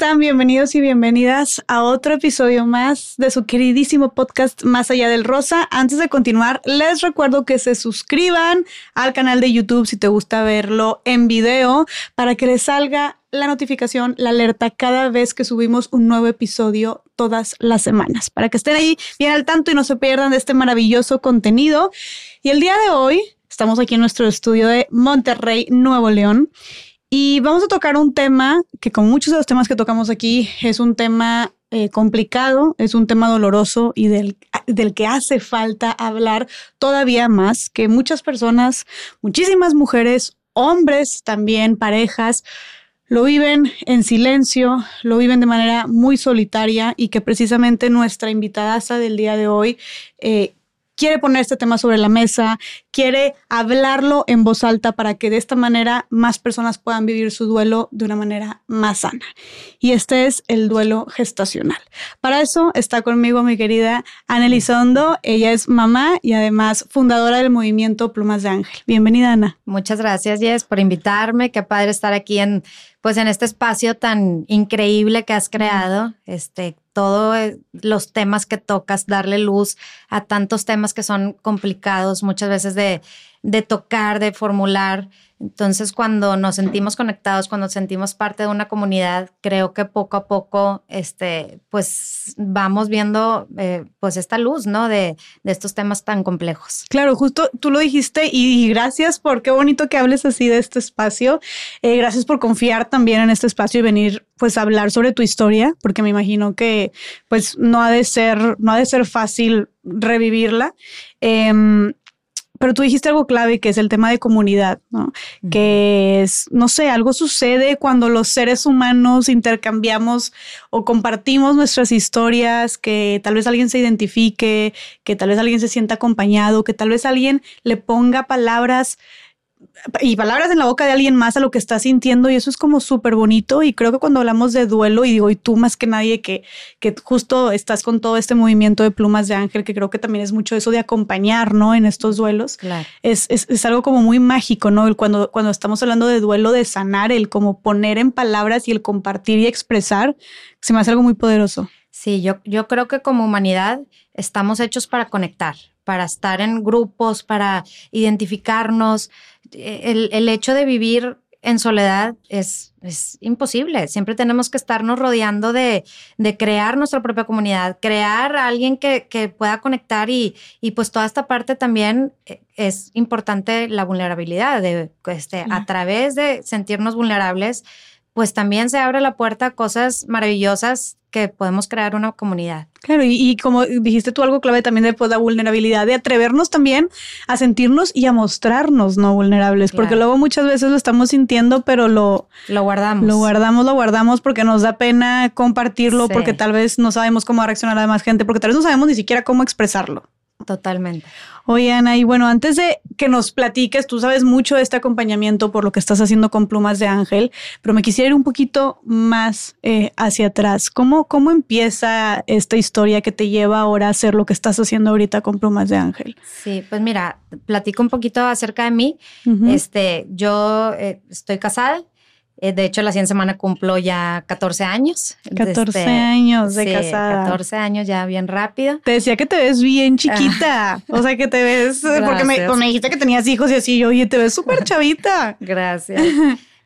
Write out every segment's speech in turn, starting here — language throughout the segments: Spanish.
Bienvenidos y bienvenidas a otro episodio más de su queridísimo podcast Más allá del rosa. Antes de continuar, les recuerdo que se suscriban al canal de YouTube si te gusta verlo en video para que les salga la notificación, la alerta cada vez que subimos un nuevo episodio todas las semanas, para que estén ahí bien al tanto y no se pierdan de este maravilloso contenido. Y el día de hoy estamos aquí en nuestro estudio de Monterrey, Nuevo León. Y vamos a tocar un tema que, como muchos de los temas que tocamos aquí, es un tema eh, complicado, es un tema doloroso y del, del que hace falta hablar todavía más, que muchas personas, muchísimas mujeres, hombres también, parejas, lo viven en silencio, lo viven de manera muy solitaria y que precisamente nuestra invitada del día de hoy eh, quiere poner este tema sobre la mesa, quiere hablarlo en voz alta para que de esta manera más personas puedan vivir su duelo de una manera más sana. Y este es el duelo gestacional. Para eso está conmigo mi querida Ana Elizondo. Ella es mamá y además fundadora del movimiento Plumas de Ángel. Bienvenida, Ana. Muchas gracias, Jess, por invitarme. Qué padre estar aquí en pues en este espacio tan increíble que has creado, este, todos los temas que tocas, darle luz a tantos temas que son complicados muchas veces de, de tocar, de formular. Entonces, cuando nos sentimos conectados, cuando sentimos parte de una comunidad, creo que poco a poco, este, pues vamos viendo, eh, pues esta luz, ¿no? De, estos temas tan complejos. Claro, justo tú lo dijiste y, gracias por qué bonito que hables así de este espacio. Eh, gracias por confiar también en este espacio y venir, pues, a hablar sobre tu historia, porque me imagino que, pues, no ha de ser, no ha de ser fácil revivirla. Em, pero tú dijiste algo clave que es el tema de comunidad, ¿no? Que es, no sé, algo sucede cuando los seres humanos intercambiamos o compartimos nuestras historias, que tal vez alguien se identifique, que tal vez alguien se sienta acompañado, que tal vez alguien le ponga palabras y palabras en la boca de alguien más a lo que está sintiendo y eso es como súper bonito y creo que cuando hablamos de duelo y digo, y tú más que nadie que, que justo estás con todo este movimiento de plumas de ángel, que creo que también es mucho eso de acompañar, ¿no? En estos duelos, claro. es, es, es, algo como muy mágico, ¿no? El cuando, cuando estamos hablando de duelo, de sanar, el como poner en palabras y el compartir y expresar, se me hace algo muy poderoso. Sí, yo, yo creo que como humanidad estamos hechos para conectar, para estar en grupos, para identificarnos. El, el hecho de vivir en soledad es, es, imposible. Siempre tenemos que estarnos rodeando de, de crear nuestra propia comunidad, crear a alguien que, que pueda conectar y, y, pues toda esta parte también eh, es importante la vulnerabilidad, de, este, a través de sentirnos vulnerables, pues también se abre la puerta a cosas maravillosas que podemos crear una comunidad. Claro, y, y, como dijiste tú algo clave también de pues, la vulnerabilidad, de atrevernos también a sentirnos y a mostrarnos no vulnerables, claro. porque luego muchas veces lo estamos sintiendo, pero lo, lo guardamos. Lo guardamos, lo guardamos porque nos da pena compartirlo, sí. porque tal vez no sabemos cómo reaccionar a la demás gente, porque tal vez no sabemos ni siquiera cómo expresarlo. Totalmente. Oye, Ana, y bueno, antes de que nos platiques, tú sabes mucho de este acompañamiento por lo que estás haciendo con Plumas de Ángel, pero me quisiera ir un poquito más eh, hacia atrás. ¿Cómo, ¿Cómo empieza esta historia que te lleva ahora a hacer lo que estás haciendo ahorita con Plumas de Ángel? Sí, pues mira, platico un poquito acerca de mí. Uh -huh. Este, yo eh, estoy casada. Eh, de hecho, la siguiente semana cumplo ya 14 años. 14 este, años de sí, casada. 14 años ya bien rápido. Te decía que te ves bien chiquita. Ah. O sea, que te ves, Gracias. porque me, pues me, dijiste que tenías hijos y así, yo, oye, te ves súper chavita. Gracias.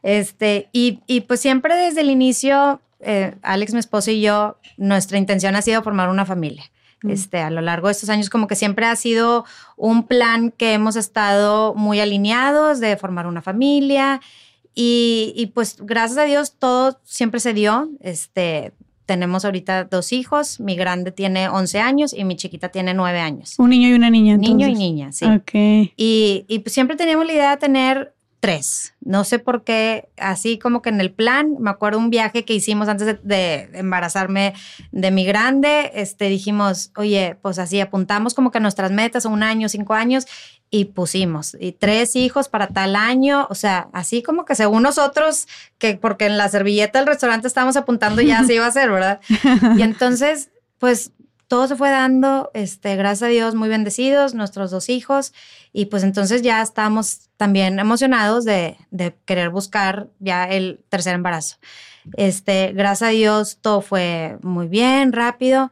este, y, y, pues siempre desde el inicio, eh, Alex, mi esposo y yo, nuestra intención ha sido formar una familia. Este, a lo largo de estos años como que siempre ha sido un plan que hemos estado muy alineados de formar una familia y, y, pues gracias a Dios todo siempre se dio. Este, tenemos ahorita dos hijos, mi grande tiene 11 años y mi chiquita tiene 9 años. Un niño y una niña. Entonces. Niño y niña, sí. Okay. Y, y pues siempre teníamos la idea de tener tres. No sé por qué, así como que en el plan, me acuerdo un viaje que hicimos antes de, de, embarazarme de mi grande, este, dijimos, oye, pues así apuntamos como que nuestras metas, un año, cinco años, y pusimos, y tres hijos para tal año, o sea, así como que según nosotros, que porque en la servilleta del restaurante estábamos apuntando ya se iba a hacer, ¿verdad? Y entonces, pues todo se fue dando, este, gracias a Dios, muy bendecidos, nuestros dos hijos, y pues entonces ya estamos también emocionados de, de querer buscar ya el tercer embarazo. Este, gracias a Dios todo fue muy bien, rápido,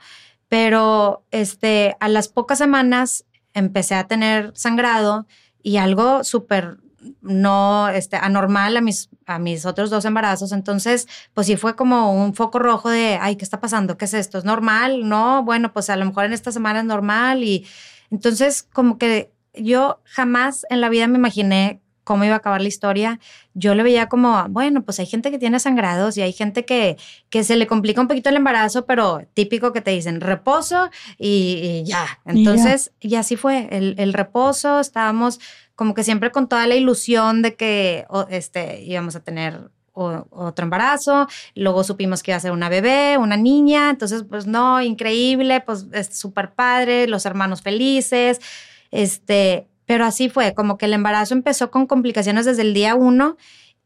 pero este, a las pocas semanas empecé a tener sangrado y algo súper no este, anormal a mis, a mis otros dos embarazos. Entonces, pues sí fue como un foco rojo de, ay, ¿qué está pasando? ¿Qué es esto? ¿Es normal? No, bueno, pues a lo mejor en esta semana es normal. Y entonces, como que yo jamás en la vida me imaginé cómo iba a acabar la historia. Yo le veía como, bueno, pues hay gente que tiene sangrados y hay gente que, que se le complica un poquito el embarazo, pero típico que te dicen reposo y, ya. Entonces, y, así fue, el, el reposo, estábamos como que siempre con toda la ilusión de que este, íbamos a tener otro embarazo, luego supimos que iba a ser una bebé, una niña, entonces pues no, increíble, pues es súper padre, los hermanos felices, este, pero así fue, como que el embarazo empezó con complicaciones desde el día uno.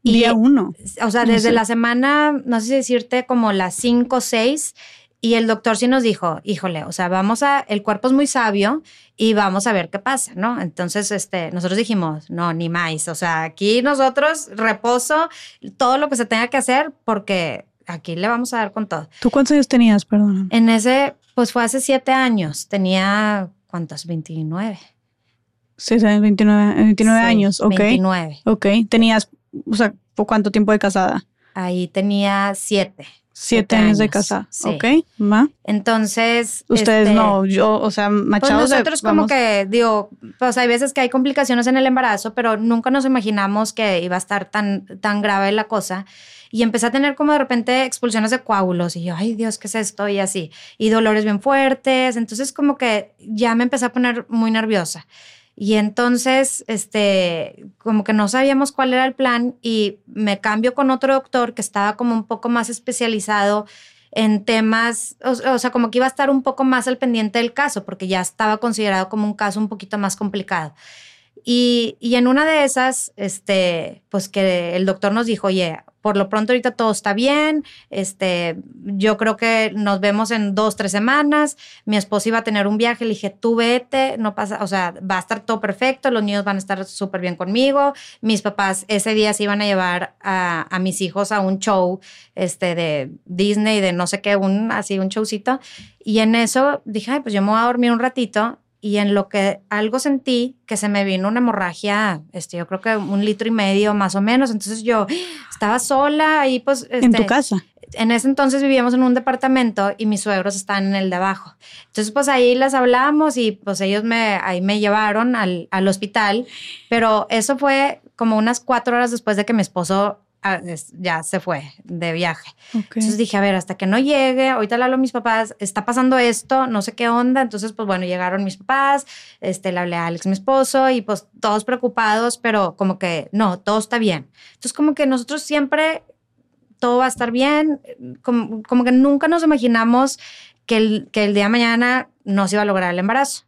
día uno. O sea, desde la semana, no sé si decirte como las cinco o seis, y el doctor sí nos dijo, híjole, o sea, vamos a, el cuerpo es muy sabio y vamos a ver qué pasa, ¿no? Entonces, este, nosotros dijimos, no, ni más, o sea, aquí nosotros reposo, todo lo que se tenga que hacer porque aquí le vamos a dar con todo. ¿Tú cuántos años tenías, perdón? En ese, pues fue hace siete años, tenía, ¿cuántos? 29. Sí, 29, 29 años, ok. 29. Ok, tenías, o sea, ¿por cuánto tiempo de casada? Ahí tenía siete. Siete, años, de casa. Ok, ¿va? Entonces. Ustedes este, no, yo, o sea, machados. Pues nosotros, como que, digo, pues hay veces que hay complicaciones en el embarazo, pero nunca nos imaginamos que iba a estar tan, tan grave la cosa. Y empecé a tener como de repente expulsiones de coágulos. Y yo, ay Dios, ¿qué es esto? Y así. Y dolores bien fuertes. Entonces, como que ya me empecé a poner muy nerviosa. Y entonces, este, como que no sabíamos cuál era el plan y me cambio con otro doctor que estaba como un poco más especializado en temas, o, sea, como que iba a estar un poco más al pendiente del caso, porque ya estaba considerado como un caso un poquito más complicado. Y, en una de esas, este, pues que el doctor nos dijo, oye, por lo pronto ahorita todo está bien, este, yo creo que nos vemos en dos, tres semanas, mi esposo iba a tener un viaje, le dije, tú vete, no pasa, o sea, va a estar todo perfecto, los niños van a estar súper bien conmigo, mis papás ese día se iban a llevar a, a, mis hijos a un show, este, de Disney, de no sé qué, un, así, un showcito, y en eso dije, Ay, pues yo me voy a dormir un ratito, y en lo que algo sentí que se me vino una hemorragia, este, yo creo que un litro y medio más o menos. Entonces yo estaba sola y pues... ¿En tu este, casa? En ese entonces vivíamos en un departamento y mis suegros están en el de abajo. Entonces pues ahí les hablamos y pues ellos me, ahí me llevaron al, al hospital, pero eso fue como unas cuatro horas después de que mi esposo ya se fue de viaje. Entonces dije, a ver, hasta que no llegue, ahorita le hablo a mis papás, está pasando esto, no sé qué onda. Entonces, pues bueno, llegaron mis papás, este, le hablé a Alex, mi esposo, y pues todos preocupados, pero como que no, todo está bien. Entonces, como que nosotros siempre todo va a estar bien, como, como que nunca nos imaginamos que el, que el día de mañana no se iba a lograr el embarazo.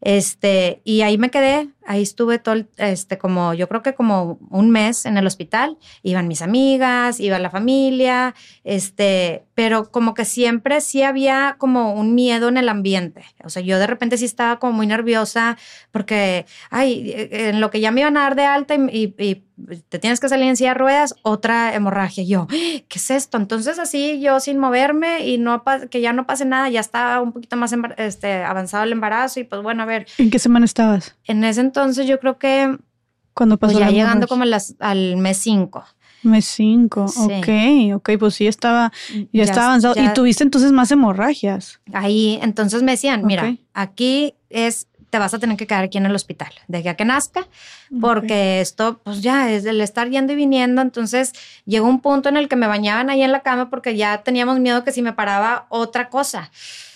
Este, y ahí me quedé, ahí estuve todo, este, como, yo creo que como un mes en el hospital, iban mis amigas, iba la familia, este, pero como que siempre sí había como un miedo en el ambiente, o sea, yo de repente sí estaba como muy nerviosa porque, ay, eh, en lo que ya me iban a dar de alta y, y, te tienes que salir en silla de ruedas, otra hemorragia, yo, ¿qué es esto? Entonces así yo sin moverme y no que ya no pase nada, ya estaba un poquito más este, avanzado el embarazo y pues bueno, a ver. ¿En qué semana estabas? En ese entonces yo creo que... Cuando pasó pues ya llegando como al mes 5. Mes 5, ok, ok, pues sí estaba, ya, estaba avanzado. y tuviste entonces más hemorragias. Ahí, entonces me decían, mira, aquí es, te vas a tener que quedar aquí en el hospital, desde que nazca, porque esto, pues ya, es el estar yendo y viniendo, entonces llegó un punto en el que me bañaban ahí en la cama porque ya teníamos miedo que si me paraba otra cosa.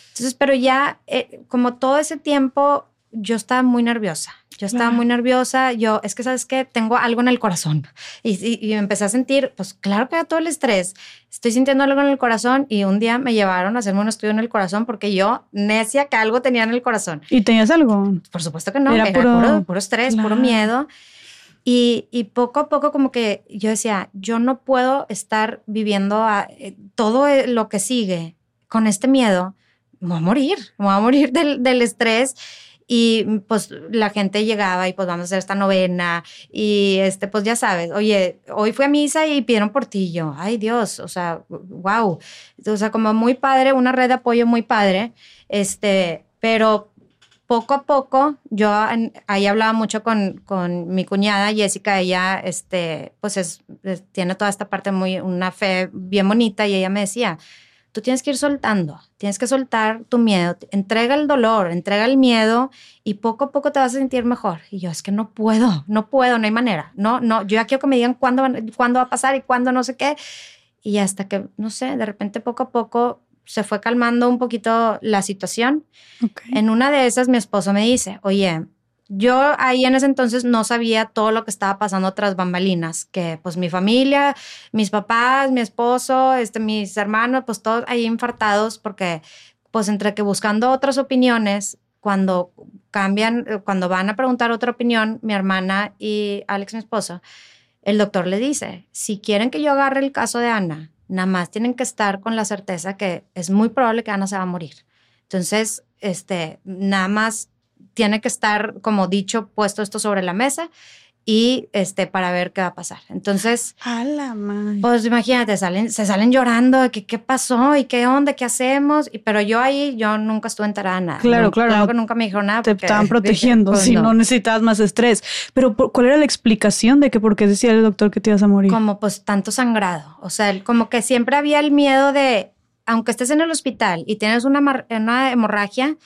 Entonces, pero ya, eh, como todo ese tiempo, yo estaba muy nerviosa. Yo estaba muy nerviosa. Yo, es que, ¿sabes qué? Tengo algo en el corazón. Y, y, empecé a sentir, pues claro que era todo el estrés. Estoy sintiendo algo en el corazón y un día me llevaron a hacerme un estudio en el corazón porque yo necia que algo tenía en el corazón. ¿Y tenías algo? Por supuesto que no. Era, puro, puro, estrés, puro miedo. Y, y, poco a poco como que yo decía, yo no puedo estar viviendo eh, todo lo que sigue con este miedo. Me voy a morir, me voy a morir del, del estrés y pues la gente llegaba y pues vamos a hacer esta novena y este pues ya sabes, oye, hoy fui a misa y pidieron por ti yo, ay Dios, o sea, wow, o sea, como muy padre, una red de apoyo muy padre, este, pero poco a poco, yo ahí hablaba mucho con, con, mi cuñada Jessica, ella, este, pues es, tiene toda esta parte muy, una fe bien bonita y ella me decía, tú tienes que ir soltando, tienes que soltar tu miedo, entrega el dolor, entrega el miedo y poco a poco te vas a sentir mejor. Y yo, es que no puedo, no puedo, no hay manera, no, no, yo ya quiero que me digan cuándo, cuándo va a pasar y cuándo no sé qué. Y hasta que, no sé, de repente poco a poco se fue calmando un poquito la situación. En una de esas mi esposo me dice, oye, yo ahí en ese entonces no sabía todo lo que estaba pasando tras bambalinas, que pues mi familia, mis papás, mi esposo, este, mis hermanos, pues todos ahí infartados porque pues entre que buscando otras opiniones, cuando cambian, cuando van a preguntar otra opinión, mi hermana y Alex, mi esposo, el doctor le dice, si quieren que yo agarre el caso de Ana, nada más tienen que estar con la certeza que es muy probable que Ana se va a morir. Entonces, este, nada más tiene que estar, como dicho, puesto esto sobre la mesa y este para ver qué va a pasar. Entonces, a la Pues imagínate, salen, se salen llorando de que qué pasó y qué onda, qué hacemos. Y, pero yo ahí, yo nunca estuve enterada nada. Claro, claro. Claro que nunca me dijo nada. Te estaban protegiendo, pues si no. necesitabas más estrés. Pero ¿cuál era la explicación de que por qué decía el doctor que te ibas a morir? Como pues tanto sangrado. O sea, como que siempre había el miedo de, aunque estés en el hospital y tienes una, una hemorragia,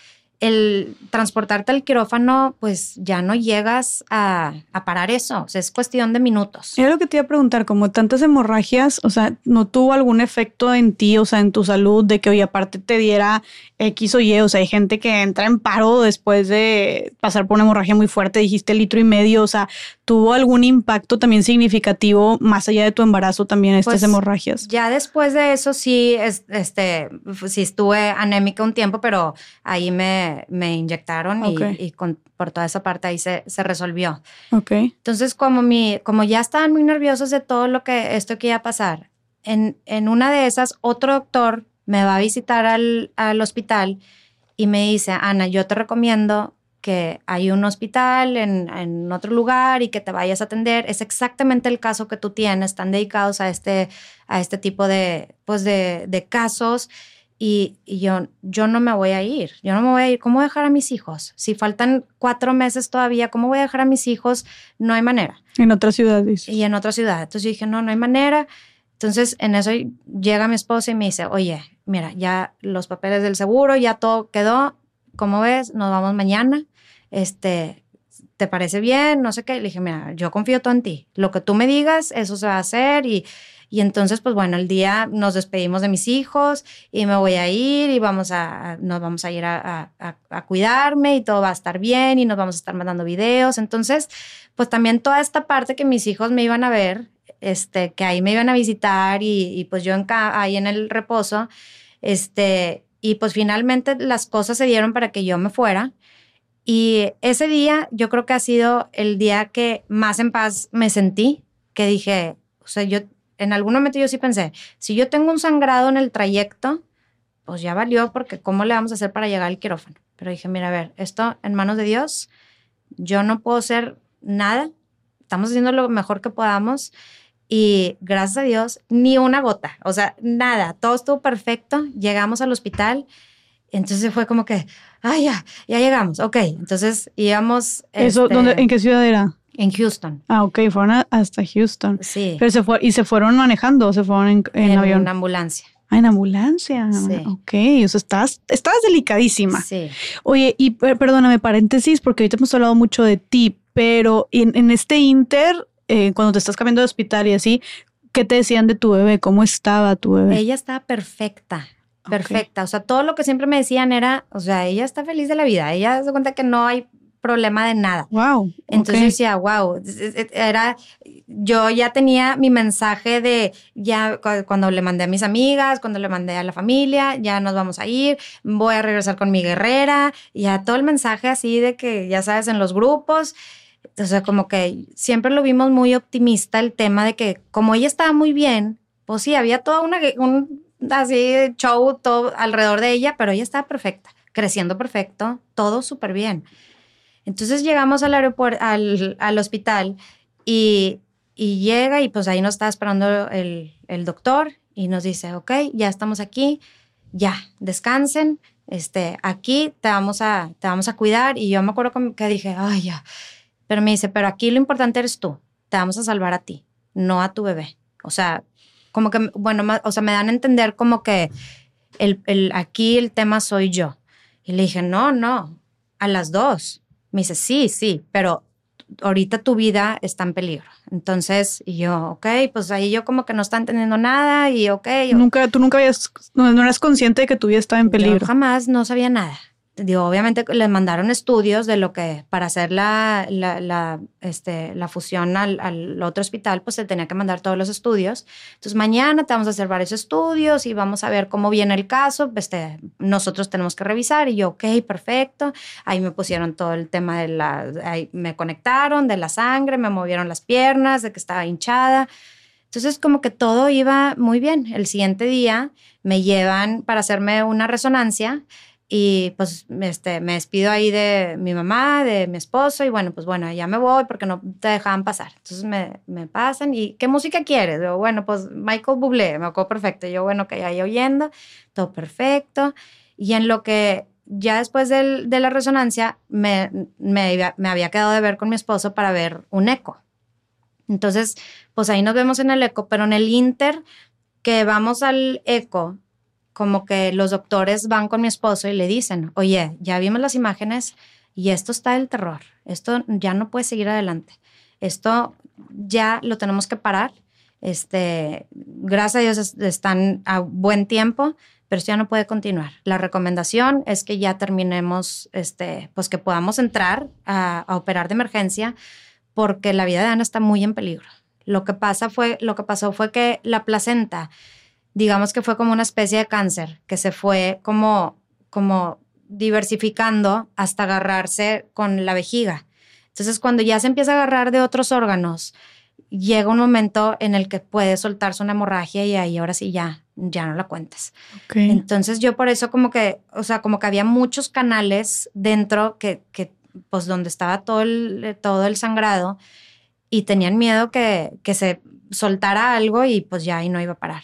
el transportarte al quirófano, pues ya no llegas a, parar eso. O sea, es cuestión de minutos. Era lo que te iba a preguntar, como tantas hemorragias, o sea, ¿no tuvo algún efecto en ti, o sea, en tu salud, de que hoy aparte te diera X o Y? O sea, hay gente que entra en paro después de pasar por una hemorragia muy fuerte, dijiste litro y medio, o sea, ¿tuvo algún impacto también significativo más allá de tu embarazo también estas pues, hemorragias? Ya después de eso sí, este, sí estuve anémica un tiempo, pero ahí me me, inyectaron y, por toda esa parte ahí se, se resolvió. Okay. Entonces, como, mi, como ya estaban muy nerviosos de todo lo que esto que iba a pasar, en, en una de esas, otro doctor me va a visitar al, al hospital y me dice, Ana, yo te recomiendo que hay un hospital en, en, otro lugar y que te vayas a atender. Es exactamente el caso que tú tienes, están dedicados a este, a este tipo de, pues de, de casos y, yo, yo no me voy a ir, yo no me voy a ir. ¿Cómo voy a dejar a mis hijos? Si faltan cuatro meses todavía, ¿cómo voy a dejar a mis hijos? No hay manera. En otra ciudad, dice. Y en otra ciudad. Entonces yo dije, no, no hay manera. Entonces en eso llega mi esposa y me dice, oye, mira, ya los papeles del seguro, ya todo quedó. ¿Cómo ves? Nos vamos mañana. Este, ¿te parece bien? No sé qué. Le dije, mira, yo confío todo en ti. Lo que tú me digas, eso se va a hacer y y entonces, pues bueno, el día nos despedimos de mis hijos y me voy a ir y vamos a, nos vamos a ir a, cuidarme y todo va a estar bien y nos vamos a estar mandando videos. Entonces, pues también toda esta parte que mis hijos me iban a ver, este, que ahí me iban a visitar y, pues yo en ahí en el reposo, este, y pues finalmente las cosas se dieron para que yo me fuera. Y ese día yo creo que ha sido el día que más en paz me sentí, que dije, o sea, yo en algún momento yo sí pensé, si yo tengo un sangrado en el trayecto, pues ya valió porque ¿cómo le vamos a hacer para llegar al quirófano? Pero dije, mira, a ver, esto en manos de Dios, yo no puedo hacer nada, estamos haciendo lo mejor que podamos y gracias a Dios, ni una gota, o sea, nada, todo estuvo perfecto, llegamos al hospital, entonces fue como que, ay, ya, ya llegamos, ok, entonces íbamos... ¿Eso, ¿dónde, ¿En qué ciudad era? En Houston. Ah, ok, fueron hasta Houston. Sí. Pero se fue, ¿y se fueron manejando o se fueron en, en, avión? En ambulancia. Ah, en ambulancia. Sí. Ok, o sea, estás, estás delicadísima. Sí. Oye, y perdóname, paréntesis, porque ahorita hemos hablado mucho de ti, pero en, en este inter, eh, cuando te estás cambiando de hospital y así, ¿qué te decían de tu bebé? ¿Cómo estaba tu bebé? Ella estaba perfecta perfecta. O sea, todo lo que siempre me decían era, o sea, ella está feliz de la vida. Ella se cuenta que no hay problema de nada. Wow. Entonces yo decía, wow, era, yo ya tenía mi mensaje de, ya cuando le mandé a mis amigas, cuando le mandé a la familia, ya nos vamos a ir, voy a regresar con mi guerrera, ya todo el mensaje así de que, ya sabes, en los grupos. O sea, como que siempre lo vimos muy optimista el tema de que como ella estaba muy bien, pues sí, había toda una, un así show todo alrededor de ella, pero ella estaba perfecta, creciendo perfecto, todo súper bien. Entonces llegamos al aeropuerto, al, al hospital y, y, llega y pues ahí nos está esperando el, el, doctor y nos dice, ok, ya estamos aquí, ya, descansen, este, aquí te vamos a, te vamos a cuidar. Y yo me acuerdo que dije, ay, ya. Pero me dice, pero aquí lo importante eres tú, te vamos a salvar a ti, no a tu bebé. O sea, como que, bueno, o sea, me dan a entender como que el, el, aquí el tema soy yo. Y le dije, no, no, a las dos. Me dice, sí, sí, pero ahorita tu vida está en peligro. Entonces, y yo, ok, pues ahí yo como que no está entendiendo nada y ok. Nunca, tú nunca habías, no, no eras consciente de que tu vida estaba en peligro. Yo jamás no sabía nada digo, obviamente les mandaron estudios de lo que para hacer la, la, este, la fusión al, al, otro hospital, pues se tenía que mandar todos los estudios. Entonces mañana te vamos a hacer varios estudios y vamos a ver cómo viene el caso. Este, nosotros tenemos que revisar y yo, ok, perfecto. Ahí me pusieron todo el tema de la, ahí me conectaron de la sangre, me movieron las piernas, de que estaba hinchada. Entonces como que todo iba muy bien. El siguiente día me llevan para hacerme una resonancia y pues este, me despido ahí de mi mamá, de mi esposo, y bueno, pues bueno, ya me voy porque no te dejaban pasar. Entonces me, me pasan y ¿qué música quieres? Yo, bueno, pues Michael Bublé, me acuerdo perfecto. Yo, bueno, que ahí oyendo, todo perfecto. Y en lo que ya después del, de la resonancia me, me, me había quedado de ver con mi esposo para ver un eco. Entonces, pues ahí nos vemos en el eco, pero en el inter que vamos al eco como que los doctores van con mi esposo y le dicen, oye, ya vimos las imágenes y esto está del terror, esto ya no puede seguir adelante, esto ya lo tenemos que parar. Este, gracias a Dios están a buen tiempo, pero esto ya no puede continuar. La recomendación es que ya terminemos, este, pues que podamos entrar a, a operar de emergencia porque la vida de Ana está muy en peligro. Lo que pasa fue, lo que pasó fue que la placenta digamos que fue como una especie de cáncer que se fue como, como diversificando hasta agarrarse con la vejiga. Entonces, cuando ya se empieza a agarrar de otros órganos, llega un momento en el que puede soltarse una hemorragia y ahí ahora sí ya, ya no la cuentas. Entonces, yo por eso como que, o sea, como que había muchos canales dentro que, que pues donde estaba todo el, todo el sangrado y tenían miedo que, que se soltara algo y pues ya ahí no iba a parar.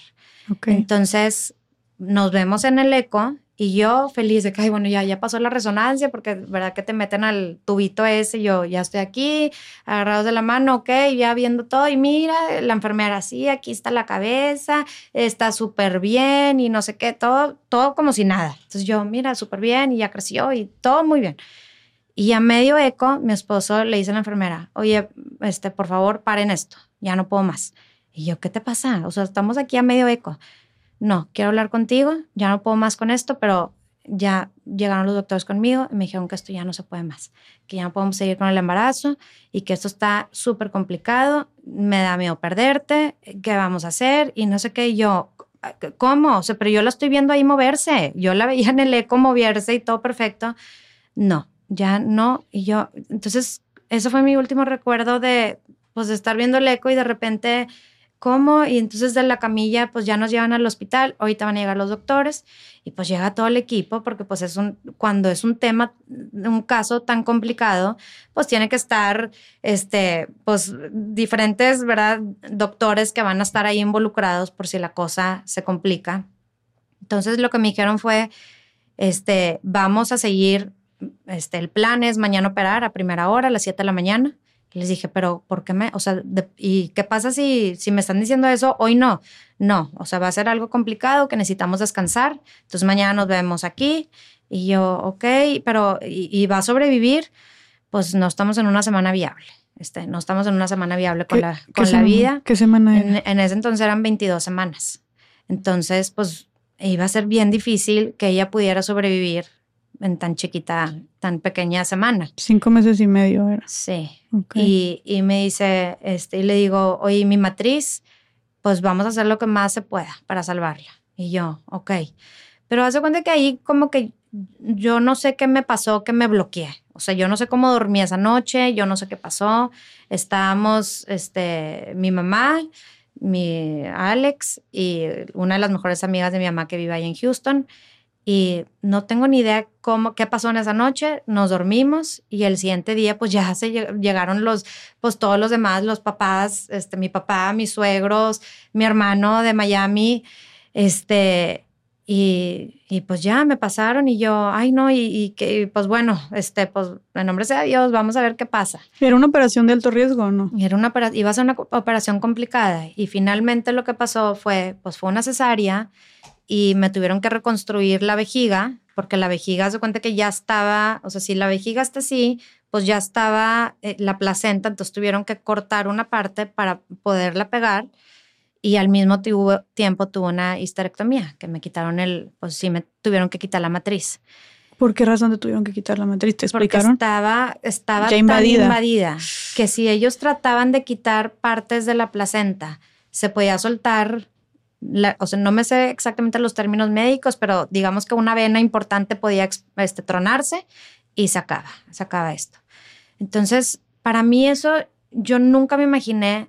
Entonces, nos vemos en el eco y yo feliz de que, ay, bueno, ya, ya pasó la resonancia porque, ¿verdad? Que te meten al tubito ese, yo ya estoy aquí, agarrados de la mano, ok, ya viendo todo y mira, la enfermera, sí, aquí está la cabeza, está súper bien y no sé qué, todo, todo como si nada. Entonces yo, mira, súper bien y ya creció y todo muy bien. Y a medio eco, mi esposo le dice a la enfermera, oye, este, por favor, paren esto, ya no puedo más. Y yo, ¿qué te pasa? O sea, estamos aquí a medio eco. No, quiero hablar contigo, ya no puedo más con esto, pero ya llegaron los doctores conmigo y me dijeron que esto ya no se puede más, que ya no podemos seguir con el embarazo y que esto está súper complicado, me da miedo perderte, ¿qué vamos a hacer? Y no sé qué, yo, ¿cómo? O sea, pero yo la estoy viendo ahí moverse, yo la veía en el eco moverse y todo perfecto. No, ya no, y yo, entonces, eso fue mi último recuerdo de, pues, de estar viendo el eco y de repente ¿cómo? Y entonces de la camilla pues ya nos llevan al hospital, ahorita van a llegar los doctores y pues llega todo el equipo porque pues es un, cuando es un tema, un caso tan complicado, pues tiene que estar, este, pues diferentes, ¿verdad? Doctores que van a estar ahí involucrados por si la cosa se complica. Entonces lo que me dijeron fue, este, vamos a seguir, este, el plan es mañana operar a primera hora, a las 7 de la mañana les dije, pero ¿por qué me, o sea, ¿y qué pasa si, si me están diciendo eso hoy no? No, o sea, va a ser algo complicado que necesitamos descansar. Entonces mañana nos vemos aquí. Y yo, ok, pero ¿y, va a sobrevivir? Pues no estamos en una semana viable. Este, no estamos en una semana viable con la, con la vida. ¿Qué semana era? En, en ese entonces eran 22 semanas. Entonces, pues iba a ser bien difícil que ella pudiera sobrevivir en tan chiquita, tan pequeña semana. Cinco meses y medio era. Sí. Y, y, me dice, este, y le digo, oye, mi matriz, pues vamos a hacer lo que más se pueda para salvarla. Y yo, ok. Pero hace cuenta que ahí como que yo no sé qué me pasó, que me bloqueé. O sea, yo no sé cómo dormí esa noche, yo no sé qué pasó. Estábamos, este, mi mamá, mi Alex y una de las mejores amigas de mi mamá que vive ahí en Houston y no tengo ni idea cómo, qué pasó en esa noche, nos dormimos y el siguiente día pues ya se llegaron los, pues todos los demás, los papás, este, mi papá, mis suegros, mi hermano de Miami, este, y, y, pues ya me pasaron y yo, ay no, y, que pues bueno, este, pues en nombre sea Dios, vamos a ver qué pasa. ¿Era una operación de alto riesgo no? Era una, iba a ser una operación complicada y finalmente lo que pasó fue, pues fue una cesárea y me tuvieron que reconstruir la vejiga, porque la vejiga se cuenta que ya estaba, o sea, si la vejiga está así, pues ya estaba eh, la placenta, entonces tuvieron que cortar una parte para poderla pegar y al mismo tiempo tuve una histerectomía, que me quitaron el, pues sí, me tuvieron que quitar la matriz. ¿Por qué razón te tuvieron que quitar la matriz? ¿Te explicaron? Porque estaba, estaba tan invadida que si ellos trataban de quitar partes de la placenta, se podía soltar, o sea, no me sé exactamente los términos médicos, pero digamos que una vena importante podía este, tronarse y se acaba, se acaba esto. Entonces, para mí eso, yo nunca me imaginé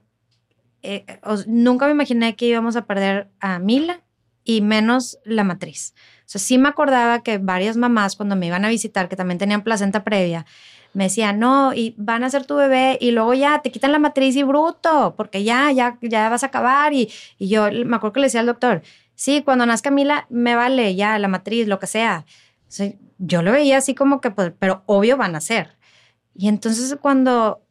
eh, nunca me imaginé que íbamos a perder a Mila y menos la matriz. O sea, sí me acordaba que varias mamás cuando me iban a visitar, que también tenían placenta previa, me decían, no, y van a ser tu bebé y luego ya te quitan la matriz y bruto, porque ya, ya, ya vas a acabar. Y, y yo me acuerdo que le decía al doctor, sí, cuando nazca Mila, me vale ya la matriz, lo que sea. yo lo veía así como que, pues, pero obvio van a ser. Y entonces cuando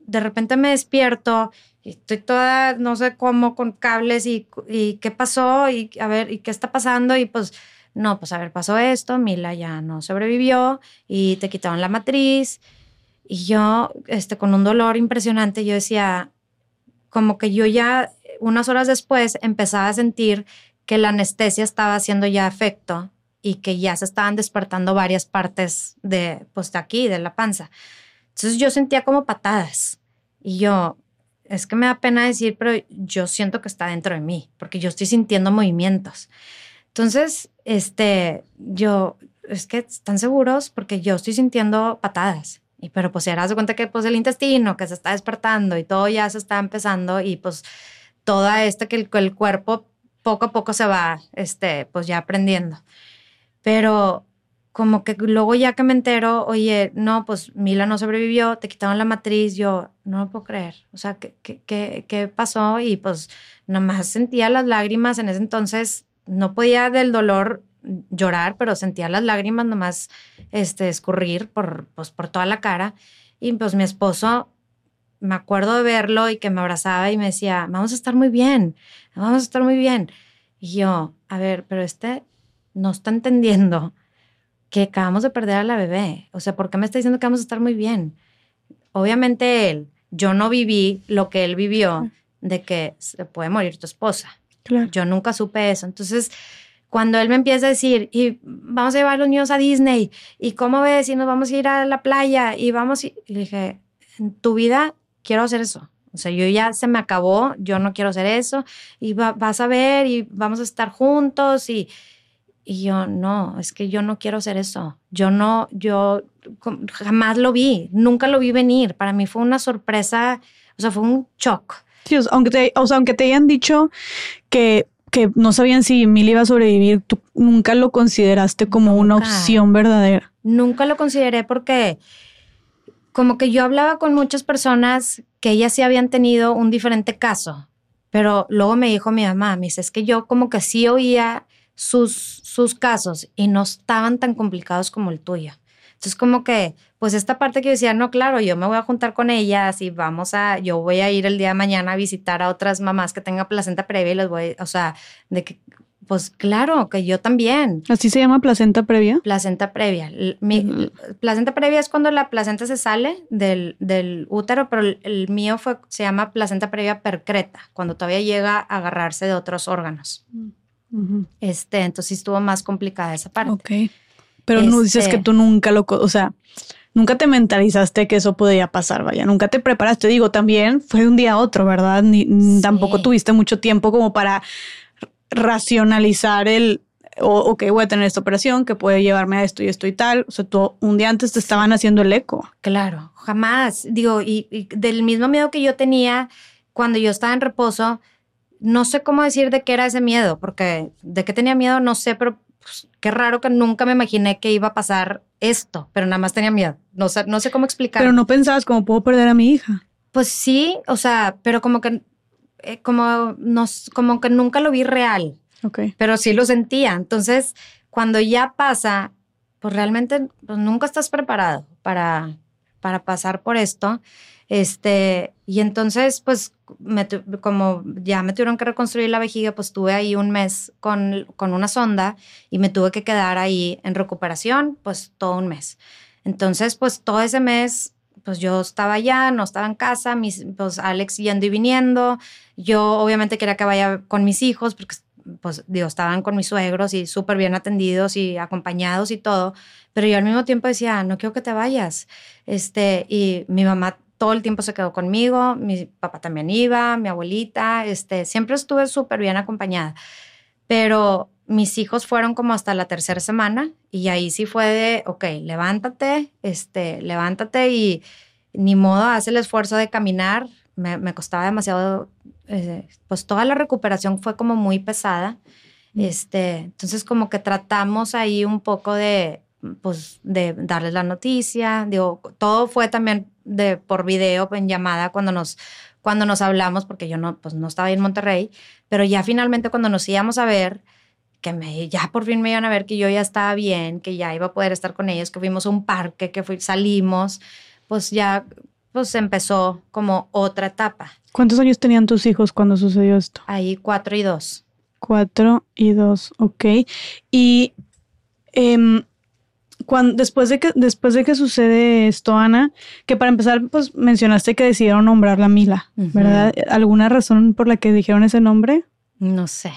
de repente me despierto estoy toda, no sé cómo, con cables y, y, qué pasó y a ver, y qué está pasando y pues, no, pues a ver, pasó esto, Mila ya no sobrevivió y te quitaron la matriz y yo, este, con un dolor impresionante, yo decía, como que yo ya unas horas después empezaba a sentir que la anestesia estaba haciendo ya efecto y que ya se estaban despertando varias partes de, pues de aquí, de la panza. Entonces yo sentía como patadas y yo, es que me da pena decir, pero yo siento que está dentro de mí, porque yo estoy sintiendo movimientos. Entonces, este, yo, es que están seguros porque yo estoy sintiendo patadas. Y pero pues se de cuenta que pues el intestino que se está despertando y todo ya se está empezando y pues toda este que el, el cuerpo poco a poco se va, este, pues ya aprendiendo. Pero como que luego ya que me entero, oye, no, pues Mila no sobrevivió, te quitaron la matriz, yo no lo puedo creer. O sea, ¿qué, qué, qué, pasó? Y pues nomás sentía las lágrimas en ese entonces, no podía del dolor llorar, pero sentía las lágrimas nomás este, escurrir por, pues, por toda la cara. Y pues mi esposo, me acuerdo de verlo y que me abrazaba y me decía, vamos a estar muy bien, vamos a estar muy bien. Y yo, a ver, pero este no está entendiendo que acabamos de perder a la bebé. O sea, ¿por qué me está diciendo que vamos a estar muy bien? Obviamente él, yo no viví lo que él vivió de que se puede morir tu esposa. Yo nunca supe eso. Entonces, cuando él me empieza a decir, y vamos a llevar a los niños a Disney, y cómo ves, y nos vamos a ir a la playa, y vamos, y le dije, en tu vida quiero hacer eso. O sea, yo ya se me acabó, yo no quiero hacer eso, y vas a ver, y vamos a estar juntos, y, y yo, no, es que yo no quiero hacer eso. Yo no, yo jamás lo vi, nunca lo vi venir. Para mí fue una sorpresa, o sea, fue un shock. Sí, aunque te, o sea, aunque te hayan dicho que, que no sabían si Mil iba a sobrevivir, tú nunca lo consideraste como una opción verdadera. Nunca lo consideré porque como que yo hablaba con muchas personas que ellas sí habían tenido un diferente caso, pero luego me dijo mi mamá, me dice, es que yo como que sí oía sus, sus casos y no estaban tan complicados como el tuyo. Entonces, como que, pues esta parte que yo decía, no, claro, yo me voy a juntar con ellas y vamos a, yo voy a ir el día de mañana a visitar a otras mamás que tengan placenta previa y les voy, o sea, de que, pues claro, que yo también. ¿Así se llama placenta previa? Placenta previa. Mi, Placenta previa es cuando la placenta se sale del, del útero, pero el, mío fue, se llama placenta previa percreta, cuando todavía llega a agarrarse de otros órganos. Mm este, entonces estuvo más complicada esa parte. Ok. Pero no dices que este tú nunca lo, o sea, nunca te mentalizaste que eso podía pasar, vaya, nunca te preparaste. Digo, también fue de un día a otro, ¿verdad? Ni, Tampoco tuviste mucho tiempo como para racionalizar el, o, ok, voy a tener esta operación que puede llevarme a esto y esto y tal. O sea, tú un día antes te estaban haciendo el eco. Claro, jamás. Digo, y del mismo miedo que yo tenía cuando yo estaba en reposo, no sé cómo decir de qué era ese miedo, porque de qué tenía miedo no sé, pero pues, qué raro que nunca me imaginé que iba a pasar esto, pero nada más tenía miedo. No sé, no sé cómo explicar. Pero no pensabas cómo puedo perder a mi hija. Pues sí, o sea, pero como que, eh, como, nos, como que nunca lo vi real. Ok. Pero sí lo sentía. Entonces, cuando ya pasa, pues realmente pues, nunca estás preparado para, para pasar por esto. Este, y entonces, pues, me como ya me tuvieron que reconstruir la vejiga, pues tuve ahí un mes con, con una sonda y me tuve que quedar ahí en recuperación, pues todo un mes. Entonces, pues todo ese mes, pues yo estaba allá, no estaba en casa, mis, pues Alex yendo y viniendo. Yo obviamente quería que vaya con mis hijos, porque pues digo, estaban con mis suegros y súper bien atendidos y acompañados y todo, pero yo al mismo tiempo decía, no quiero que te vayas. Este, y mi mamá todo el tiempo se quedó conmigo, mi papá también iba, mi abuelita, este, siempre estuve súper bien acompañada. Pero mis hijos fueron como hasta la tercera semana y ahí sí fue de, ok, levántate, este, levántate y ni modo, haz el esfuerzo de caminar. Me, me costaba demasiado, eh, pues toda la recuperación fue como muy pesada. Este, entonces como que tratamos ahí un poco de, pues, de darles la noticia. Digo, todo fue también de por video, en llamada, cuando nos, cuando nos hablamos, porque yo no, pues, no estaba ahí en Monterrey, pero ya finalmente cuando nos íbamos a ver, que me, ya por fin me iban a ver que yo ya estaba bien, que ya iba a poder estar con ellos, que fuimos a un parque, que salimos, pues ya pues empezó como otra etapa. ¿Cuántos años tenían tus hijos cuando sucedió esto? Ahí cuatro y dos. Cuatro y dos, ok. Y eh, después, de que, después de que sucede esto, Ana, que para empezar, pues mencionaste que decidieron nombrarla Mila, ¿verdad? ¿Alguna razón por la que dijeron ese nombre? No sé.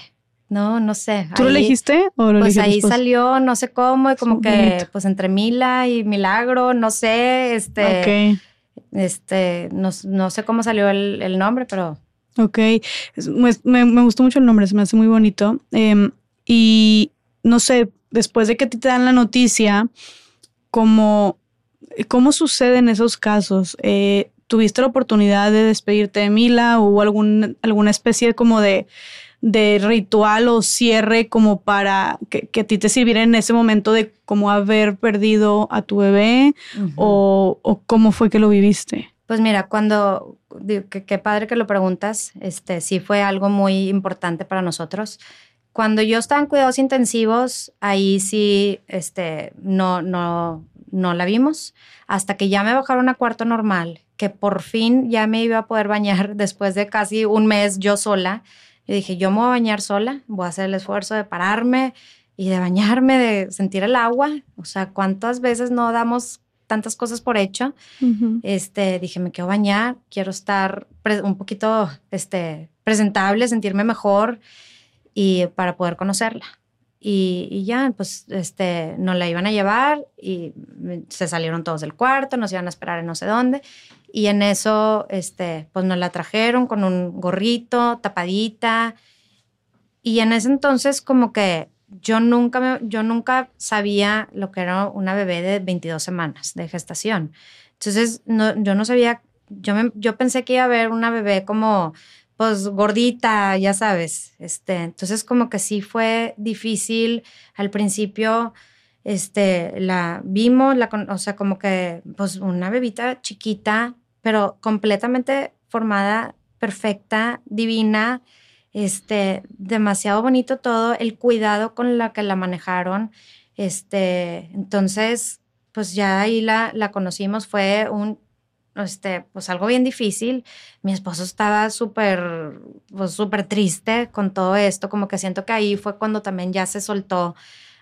No, no sé. ¿Tú lo elegiste o lo Pues ahí salió, no sé cómo, y como que, pues entre Mila y Milagro, no sé, este. Este, no, no, sé cómo salió el, nombre, pero. Ok. Me, me, gustó mucho el nombre, se me hace muy bonito. Em, y no sé, después de que te dan la noticia, ¿cómo, cómo sucede en esos casos? Eh, ¿Tuviste la oportunidad de despedirte de Mila? ¿Hubo algún, alguna especie como de, de ritual o cierre como para que, a ti te sirviera en ese momento de cómo haber perdido a tu bebé? o, o, cómo fue que lo viviste? Pues mira, cuando, qué padre que lo preguntas, este sí fue algo muy importante para nosotros. Cuando yo estaba en cuidados intensivos, ahí sí, este, no, no, no la vimos. Hasta que ya me bajaron a cuarto normal, que por fin ya me iba a poder bañar después de casi un mes yo sola. Y dije, yo me voy a bañar sola, voy a hacer el esfuerzo de pararme y de bañarme, de sentir el agua. O sea, ¿cuántas veces no damos tantas cosas por hecho? este, dije, me quiero bañar, quiero estar un poquito este, presentable, sentirme mejor y para poder conocerla. Y, ya, pues, este, nos la iban a llevar y se salieron todos del cuarto, nos iban a esperar en no sé dónde. Y en eso, este, pues nos la trajeron con un gorrito, tapadita. Y en ese entonces, como que yo nunca, me, yo nunca sabía lo que era una bebé de 22 semanas de gestación. Entonces, no, yo no sabía, yo, me, yo pensé que iba a haber una bebé como pues gordita, ya sabes. Este, entonces como que sí fue difícil al principio. Este, la vimos, la, o sea, como que pues una bebita chiquita, pero completamente formada, perfecta, divina, este, demasiado bonito todo, el cuidado con la que la manejaron, este, entonces, pues ya ahí la, la conocimos, fue un este, pues algo bien difícil. Mi esposo estaba súper, pues súper triste con todo esto, como que siento que ahí fue cuando también ya se soltó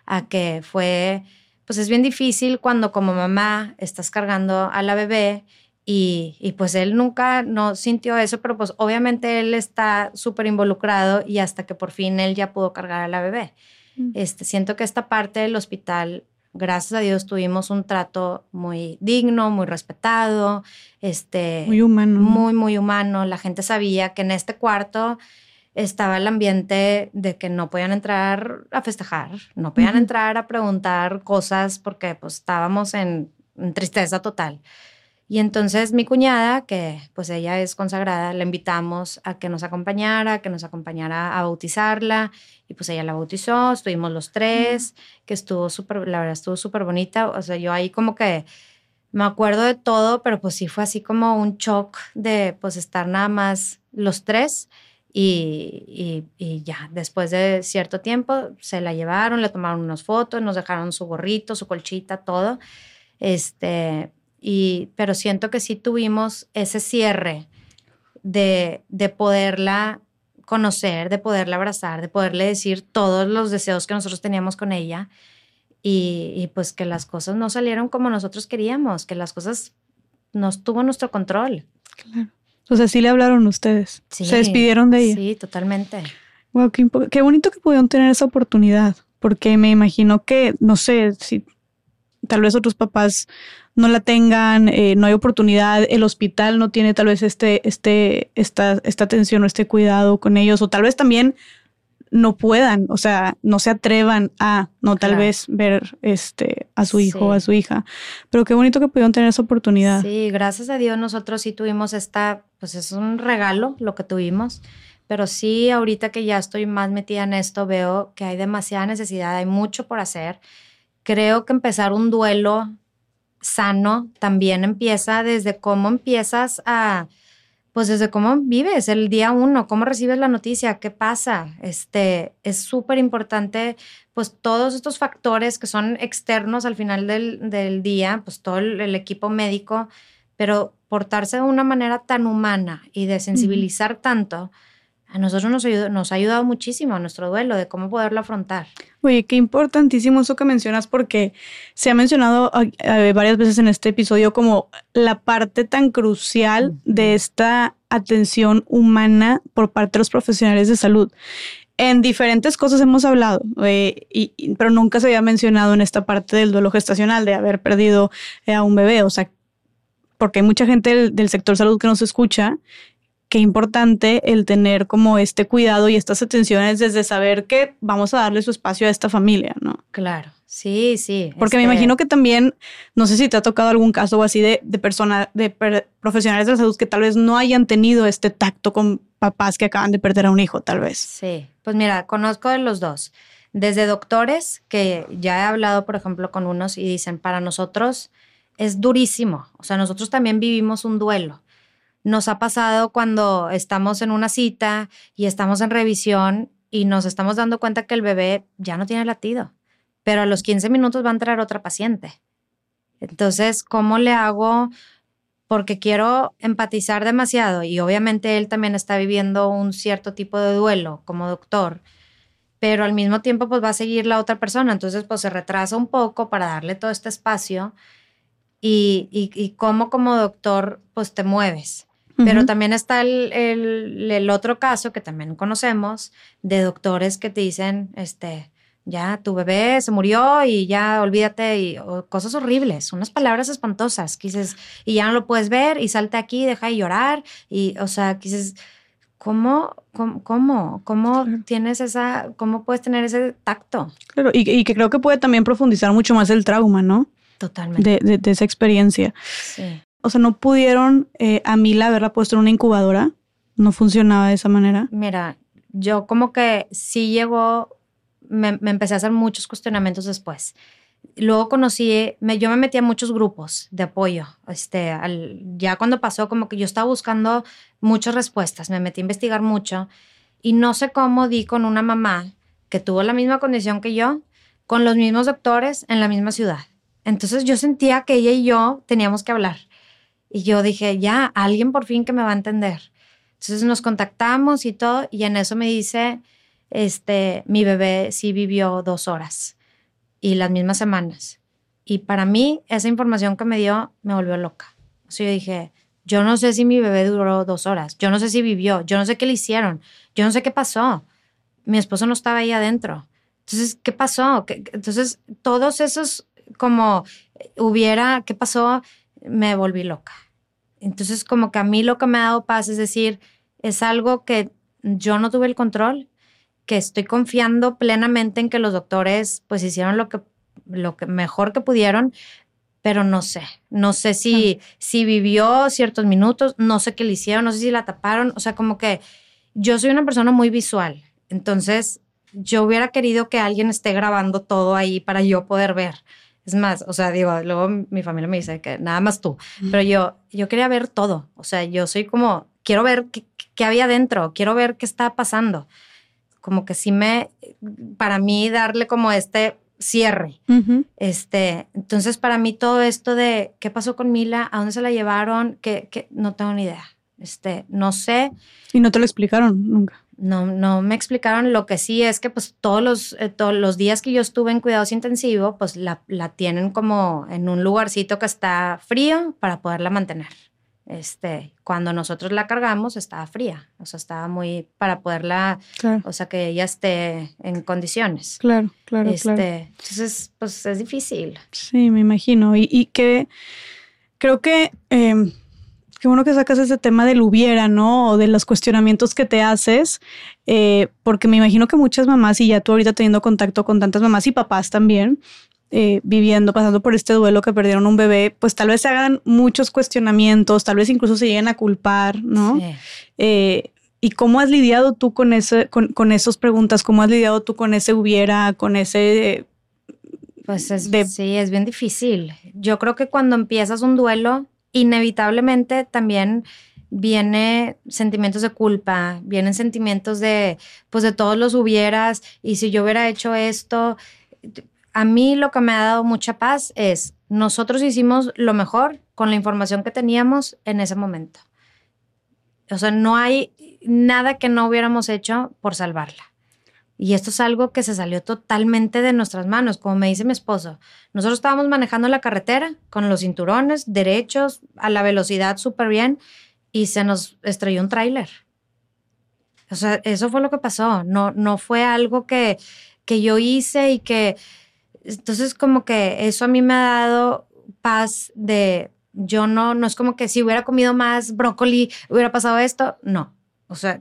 a que fue, pues es bien difícil cuando como mamá estás cargando a la bebé y, y pues él nunca no sintió eso, pero pues obviamente él está súper involucrado y hasta que por fin él ya pudo cargar a la bebé. Mm. Este, siento que esta parte del hospital gracias a Dios tuvimos un trato muy digno, muy respetado, este, muy humano. Muy, muy humano. La gente sabía que en este cuarto estaba el ambiente de que no podían entrar a festejar, no podían entrar a preguntar cosas porque pues estábamos en, tristeza total. Y entonces mi cuñada, que pues ella es consagrada, la invitamos a que nos acompañara, que nos acompañara a bautizarla. Y pues ella la bautizó, estuvimos los tres, que estuvo súper, la verdad estuvo súper bonita. O sea, yo ahí como que me acuerdo de todo, pero pues sí fue así como un shock de pues estar nada más los tres. Y, y, ya, después de cierto tiempo se la llevaron, le tomaron unas fotos, nos dejaron su gorrito, su colchita, todo. Este, y, pero siento que sí tuvimos ese cierre de, de poderla conocer, de poderla abrazar, de poderle decir todos los deseos que nosotros teníamos con ella y, y, pues que las cosas no salieron como nosotros queríamos, que las cosas nos tuvo nuestro control. Claro. O sea, sí le hablaron ustedes. Se despidieron de ella. Sí, totalmente. Wow, qué, qué, bonito que pudieron tener esa oportunidad, porque me imagino que, no sé, si tal vez otros papás no la tengan, eh, no hay oportunidad, el hospital no tiene tal vez este, este, esta, esta atención o este cuidado con ellos, o tal vez también no puedan, o sea, no se atrevan a, no tal vez ver este a su hijo o a su hija. Pero qué bonito que pudieron tener esa oportunidad. Sí, gracias a Dios nosotros sí tuvimos esta, pues es un regalo lo que tuvimos. Pero sí, ahorita que ya estoy más metida en esto, veo que hay demasiada necesidad, hay mucho por hacer. Creo que empezar un duelo sano también empieza desde cómo empiezas a, pues desde cómo vives el día uno, cómo recibes la noticia, qué pasa. Este, es súper importante, pues todos estos factores que son externos al final del, día, pues todo el, equipo médico, pero portarse de una manera tan humana y de sensibilizar tanto, a nosotros nos, nos ha ayudado muchísimo a nuestro duelo de cómo poderlo afrontar. Oye, qué importantísimo eso que mencionas porque se ha mencionado varias veces en este episodio como la parte tan crucial de esta atención humana por parte de los profesionales de salud. En diferentes cosas hemos hablado, eh, y, pero nunca se había mencionado en esta parte del duelo gestacional, de haber perdido eh, a un bebé. O sea, porque hay mucha gente del, del sector salud que nos escucha qué importante el tener como este cuidado y estas atenciones desde saber que vamos a darle su espacio a esta familia, ¿no? Claro. Sí, sí. Porque me este imagino que también, no sé si te ha tocado algún caso o así de, de personas, de profesionales de la salud que tal vez no hayan tenido este tacto con papás que acaban de perder a un hijo, tal vez. Sí, pues mira, conozco de los dos. Desde doctores, que ya he hablado, por ejemplo, con unos y dicen, para nosotros es durísimo. O sea, nosotros también vivimos un duelo nos ha pasado cuando estamos en una cita y estamos en revisión y nos estamos dando cuenta que el bebé ya no tiene latido, pero a los 15 minutos va a entrar otra paciente. Entonces, ¿cómo le hago? Porque quiero empatizar demasiado y obviamente él también está viviendo un cierto tipo de duelo como doctor, pero al mismo tiempo pues va a seguir la otra persona, entonces pues se retrasa un poco para darle todo este espacio y, y, y cómo como doctor pues te mueves. Pero también está el, el, otro caso que también conocemos de doctores que te dicen, este, ya tu bebé se murió y ya olvídate y cosas horribles, unas palabras espantosas, dices, y ya no lo puedes ver y salte aquí, deja de llorar y, o sea, dices, ¿cómo, cómo, cómo, tienes esa, cómo puedes tener ese tacto? Claro, y, y, que creo que puede también profundizar mucho más el trauma, ¿no? Totalmente. De, de esa experiencia. Sí o sea, no pudieron eh, a Mila haberla puesto en una incubadora. No funcionaba de esa manera. Mira, yo como que sí llegó, me, empecé a hacer muchos cuestionamientos después. Luego conocí, me, yo me metí a muchos grupos de apoyo. Este, ya cuando pasó, como que yo estaba buscando muchas respuestas, me metí a investigar mucho y no sé cómo di con una mamá que tuvo la misma condición que yo, con los mismos doctores en la misma ciudad. Entonces yo sentía que ella y yo teníamos que hablar. Y yo dije, ya, alguien por fin que me va a entender. Entonces nos contactamos y todo, y en eso me dice, este, mi bebé sí vivió dos horas y las mismas semanas. Y para mí, esa información que me dio me volvió loca. O sea, yo dije, yo no sé si mi bebé duró dos horas, yo no sé si vivió, yo no sé qué le hicieron, yo no sé qué pasó. Mi esposo no estaba ahí adentro. Entonces, ¿qué pasó? Entonces, todos esos como hubiera, ¿qué pasó? Me volví loca. Entonces, como que a mí lo que me ha dado paz es decir, es algo que yo no tuve el control, que estoy confiando plenamente en que los doctores pues hicieron lo que, lo que mejor que pudieron, pero no sé. No sé si, si vivió ciertos minutos, no sé qué le hicieron, no sé si la taparon. O sea, como que yo soy una persona muy visual. Entonces, yo hubiera querido que alguien esté grabando todo ahí para yo poder ver. Es más, o sea, digo, luego mi familia me dice que nada más tú, pero yo, yo quería ver todo. O sea, yo soy como, quiero ver qué, qué había dentro, quiero ver qué está pasando. Como que sí me, para mí, darle como este cierre. Este, entonces para mí todo esto de qué pasó con Mila, a dónde se la llevaron, que, que no tengo ni idea. Este, no sé. Y no te lo explicaron nunca. No, no me explicaron. Lo que sí es que pues todos los, eh, todos los días que yo estuve en cuidados intensivos, pues la, la tienen como en un lugarcito que está frío para poderla mantener. Este, cuando nosotros la cargamos estaba fría, o sea, estaba muy para poderla, o sea, que ella esté en condiciones. Claro, claro, este, Entonces, pues es difícil. Sí, me imagino. Y, que creo que eh, qué bueno que sacas ese tema del hubiera, ¿no? O de los cuestionamientos que te haces, eh, porque me imagino que muchas mamás, y ya tú ahorita teniendo contacto con tantas mamás y papás también, eh, viviendo, pasando por este duelo que perdieron un bebé, pues tal vez se hagan muchos cuestionamientos, tal vez incluso se lleguen a culpar, ¿no? Eh, ¿Y cómo has lidiado tú con, ese, con, con esas preguntas? ¿Cómo has lidiado tú con ese hubiera, con ese... Pues sí, es bien difícil. Yo creo que cuando empiezas un duelo, inevitablemente también viene sentimientos de culpa, vienen sentimientos de, pues de todos los hubieras, y si yo hubiera hecho esto, a mí lo que me ha dado mucha paz es, nosotros hicimos lo mejor con la información que teníamos en ese momento. O sea, no hay nada que no hubiéramos hecho por salvarla. Y esto es algo que se salió totalmente de nuestras manos, como me dice mi esposo. Nosotros estábamos manejando la carretera con los cinturones derechos, a la velocidad súper bien, y se nos estrelló un tráiler. O sea, eso fue lo que pasó. No, no fue algo que, que yo hice y que... Entonces, como que eso a mí me ha dado paz de... Yo no, no es como que si hubiera comido más brócoli, hubiera pasado esto. No. O sea,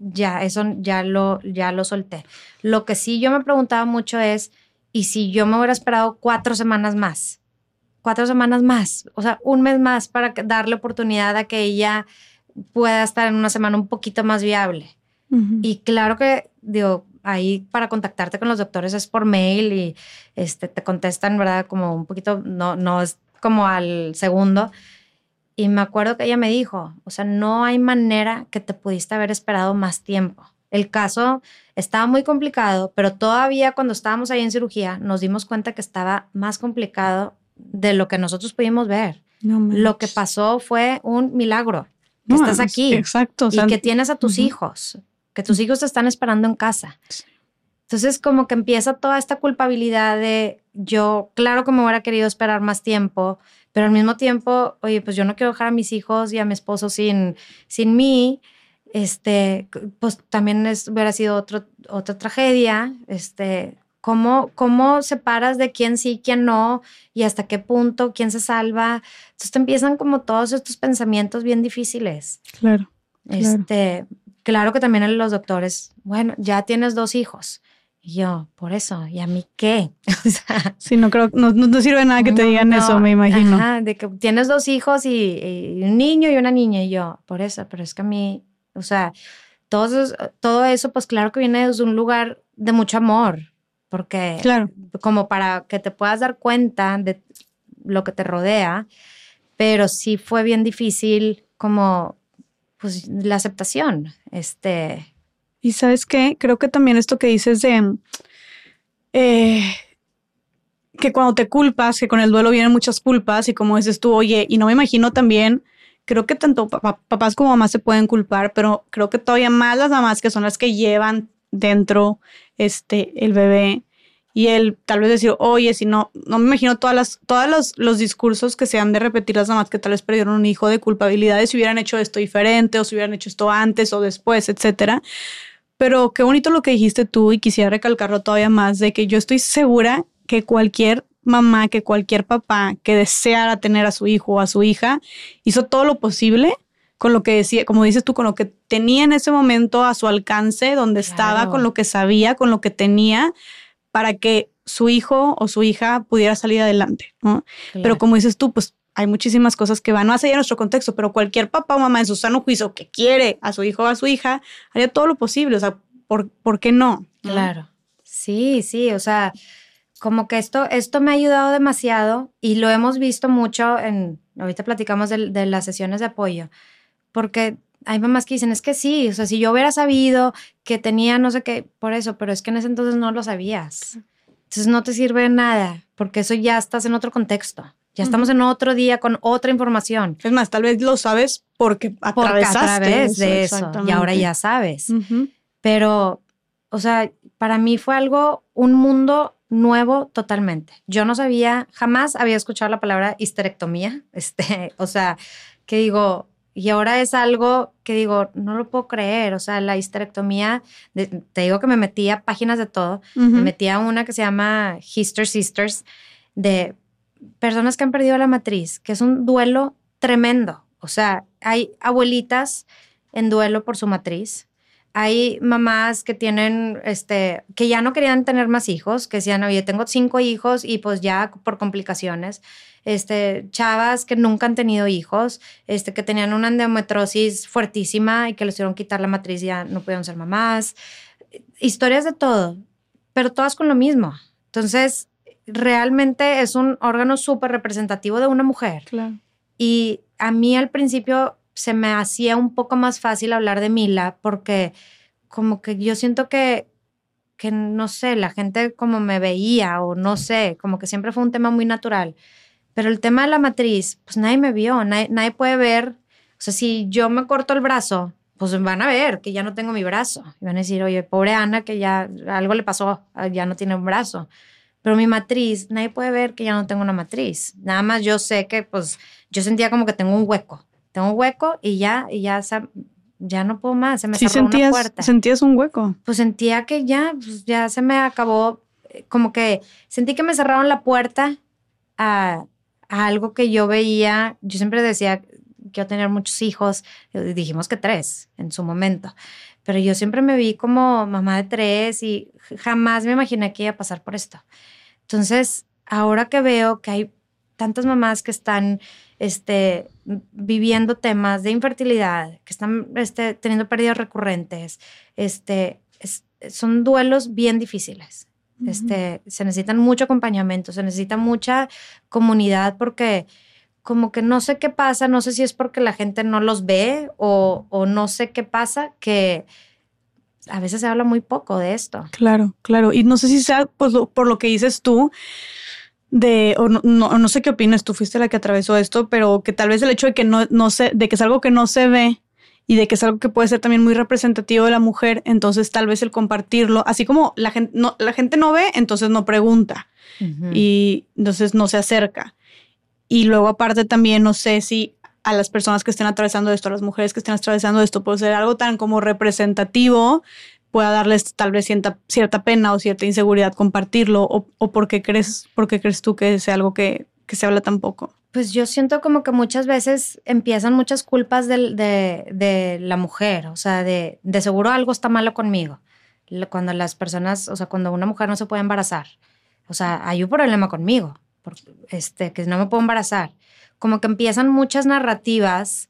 ya, eso ya lo, ya lo solté. Lo que sí yo me preguntaba mucho es, ¿y si yo me hubiera esperado cuatro semanas más? Cuatro semanas más, o sea, un mes más para darle oportunidad a que ella pueda estar en una semana un poquito más viable. Y claro que, digo, ahí para contactarte con los doctores es por mail y este, te contestan, ¿verdad? Como un poquito, no, no es como al segundo, y me acuerdo que ella me dijo, o sea, no hay manera que te pudiste haber esperado más tiempo. El caso estaba muy complicado, pero todavía cuando estábamos ahí en cirugía nos dimos cuenta que estaba más complicado de lo que nosotros pudimos ver. lo que pasó fue un milagro. Que estás aquí. Exacto. y que tienes a tus hijos, que tus hijos te están esperando en casa. Entonces, como que empieza toda esta culpabilidad de yo, claro que me hubiera querido esperar más tiempo, pero al mismo tiempo, oye, pues yo no quiero dejar a mis hijos y a mi esposo sin, sin mí, este, pues también es, hubiera sido otro, otra tragedia, este, ¿cómo, ¿cómo separas de quién sí, quién no y hasta qué punto, quién se salva? Entonces te empiezan como todos estos pensamientos bien difíciles. Claro. Este, claro que también los doctores, bueno, ya tienes dos hijos y yo, por eso, ¿y a mí qué? o sea, sí, no creo, no, no sirve nada que te digan eso, me imagino. Ajá, de que tienes dos hijos y, un niño y una niña, y yo, por eso, pero es que a mí, o sea, todo eso, todo eso, pues claro que viene desde un lugar de mucho amor, porque claro. como para que te puedas dar cuenta de lo que te rodea, pero sí fue bien difícil como, pues, la aceptación, este y sabes qué, creo que también esto que dices de eh, que cuando te culpas, que con el duelo vienen muchas culpas y como dices tú, oye, y no me imagino también, creo que tanto papás como mamás se pueden culpar, pero creo que todavía más las mamás que son las que llevan dentro este el bebé y él tal vez decir, oye, si no, no me imagino todas las, todos los, los, discursos que se han de repetir las mamás que tal vez perdieron un hijo de culpabilidades si hubieran hecho esto diferente o si hubieran hecho esto antes o después, etcétera. Pero qué bonito lo que dijiste tú y quisiera recalcarlo todavía más de que yo estoy segura que cualquier mamá, que cualquier papá que deseara tener a su hijo o a su hija, hizo todo lo posible con lo que decía, como dices tú, con lo que tenía en ese momento a su alcance, donde estaba, con lo que sabía, con lo que tenía, para que su hijo o su hija pudiera salir adelante, ¿no? Pero como dices tú, pues hay muchísimas cosas que van más allá de nuestro contexto, pero cualquier papá o mamá en su sano juicio que quiere a su hijo o a su hija, haría todo lo posible, o sea, ¿por, ¿por qué no? Claro. Sí, sí, o sea, como que esto, esto me ha ayudado demasiado y lo hemos visto mucho en, ahorita platicamos de, de las sesiones de apoyo, porque hay mamás que dicen, es que sí, o sea, si yo hubiera sabido que tenía no sé qué, por eso, pero es que en ese entonces no lo sabías. Entonces no te sirve de nada, porque eso ya estás en otro contexto. Ya estamos en otro día con otra información. Es más, tal vez lo sabes porque atravesaste a través de eso. Y ahora ya sabes. Pero, o sea, para mí fue algo, un mundo nuevo totalmente. Yo no sabía, jamás había escuchado la palabra histerectomía. Este, o sea, que digo, y ahora es algo que digo, no lo puedo creer. O sea, la histerectomía, te digo que me metía a páginas de todo. Me metía a una que se llama Hister Sisters, de personas que han perdido la matriz, que es un duelo tremendo. O sea, hay abuelitas en duelo por su matriz. Hay mamás que tienen, este, que ya no querían tener más hijos, que decían, oye, tengo cinco hijos y pues ya por complicaciones este, chavas que nunca han tenido hijos, este, que tenían una endometrosis fuertísima y que les hicieron quitar la matriz y ya no pudieron ser mamás. Historias de todo, pero todas con lo mismo. Entonces, realmente es un órgano súper representativo de una mujer. Y a mí al principio se me hacía un poco más fácil hablar de Mila porque como que yo siento que que no sé, la gente como me veía o no sé, como que siempre fue un tema muy natural. Pero el tema de la matriz, pues nadie me vio, nadie, puede ver. O sea, si yo me corto el brazo, pues van a ver que ya no tengo mi brazo. Y van a decir, oye, pobre Ana, que ya algo le pasó, ah, ya no tiene un brazo. Pero mi matriz, nadie puede ver que ya no tengo una matriz. Nada más yo sé que, pues, yo sentía como que tengo un hueco. Tengo un hueco y ya, y ya, ya no puedo más. Se me sí, cerró sentías, una puerta. ¿Sentías un hueco? Pues sentía que ya, pues, ya se me acabó. Eh, como que sentí que me cerraron la puerta a, algo que yo veía, yo siempre decía, quiero tener muchos hijos, eh, dijimos que tres en su momento, pero yo siempre me vi como mamá de tres y jamás me imaginé que iba a pasar por esto. Entonces, ahora que veo que hay tantas mamás que están este, viviendo temas de infertilidad, que están este, teniendo pérdidas recurrentes, este, son duelos bien difíciles. Este, se necesitan mucho acompañamiento, se necesita mucha comunidad porque como que no sé qué pasa, no sé si es porque la gente no los ve o, no sé qué pasa, que a veces se habla muy poco de esto. Claro, claro. Y no sé si sea pues, por lo que dices tú, de, o no, no, sé qué opinas, tú fuiste la que atravesó esto, pero que tal vez el hecho de que no, no sé, de que es algo que no se ve, y de que es algo que puede ser también muy representativo de la mujer, entonces tal vez el compartirlo, así como la gente no, la gente no ve, entonces no pregunta y entonces no se acerca. Y luego aparte también no sé si a las personas que estén atravesando esto, a las mujeres que estén atravesando esto, puede ser algo tan como representativo, pueda darles tal vez cierta, cierta pena o cierta inseguridad compartirlo, o, o porque crees, porque crees tú que sea algo que, que se habla tan poco. Pues yo siento como que muchas veces empiezan muchas culpas de, de, la mujer, o sea, de, de, seguro algo está malo conmigo. Cuando las personas, o sea, cuando una mujer no se puede embarazar, o sea, hay un problema conmigo, este, que no me puedo embarazar. Como que empiezan muchas narrativas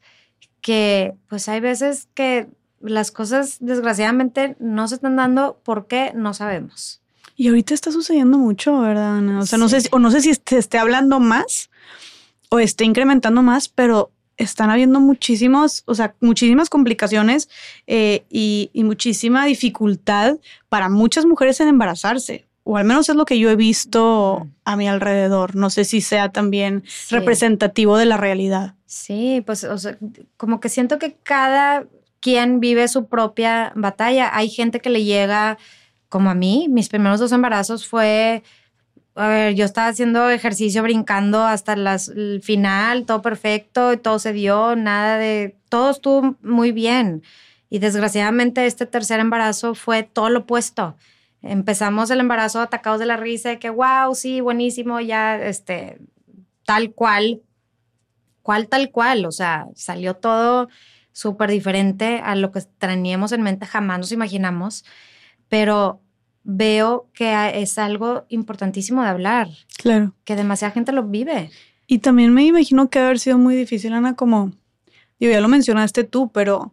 que, pues hay veces que las cosas desgraciadamente no se están dando porque no sabemos. Y ahorita está sucediendo mucho, ¿verdad, Ana? O sea, no sé, o no sé si se esté hablando más o esté incrementando más, pero están habiendo muchísimos, o sea, muchísimas complicaciones eh, y, muchísima dificultad para muchas mujeres en embarazarse. O al menos es lo que yo he visto a mi alrededor. No sé si sea también representativo de la realidad. Sí, pues o sea, como que siento que cada quien vive su propia batalla. Hay gente que le llega, como a mí, mis primeros dos embarazos fue a ver, yo estaba haciendo ejercicio brincando hasta el final, todo perfecto, todo se dio, nada de, todo estuvo muy bien. Y desgraciadamente este tercer embarazo fue todo lo opuesto. Empezamos el embarazo atacados de la risa de que, wow, sí, buenísimo, ya, este, tal cual, cual tal cual, o sea, salió todo súper diferente a lo que teníamos en mente, jamás nos imaginamos, pero veo que es algo importantísimo de hablar. Claro. Que demasiada gente lo vive. Y también me imagino que haber sido muy difícil, Ana, como, digo, ya lo mencionaste tú, pero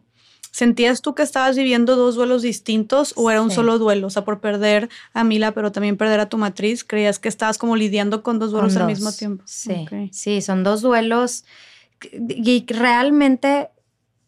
¿sentías tú que estabas viviendo dos duelos distintos o era un solo duelo? O sea, por perder a Mila, pero también perder a tu matriz, ¿creías que estabas como lidiando con dos duelos al mismo tiempo? Sí, sí, son dos duelos y realmente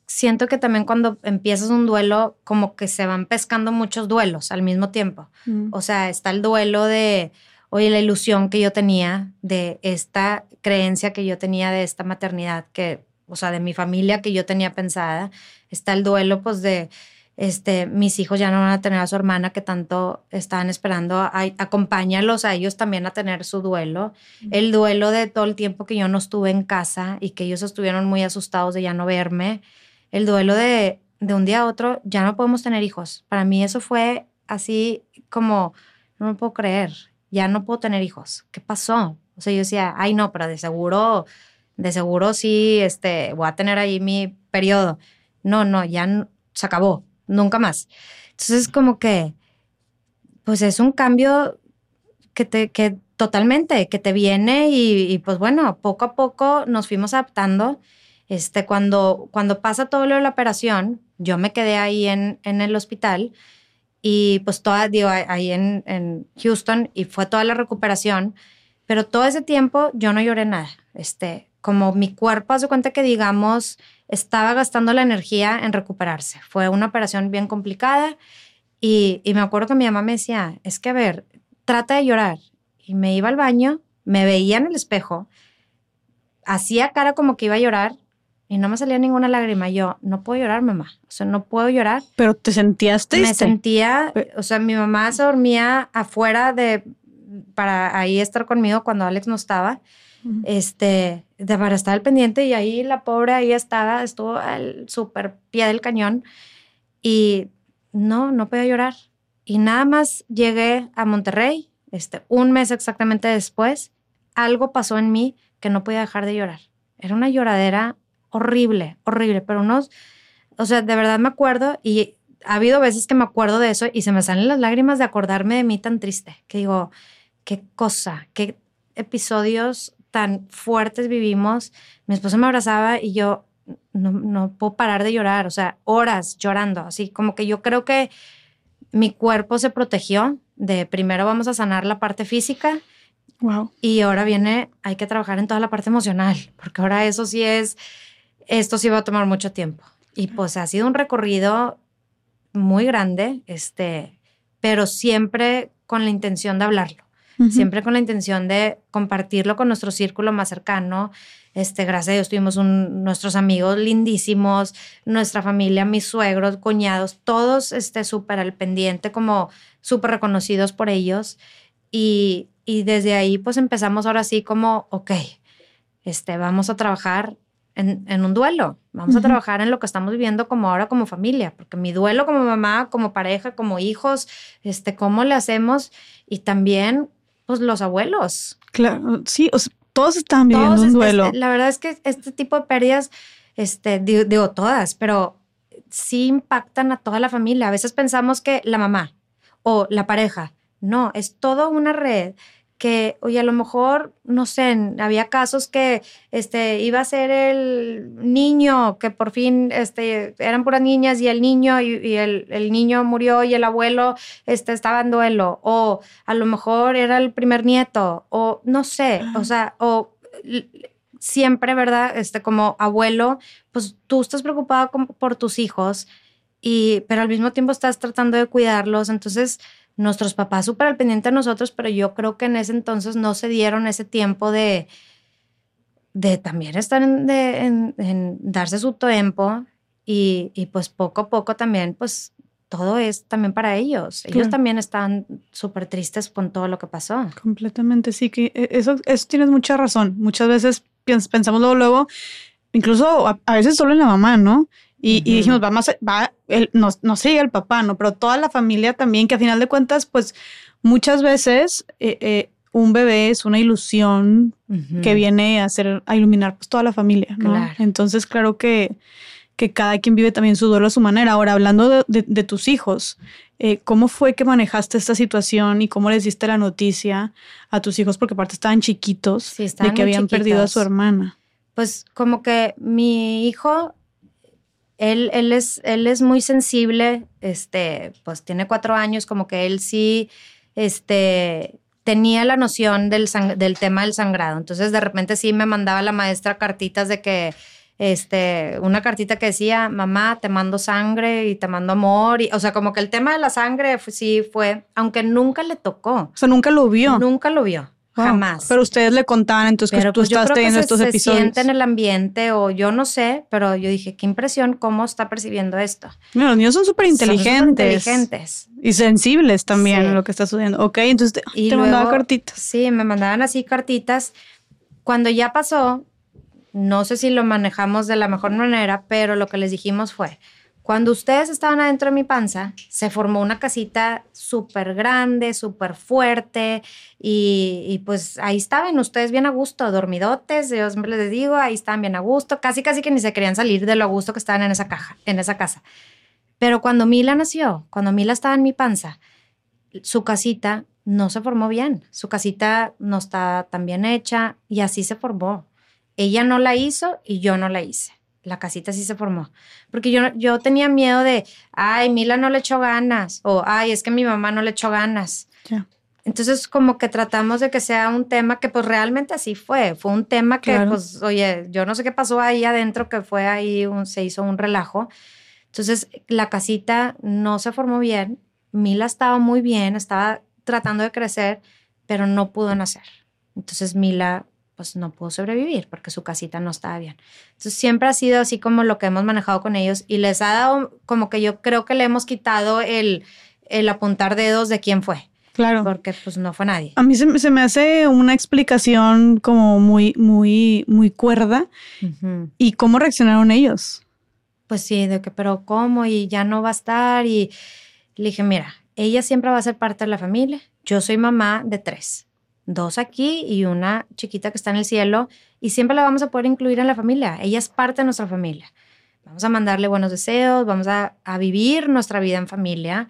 siento que también cuando empiezas un duelo, como que se van pescando muchos duelos al mismo tiempo. Mm. O sea, está el duelo de, oye, la ilusión que yo tenía de esta creencia que yo tenía de esta maternidad, que, o sea, de mi familia que yo tenía pensada. Está el duelo, pues, de, este, mis hijos ya no van a tener a su hermana que tanto estaban esperando, a, acompáñalos a ellos también a tener su duelo. Mm. El duelo de todo el tiempo que yo no estuve en casa y que ellos estuvieron muy asustados de ya no verme el duelo de, de un día a otro, ya no podemos tener hijos. Para mí eso fue así como, no me puedo creer, ya no puedo tener hijos. ¿Qué pasó? O sea, yo decía, ay no, pero de seguro, de seguro sí, este, voy a tener ahí mi periodo. No, no, ya se acabó, nunca más. Entonces, como que, pues es un cambio que te, que totalmente, que te viene y pues bueno, poco a poco nos fuimos adaptando este, cuando, cuando pasa todo lo de la operación, yo me quedé ahí en, en el hospital y pues toda, digo, ahí en, en, Houston y fue toda la recuperación, pero todo ese tiempo yo no lloré nada. Este, como mi cuerpo hace cuenta que, digamos, estaba gastando la energía en recuperarse. Fue una operación bien complicada y, y me acuerdo que mi mamá me decía, es que a ver, trata de llorar. Y me iba al baño, me veía en el espejo, hacía cara como que iba a llorar y no me salía ninguna lágrima. Yo, no puedo llorar, mamá. O sea, no puedo llorar. Pero te sentías triste. Me sentía, o sea, mi mamá se dormía afuera de, para ahí estar conmigo cuando Alex no estaba. Este, de para estar al pendiente y ahí la pobre ahí estaba, estuvo al súper pie del cañón y no, no podía llorar. Y nada más llegué a Monterrey, este, un mes exactamente después, algo pasó en mí que no podía dejar de llorar. Era una lloradera horrible, horrible, pero unos, o sea, de verdad me acuerdo y ha habido veces que me acuerdo de eso y se me salen las lágrimas de acordarme de mí tan triste, que digo, qué cosa, qué episodios tan fuertes vivimos. Mi esposo me abrazaba y yo no, no puedo parar de llorar, o sea, horas llorando, así como que yo creo que mi cuerpo se protegió de primero vamos a sanar la parte física. Wow. Y ahora viene, hay que trabajar en toda la parte emocional, porque ahora eso sí es esto sí va a tomar mucho tiempo. Y pues ha sido un recorrido muy grande, este, pero siempre con la intención de hablarlo, siempre con la intención de compartirlo con nuestro círculo más cercano. Este, gracias a Dios tuvimos nuestros amigos lindísimos, nuestra familia, mis suegros, cuñados, todos este, súper al pendiente, como súper reconocidos por ellos. Y, y desde ahí pues empezamos ahora sí como, ok, este, vamos a trabajar en, un duelo. Vamos a trabajar en lo que estamos viviendo como ahora como familia, porque mi duelo como mamá, como pareja, como hijos, este, cómo le hacemos y también, pues, los abuelos. Claro, sí, todos están viviendo un duelo. la verdad es que este tipo de pérdidas, este, digo, todas, pero sí impactan a toda la familia. A veces pensamos que la mamá o la pareja, no, es toda una red que, oye, a lo mejor, no sé, había casos que este, iba a ser el niño, que por fin este, eran puras niñas y el niño, y, el, el, niño murió y el abuelo este, estaba en duelo, o a lo mejor era el primer nieto, o no sé, o sea, o siempre, ¿verdad? Este, como abuelo, pues tú estás preocupado por tus hijos, y, pero al mismo tiempo estás tratando de cuidarlos, entonces nuestros papás súper al pendiente de nosotros, pero yo creo que en ese entonces no se dieron ese tiempo de, de también estar en, darse su tiempo y, y, pues poco a poco también, pues todo es también para ellos. Ellos también están súper tristes con todo lo que pasó. Completamente, sí, que e, eso, eso tienes mucha razón. Muchas veces pensamos luego, luego, incluso a, a veces solo en la mamá, ¿no? Y, dijimos, vamos, va, el, no, no sigue el papá, ¿no? Pero toda la familia también, que a final de cuentas, pues muchas veces eh, eh, un bebé es una ilusión que viene a hacer, a iluminar pues toda la familia, ¿no? Entonces, claro que, que cada quien vive también su duelo a su manera. Ahora, hablando de, de, tus hijos, Eh, ¿Cómo fue que manejaste esta situación y cómo les diste la noticia a tus hijos? Porque aparte estaban chiquitos de que habían perdido a su hermana. Pues como que mi hijo, él, él, es, él es muy sensible, este, pues tiene cuatro años, como que él sí, este, tenía la noción del, del tema del sangrado. Entonces de repente sí me mandaba la maestra cartitas de que este, una cartita que decía, mamá, te mando sangre y te mando amor. Y, o sea, como que el tema de la sangre sí fue, aunque nunca le tocó. O sea, nunca lo vio. Nunca lo vio. Jamás. Pero ustedes le contaban entonces que tú pues, estás teniendo estos se, episodios. Se siente en el ambiente o yo no sé, pero yo dije, qué impresión cómo está percibiendo esto. los niños son súper inteligentes. inteligentes. Y sensibles también en lo que está sucediendo. Ok, entonces te, y mandaba cartitas. Sí, me mandaban así cartitas. Cuando ya pasó, no sé si lo manejamos de la mejor manera, pero lo que les dijimos fue, cuando ustedes estaban adentro de mi panza, se formó una casita súper grande, súper fuerte y, pues ahí estaban ustedes bien a gusto, dormidotes, yo siempre les digo, ahí estaban bien a gusto, casi casi que ni se querían salir de lo a gusto que estaban en esa caja, en esa casa. Pero cuando Mila nació, cuando Mila estaba en mi panza, su casita no se formó bien, su casita no está tan bien hecha y así se formó. Ella no la hizo y yo no la hice. La casita sí se formó. Porque yo, yo tenía miedo de, ay, Mila no le echó ganas. O, ay, es que mi mamá no le echó ganas. Entonces, como que tratamos de que sea un tema que pues realmente así fue. Fue un tema que, pues, oye, yo no sé qué pasó ahí adentro, que fue ahí, un, se hizo un relajo. Entonces, la casita no se formó bien. Mila estaba muy bien, estaba tratando de crecer, pero no pudo nacer. Entonces, Mila pues no pudo sobrevivir porque su casita no estaba bien. Entonces siempre ha sido así como lo que hemos manejado con ellos y les ha dado como que yo creo que le hemos quitado el, el apuntar dedos de quién fue. Claro. Porque pues no fue nadie. A mí se, se me hace una explicación como muy, muy, muy cuerda. ¿Y cómo reaccionaron ellos? Pues sí, de que, pero ¿cómo? Y ya no va a estar. Y le dije, mira, ella siempre va a ser parte de la familia. Yo soy mamá de tres dos aquí y una chiquita que está en el cielo y siempre la vamos a poder incluir en la familia. Ella es parte de nuestra familia. Vamos a mandarle buenos deseos, vamos a, vivir nuestra vida en familia,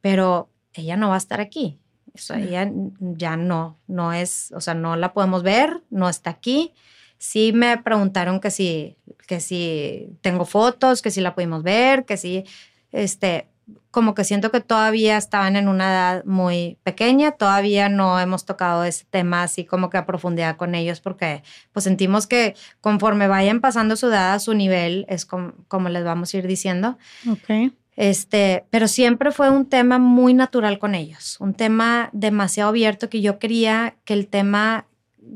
pero ella no va a estar aquí. Eso, ella ya no, no es, o sea, no la podemos ver, no está aquí. Sí me preguntaron que si, que si tengo fotos, que si la pudimos ver, que si, este, como que siento que todavía estaban en una edad muy pequeña, todavía no hemos tocado ese tema así como que a profundidad con ellos porque pues sentimos que conforme vayan pasando su edad a su nivel es como, como les vamos a ir diciendo. Ok. Este, pero siempre fue un tema muy natural con ellos, un tema demasiado abierto que yo quería que el tema,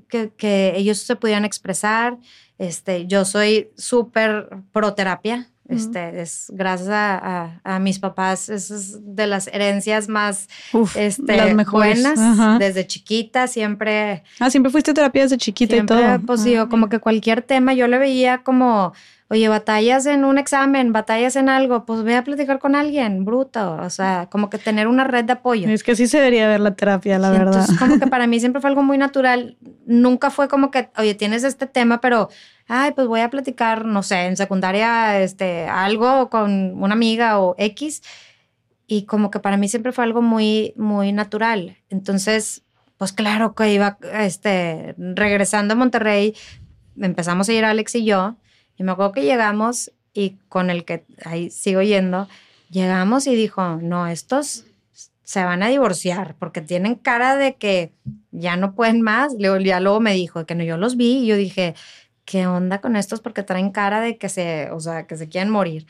que, que ellos se pudieran expresar. Este, yo soy súper pro terapia, este, es gracias a, a, mis papás, es de las herencias más este, las mejores. buenas. Desde chiquita siempre. Ah, siempre fuiste a terapia desde chiquita y todo. Pues digo, ah, como que cualquier tema yo le veía como, oye, batallas en un examen, batallas en algo, pues ve a platicar con alguien, bruto. O sea, como que tener una red de apoyo. Es que así se debería ver la terapia, la verdad. Entonces, como que para mí siempre fue algo muy natural. Nunca fue como que, oye, tienes este tema, pero ay, pues voy a platicar, no sé, en secundaria, este, algo con una amiga o X. Y como que para mí siempre fue algo muy, muy natural. Entonces, pues claro que iba, este, regresando a Monterrey, empezamos a ir Alex y yo. Y me acuerdo que llegamos y con el que ahí sigo yendo, llegamos y dijo, no, estos se van a divorciar porque tienen cara de que ya no pueden más. Ya luego me dijo que no, yo los vi y yo dije, ¿qué onda con estos? Porque traen cara de que se, o sea, que se quieren morir.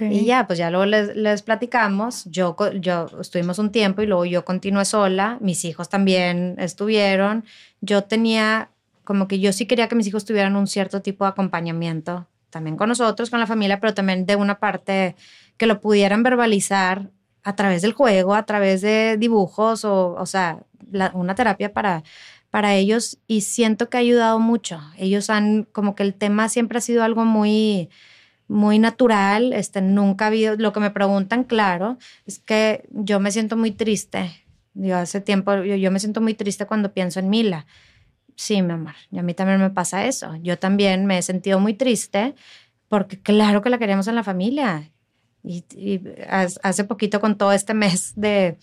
Y ya, pues ya luego les, les, platicamos. Yo, yo estuvimos un tiempo y luego yo continué sola. Mis hijos también estuvieron. Yo tenía, como que yo sí quería que mis hijos tuvieran un cierto tipo de acompañamiento, también con nosotros, con la familia, pero también de una parte que lo pudieran verbalizar a través del juego, a través de dibujos o, o sea, una terapia para para ellos y siento que ha ayudado mucho. Ellos han, como que el tema siempre ha sido algo muy, muy natural, este, nunca ha habido, lo que me preguntan, claro, es que yo me siento muy triste. Yo hace tiempo, yo, me siento muy triste cuando pienso en Mila. Sí, mi amor, y a mí también me pasa eso. Yo también me he sentido muy triste porque claro que la queremos en la familia Y, hace poquito con todo este mes de,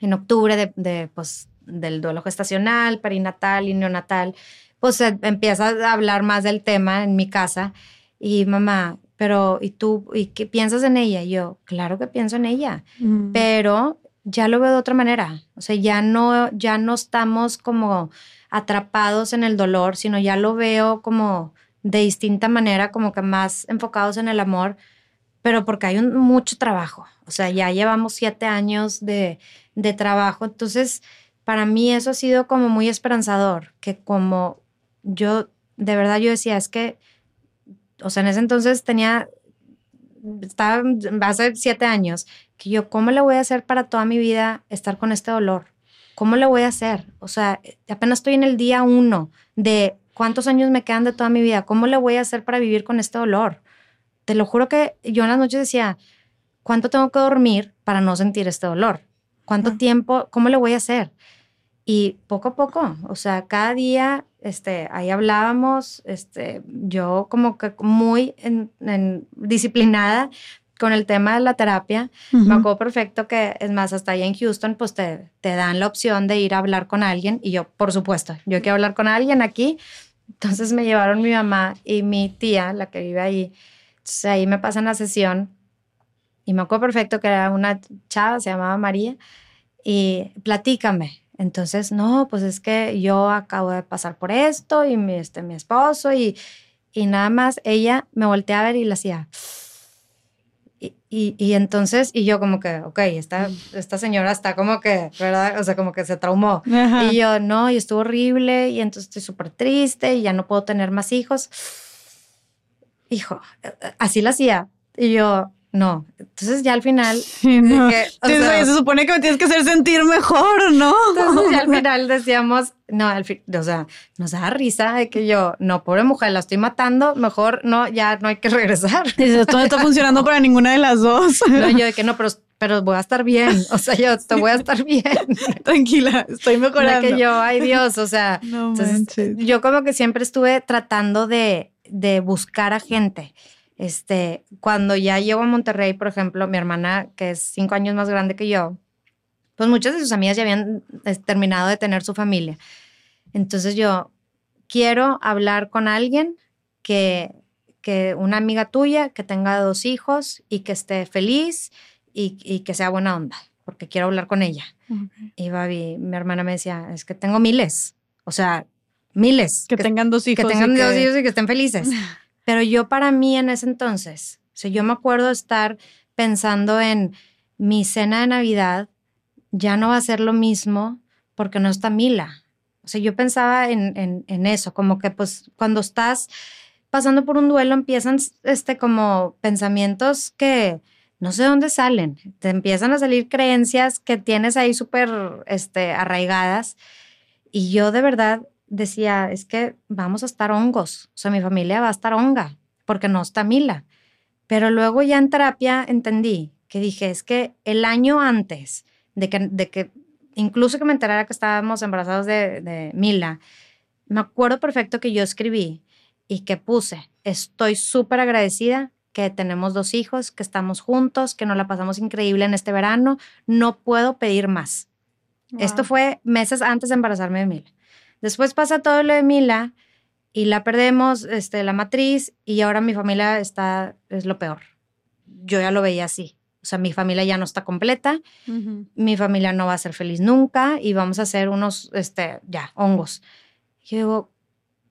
en octubre, de, de pues, del duelo gestacional, perinatal y neonatal, pues empieza a hablar más del tema en mi casa y mamá, pero ¿y tú? ¿Y qué piensas en ella? Y yo, claro que pienso en ella, mm. pero ya lo veo de otra manera. O sea, ya no, ya no estamos como atrapados en el dolor, sino ya lo veo como de distinta manera, como que más enfocados en el amor, pero porque hay un, mucho trabajo. O sea, ya llevamos siete años de, de trabajo. Entonces, para mí eso ha sido como muy esperanzador, que como yo, de verdad yo decía, es que, o sea, en ese entonces tenía, estaba hace siete años, que yo, ¿cómo le voy a hacer para toda mi vida estar con este dolor? ¿Cómo le voy a hacer? O sea, apenas estoy en el día uno de cuántos años me quedan de toda mi vida. ¿Cómo le voy a hacer para vivir con este dolor? Te lo juro que yo en las noches decía, ¿cuánto tengo que dormir para no sentir este dolor? ¿Cuánto tiempo? ¿Cómo le voy a hacer? Y poco a poco, o sea, cada día, este, ahí hablábamos, este, yo como que muy disciplinada con el tema de la terapia. Me acuerdo perfecto que, es más, hasta allá en Houston, pues te, te dan la opción de ir a hablar con alguien. Y yo, por supuesto, yo quiero hablar con alguien aquí. Entonces me llevaron mi mamá y mi tía, la que vive ahí. Entonces ahí me pasan la sesión. Y me acuerdo perfecto que era una chava, se llamaba María. Y platícame. Entonces, no, pues es que yo acabo de pasar por esto y mi, este, mi esposo y, y nada más ella me voltea a ver y le hacía... Y, y, entonces, y yo como que, ok, esta, esta señora está como que, ¿verdad? O sea, como que se traumó. Y yo, no, y estuvo horrible y entonces estoy súper triste y ya no puedo tener más hijos. Hijo, así lo hacía. Y yo, no. Entonces ya al final. se supone que me tienes que hacer sentir mejor, ¿no? Entonces ya al final decíamos, no, al fin, o sea, nos da risa de que yo, no, pobre mujer, la estoy matando, mejor no, ya no hay que regresar. esto no está funcionando para ninguna de las dos. No, yo de que no, pero, pero voy a estar bien. O sea, yo te voy a estar bien. Tranquila, estoy mejorando. que yo, ay Dios, o sea, yo como que siempre estuve tratando de, de buscar a gente este, cuando ya llego a Monterrey, por ejemplo, mi hermana, que es cinco años más grande que yo, pues muchas de sus amigas ya habían terminado de tener su familia. Entonces yo quiero hablar con alguien que, que una amiga tuya que tenga dos hijos y que esté feliz y, que sea buena onda, porque quiero hablar con ella. Y Babi, mi hermana me decía, es que tengo miles, o sea, miles. Que, tengan dos hijos. Que tengan dos hijos y que estén felices. Pero yo para mí en ese entonces, o sea, yo me acuerdo estar pensando en mi cena de Navidad, ya no va a ser lo mismo porque no está Mila. O sea, yo pensaba en, en, eso, como que pues cuando estás pasando por un duelo empiezan este como pensamientos que no sé dónde salen, te empiezan a salir creencias que tienes ahí súper este, arraigadas y yo de verdad decía, es que vamos a estar hongos, o sea, mi familia va a estar honga, porque no está Mila. Pero luego ya en terapia entendí que dije, es que el año antes de que, de que incluso que me enterara que estábamos embarazados de, de Mila, me acuerdo perfecto que yo escribí y que puse, estoy súper agradecida que tenemos dos hijos, que estamos juntos, que nos la pasamos increíble en este verano, no puedo pedir más. Esto fue meses antes de embarazarme de Mila. Después pasa todo lo de Mila y la perdemos, este, la matriz, y ahora mi familia está, es lo peor. Yo ya lo veía así. O sea, mi familia ya no está completa, mi familia no va a ser feliz nunca y vamos a ser unos, este, ya, hongos. Yo digo,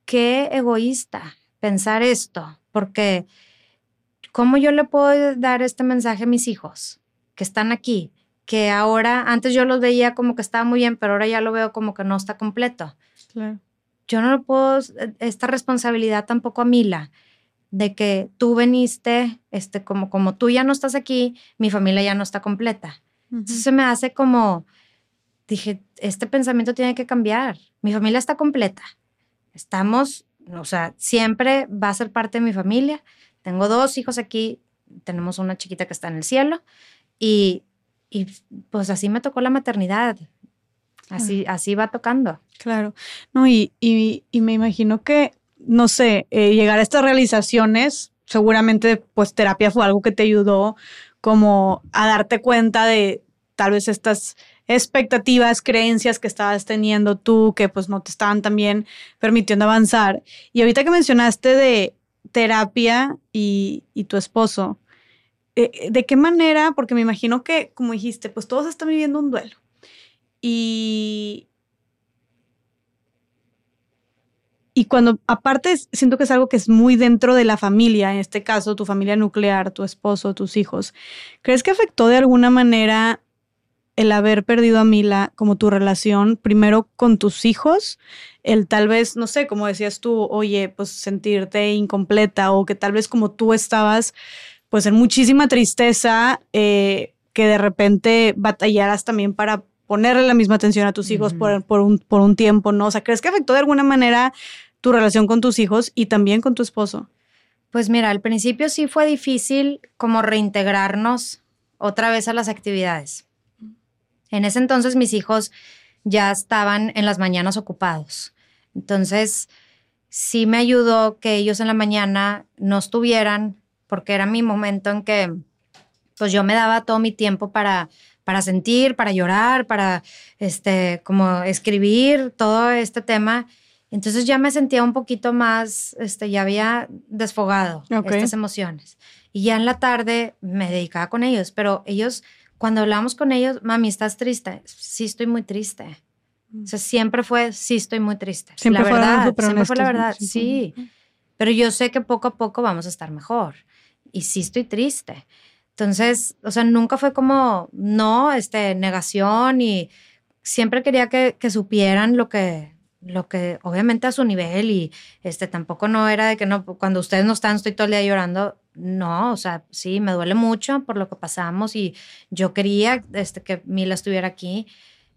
qué egoísta pensar esto, porque ¿cómo yo le puedo dar este mensaje a mis hijos que están aquí? Que ahora, antes yo los veía como que estaba muy bien, pero ahora ya lo veo como que no está completo. Yo no lo puedo, esta responsabilidad tampoco a Mila, de que tú veniste, este, como, como tú ya no estás aquí, mi familia ya no está completa. Entonces se me hace como, dije, este pensamiento tiene que cambiar. Mi familia está completa. Estamos, o sea, siempre va a ser parte de mi familia. Tengo dos hijos aquí, tenemos una chiquita que está en el cielo y, y pues así me tocó la maternidad. Así, así va tocando. Claro. No, y, y, me imagino que, no sé, eh, llegar a estas realizaciones, seguramente pues terapia fue algo que te ayudó como a darte cuenta de tal vez estas expectativas, creencias que estabas teniendo tú que pues no te estaban también permitiendo avanzar. Y ahorita que mencionaste de terapia y, tu esposo, eh, ¿de qué manera? Porque me imagino que, como dijiste, pues todos están viviendo un duelo. Y, y cuando, aparte, siento que es algo que es muy dentro de la familia, en este caso, tu familia nuclear, tu esposo, tus hijos. ¿Crees que afectó de alguna manera el haber perdido a Mila como tu relación primero con tus hijos, el tal vez, no sé, como decías tú, oye, pues sentirte incompleta o que tal vez como tú estabas pues en muchísima tristeza, eh, que de repente batallaras también para ponerle la misma atención a tus hijos por, por, un, por un tiempo, ¿no? O sea, ¿crees que afectó de alguna manera tu relación con tus hijos y también con tu esposo? Pues mira, al principio sí fue difícil como reintegrarnos otra vez a las actividades en ese entonces mis hijos ya estaban en las mañanas ocupados. Entonces, sí me ayudó que ellos en la mañana no estuvieran, porque era mi momento en que pues yo me daba todo mi tiempo para, para sentir, para llorar, para este, como escribir todo este tema. Entonces ya me sentía un poquito más, este, ya había desfogado estas emociones. Y ya en la tarde me dedicaba con ellos, pero ellos cuando hablamos con ellos, mami, ¿estás triste? Sí, estoy muy triste. O sea, siempre fue, sí, estoy muy triste. Siempre la verdad, siempre fue la verdad, sí. Pero yo sé que poco a poco vamos a estar mejor. Y sí estoy triste. Entonces, o sea, nunca fue como, no, este, negación y siempre quería que, que supieran lo que, lo que obviamente a su nivel y este tampoco no era de que no cuando ustedes no están estoy todo el día llorando. No o sea sí me duele mucho por lo que pasamos y yo quería este que Mila estuviera aquí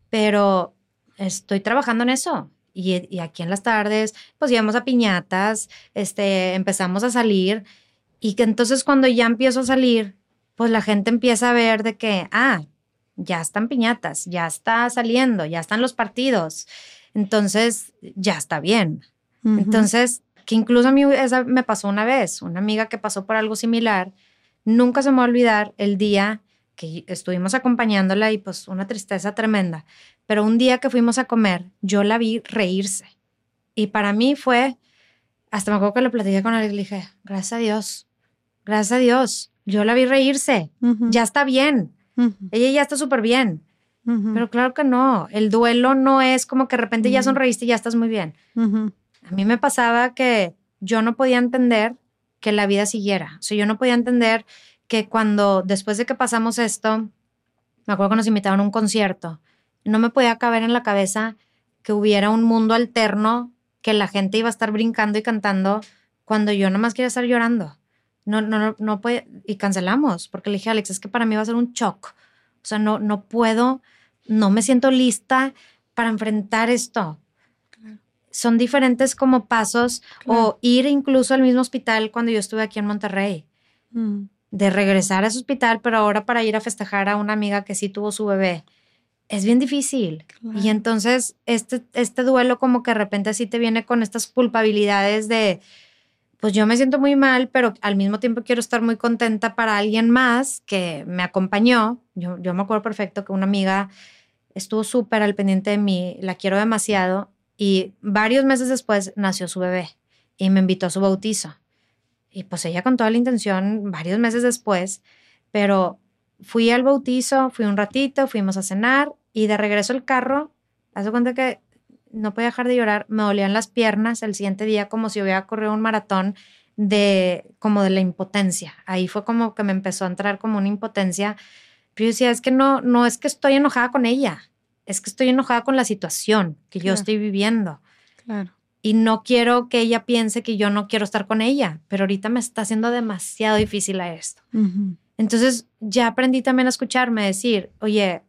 pero estoy trabajando en eso y, y aquí en las tardes pues íbamos a piñatas este empezamos a salir y que entonces cuando ya empiezo a salir pues la gente empieza a ver de que ah ya están piñatas ya está saliendo ya están los partidos entonces, ya está bien. Entonces, que incluso a mí esa me pasó una vez, una amiga que pasó por algo similar, nunca se me va a olvidar el día que estuvimos acompañándola y pues una tristeza tremenda, pero un día que fuimos a comer, yo la vi reírse. Y para mí fue, hasta me acuerdo que lo platiqué con ella y le dije, gracias a Dios, gracias a Dios, yo la vi reírse, ya está bien, ella ya está súper bien. Pero claro que no, el duelo no es como que de repente ya sonreíste y ya estás muy bien. A mí me pasaba que yo no podía entender que la vida siguiera. O sea, yo no podía entender que cuando después de que pasamos esto, me acuerdo que nos invitaron a un concierto, no me podía caber en la cabeza que hubiera un mundo alterno que la gente iba a estar brincando y cantando cuando yo nomás quería estar llorando. No, no, no, no puede, y cancelamos, porque le dije a Alex, es que para mí va a ser un shock. O sea, no, no puedo no me siento lista para enfrentar esto. Son diferentes como pasos o ir incluso al mismo hospital cuando yo estuve aquí en Monterrey. Mm. De regresar a ese hospital, pero ahora para ir a festejar a una amiga que sí tuvo su bebé. Es bien difícil. Y entonces este, este duelo como que de repente así te viene con estas culpabilidades de, pues yo me siento muy mal, pero al mismo tiempo quiero estar muy contenta para alguien más que me acompañó. Yo, me acuerdo perfecto que una amiga estuvo súper al pendiente de mí, la quiero demasiado y varios meses después nació su bebé y me invitó a su bautizo. Y pues ella con toda la intención, varios meses después, pero fui al bautizo, fui un ratito, fuimos a cenar y de regreso al carro, hace cuenta que no podía dejar de llorar, me dolían las piernas el siguiente día como si hubiera corrido un maratón de como de la impotencia. Ahí fue como que me empezó a entrar como una impotencia. Pero yo decía, es que no, no es que estoy enojada con ella, es que estoy enojada con la situación que yo estoy viviendo. Claro. Y no quiero que ella piense que yo no quiero estar con ella, pero ahorita me está haciendo demasiado difícil a esto. Entonces ya aprendí también a escucharme decir, oye,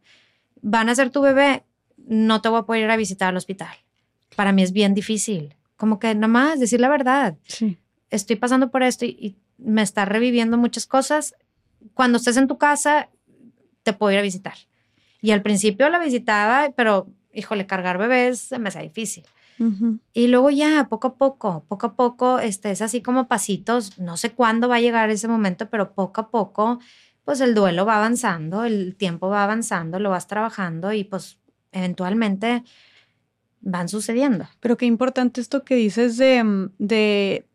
van a ser tu bebé, no te voy a poder ir a visitar al hospital. Para mí es bien difícil. Como que nada más decir la verdad. Sí. Estoy pasando por esto y, me está reviviendo muchas cosas. Cuando estés en tu casa, te puedo ir a visitar. Y al principio la visitaba, pero híjole, cargar bebés se me hacía difícil. Y luego ya, poco a poco, poco a poco, este, es así como pasitos, no sé cuándo va a llegar ese momento, pero poco a poco pues el duelo va avanzando, el tiempo va avanzando, lo vas trabajando y pues eventualmente van sucediendo. Pero qué importante esto que dices de, mm, de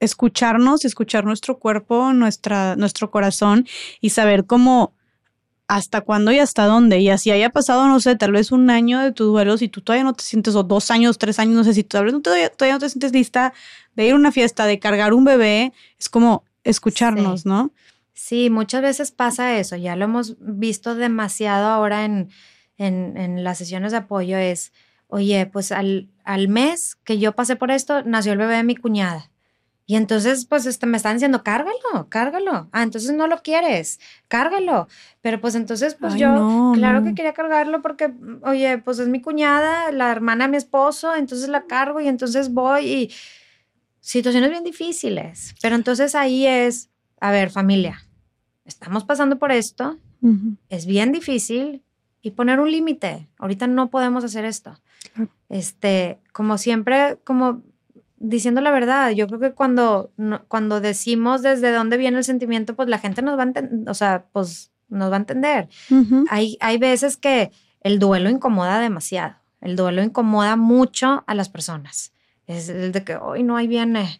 escucharnos, escuchar nuestro cuerpo, nuestra, nuestro corazón y saber cómo hasta cuándo y hasta dónde. Y así haya pasado, no sé, tal vez un año de tu duelo, si tú todavía no te sientes, o dos años, tres años, no sé, si tal vez todavía, todavía no te sientes lista de ir a una fiesta, de cargar un bebé, es como escucharnos, ¿no? Sí, muchas veces pasa eso, ya lo hemos visto demasiado ahora en, en, las sesiones de apoyo, es, oye, pues al, al mes que yo pasé por esto, nació el bebé de mi cuñada. Y entonces, pues, este, me están diciendo, cárgalo, cárgalo. Ah, entonces no lo quieres, cárgalo. Pero pues entonces, pues yo, claro que quería cargarlo porque, oye, pues es mi cuñada, la hermana de mi esposo, entonces la cargo y entonces voy y situaciones bien difíciles. Pero entonces ahí es, a ver, familia, estamos pasando por esto, es bien difícil y poner un límite. Ahorita no podemos hacer esto. Este, como siempre, como diciendo la verdad, yo creo que cuando, cuando decimos desde dónde viene el sentimiento, pues la gente nos va a entender, o sea, pues nos va a entender. hay, hay veces que el duelo incomoda demasiado, el duelo incomoda mucho a las personas. Es el de que, hoy no, ahí viene,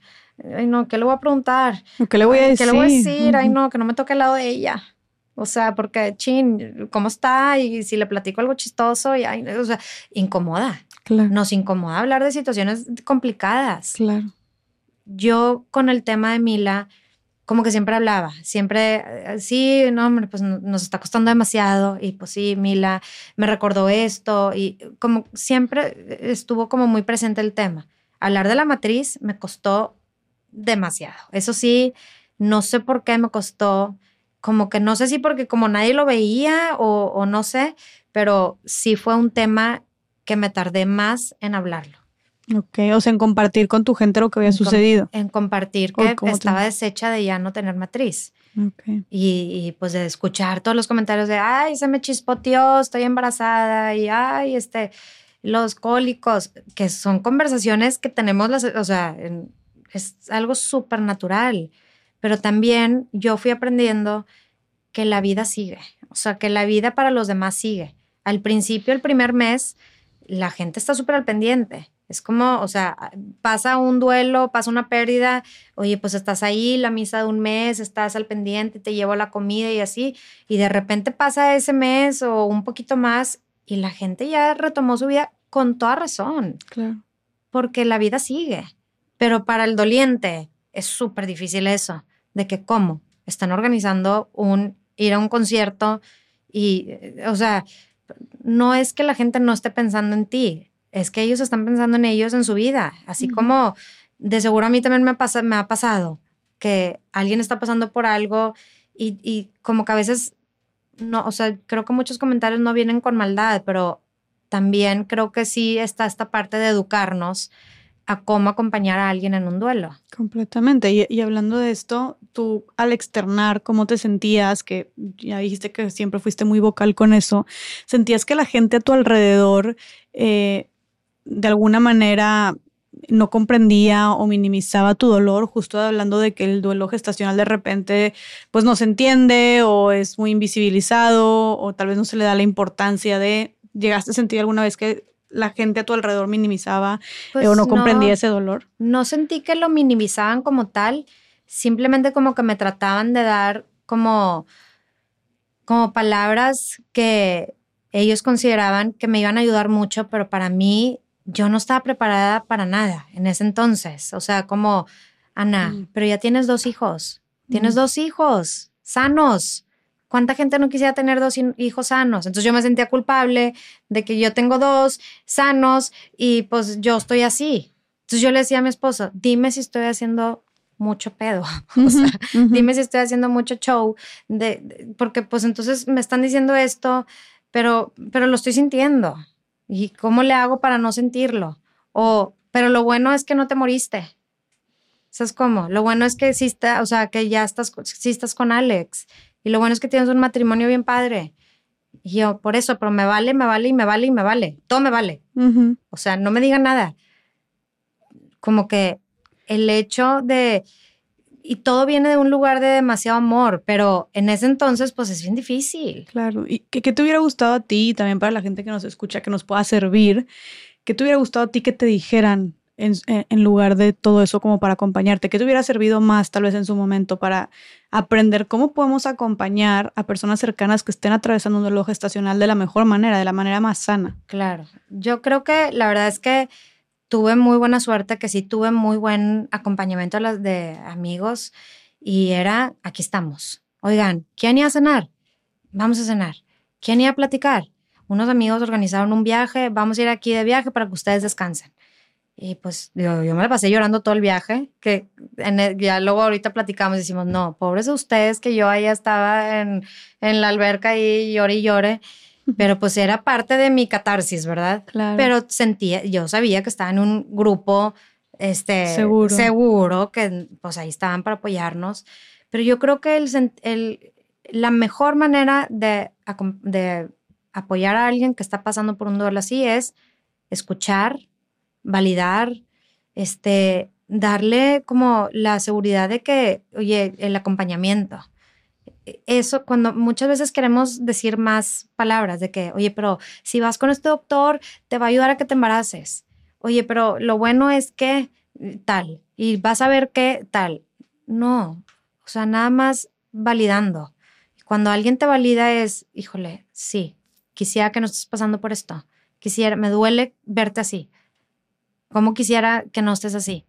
ay no, ¿qué le voy a preguntar? ¿Qué le voy a decir? ¿Qué le voy a decir? Ay no, que no me toque el lado de ella. O sea, porque, chin, ¿cómo está? Y si le platico algo chistoso, y, ay, o sea, incomoda. Nos incomoda hablar de situaciones complicadas. Claro. Yo con el tema de Mila, como que siempre hablaba, siempre, eh, sí, no, hombre, pues nos está costando demasiado y pues sí, Mila me recordó esto y como siempre estuvo como muy presente el tema. Hablar de la matriz me costó demasiado. Eso sí, no sé por qué me costó, como que no sé si porque como nadie lo veía o, o no sé, pero sí fue un tema que me tardé más en hablarlo. Ok, o sea, en compartir con tu gente lo que había sucedido. en compartir que estaba deshecha de ya no tener matriz. Okay. Y, pues de escuchar todos los comentarios de, ay, se me chispoteó, estoy embarazada, y ay, este, los cólicos, que son conversaciones que tenemos, las, o sea, es algo súper natural. Pero también yo fui aprendiendo que la vida sigue, o sea, que la vida para los demás sigue. Al principio, el primer mes, la gente está súper al pendiente. Es como, o sea, pasa un duelo, pasa una pérdida, oye, pues estás ahí, la misa de un mes, estás al pendiente, te llevo la comida y así, y de repente pasa ese mes o un poquito más y la gente ya retomó su vida con toda razón. Claro. Porque la vida sigue. Pero para el doliente es súper difícil eso, de que cómo están organizando un ir a un concierto y, eh, o sea, no es que la gente no esté pensando en ti, es que ellos están pensando en ellos en su vida, así como de seguro a mí también me, pasa, me ha pasado que alguien está pasando por algo y, y como que a veces, no, o sea, creo que muchos comentarios no vienen con maldad, pero también creo que sí está esta parte de educarnos a cómo acompañar a alguien en un duelo. Completamente. Y, hablando de esto, tú al externar cómo te sentías, que ya dijiste que siempre fuiste muy vocal con eso, sentías que la gente a tu alrededor eh, de alguna manera no comprendía o minimizaba tu dolor, justo hablando de que el duelo gestacional de repente pues no se entiende o es muy invisibilizado o tal vez no se le da la importancia de, ¿llegaste a sentir alguna vez que la gente a tu alrededor minimizaba eh, o pues no comprendía ese dolor? No sentí que lo minimizaban como tal, simplemente como que me trataban de dar como, como palabras que ellos consideraban que me iban a ayudar mucho, pero para mí yo no estaba preparada para nada en ese entonces. O sea, como, Ana, mm. pero ya tienes dos hijos, tienes mm. dos hijos sanos ¿Cuánta gente no quisiera tener dos hijos sanos? Entonces yo me sentía culpable de que yo tengo dos sanos y pues yo estoy así. Entonces yo le decía a mi esposo, dime si estoy haciendo mucho pedo, o sea, dime si estoy haciendo mucho show, de, porque pues entonces me están diciendo esto, pero, pero lo estoy sintiendo. ¿Y cómo le hago para no sentirlo? O, pero lo bueno es que no te moriste. ¿Sabes cómo? Lo bueno es que sí está, o sea, que ya estás, sí estás con Alex y lo bueno es que tienes un matrimonio bien padre. Y yo, por eso, pero me vale, me vale y me vale y me vale. Todo me vale. O sea, no me digan nada. Como que el hecho de, y todo viene de un lugar de demasiado amor, pero en ese entonces pues es bien difícil. Claro, y que, te hubiera gustado a ti y también para la gente que nos escucha, que nos pueda servir, que te hubiera gustado a ti que te dijeran en, lugar de todo eso como para acompañarte? ¿Qué te hubiera servido más tal vez en su momento para aprender cómo podemos acompañar a personas cercanas que estén atravesando un duelo gestacional de la mejor manera, de la manera más sana? Claro, yo creo que la verdad es que tuve muy buena suerte, que sí tuve muy buen acompañamiento de amigos y era, aquí estamos. Oigan, ¿quién iba a cenar? Vamos a cenar. ¿Quién iba a platicar? Unos amigos organizaron un viaje, vamos a ir aquí de viaje para que ustedes descansen. Y pues yo, yo me la pasé llorando todo el viaje, que ya luego ahorita platicamos y decimos, no, pobres de ustedes que yo ahí estaba en, en la alberca y llore y llore pero pues era parte de mi catarsis, ¿verdad? Claro. Pero sentía, yo sabía que estaba en un grupo este, seguro. seguro, que pues ahí estaban para apoyarnos, pero yo creo que el, el, la mejor manera de, de apoyar a alguien que está pasando por un duelo así es escuchar, validar, este, darle como la seguridad de que, oye, el acompañamiento eso cuando muchas veces queremos decir más palabras de que, oye, pero si vas con este doctor, te va a ayudar a que te embaraces. Oye, pero lo bueno es que eh, tal, y vas a ver que tal. No, o sea, nada más validando. Cuando alguien te valida es, híjole, sí, quisiera que no estés pasando por esto. Quisiera, me duele verte así. ¿Cómo quisiera que no estés así?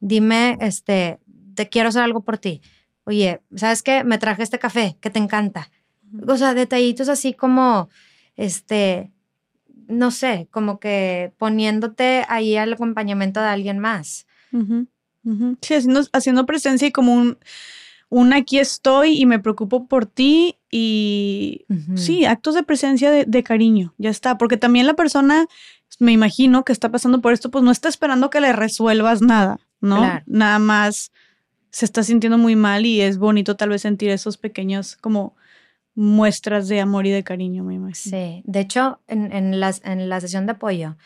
Dime, este, te quiero hacer algo por ti oye, ¿sabes qué? Me traje este café que te encanta. O sea, detallitos así como, este, no sé, como que poniéndote ahí al acompañamiento de alguien más. Sí, haciendo, presencia y como un, un aquí estoy y me preocupo por ti y sí, actos de presencia de, de, cariño, ya está, porque también la persona, me imagino que está pasando por esto, pues no está esperando que le resuelvas nada, ¿no? Nada más se está sintiendo muy mal y es bonito tal vez sentir esos pequeños como muestras de amor y de cariño, me imagino. Sí, de hecho, en, en, en la sesión de apoyo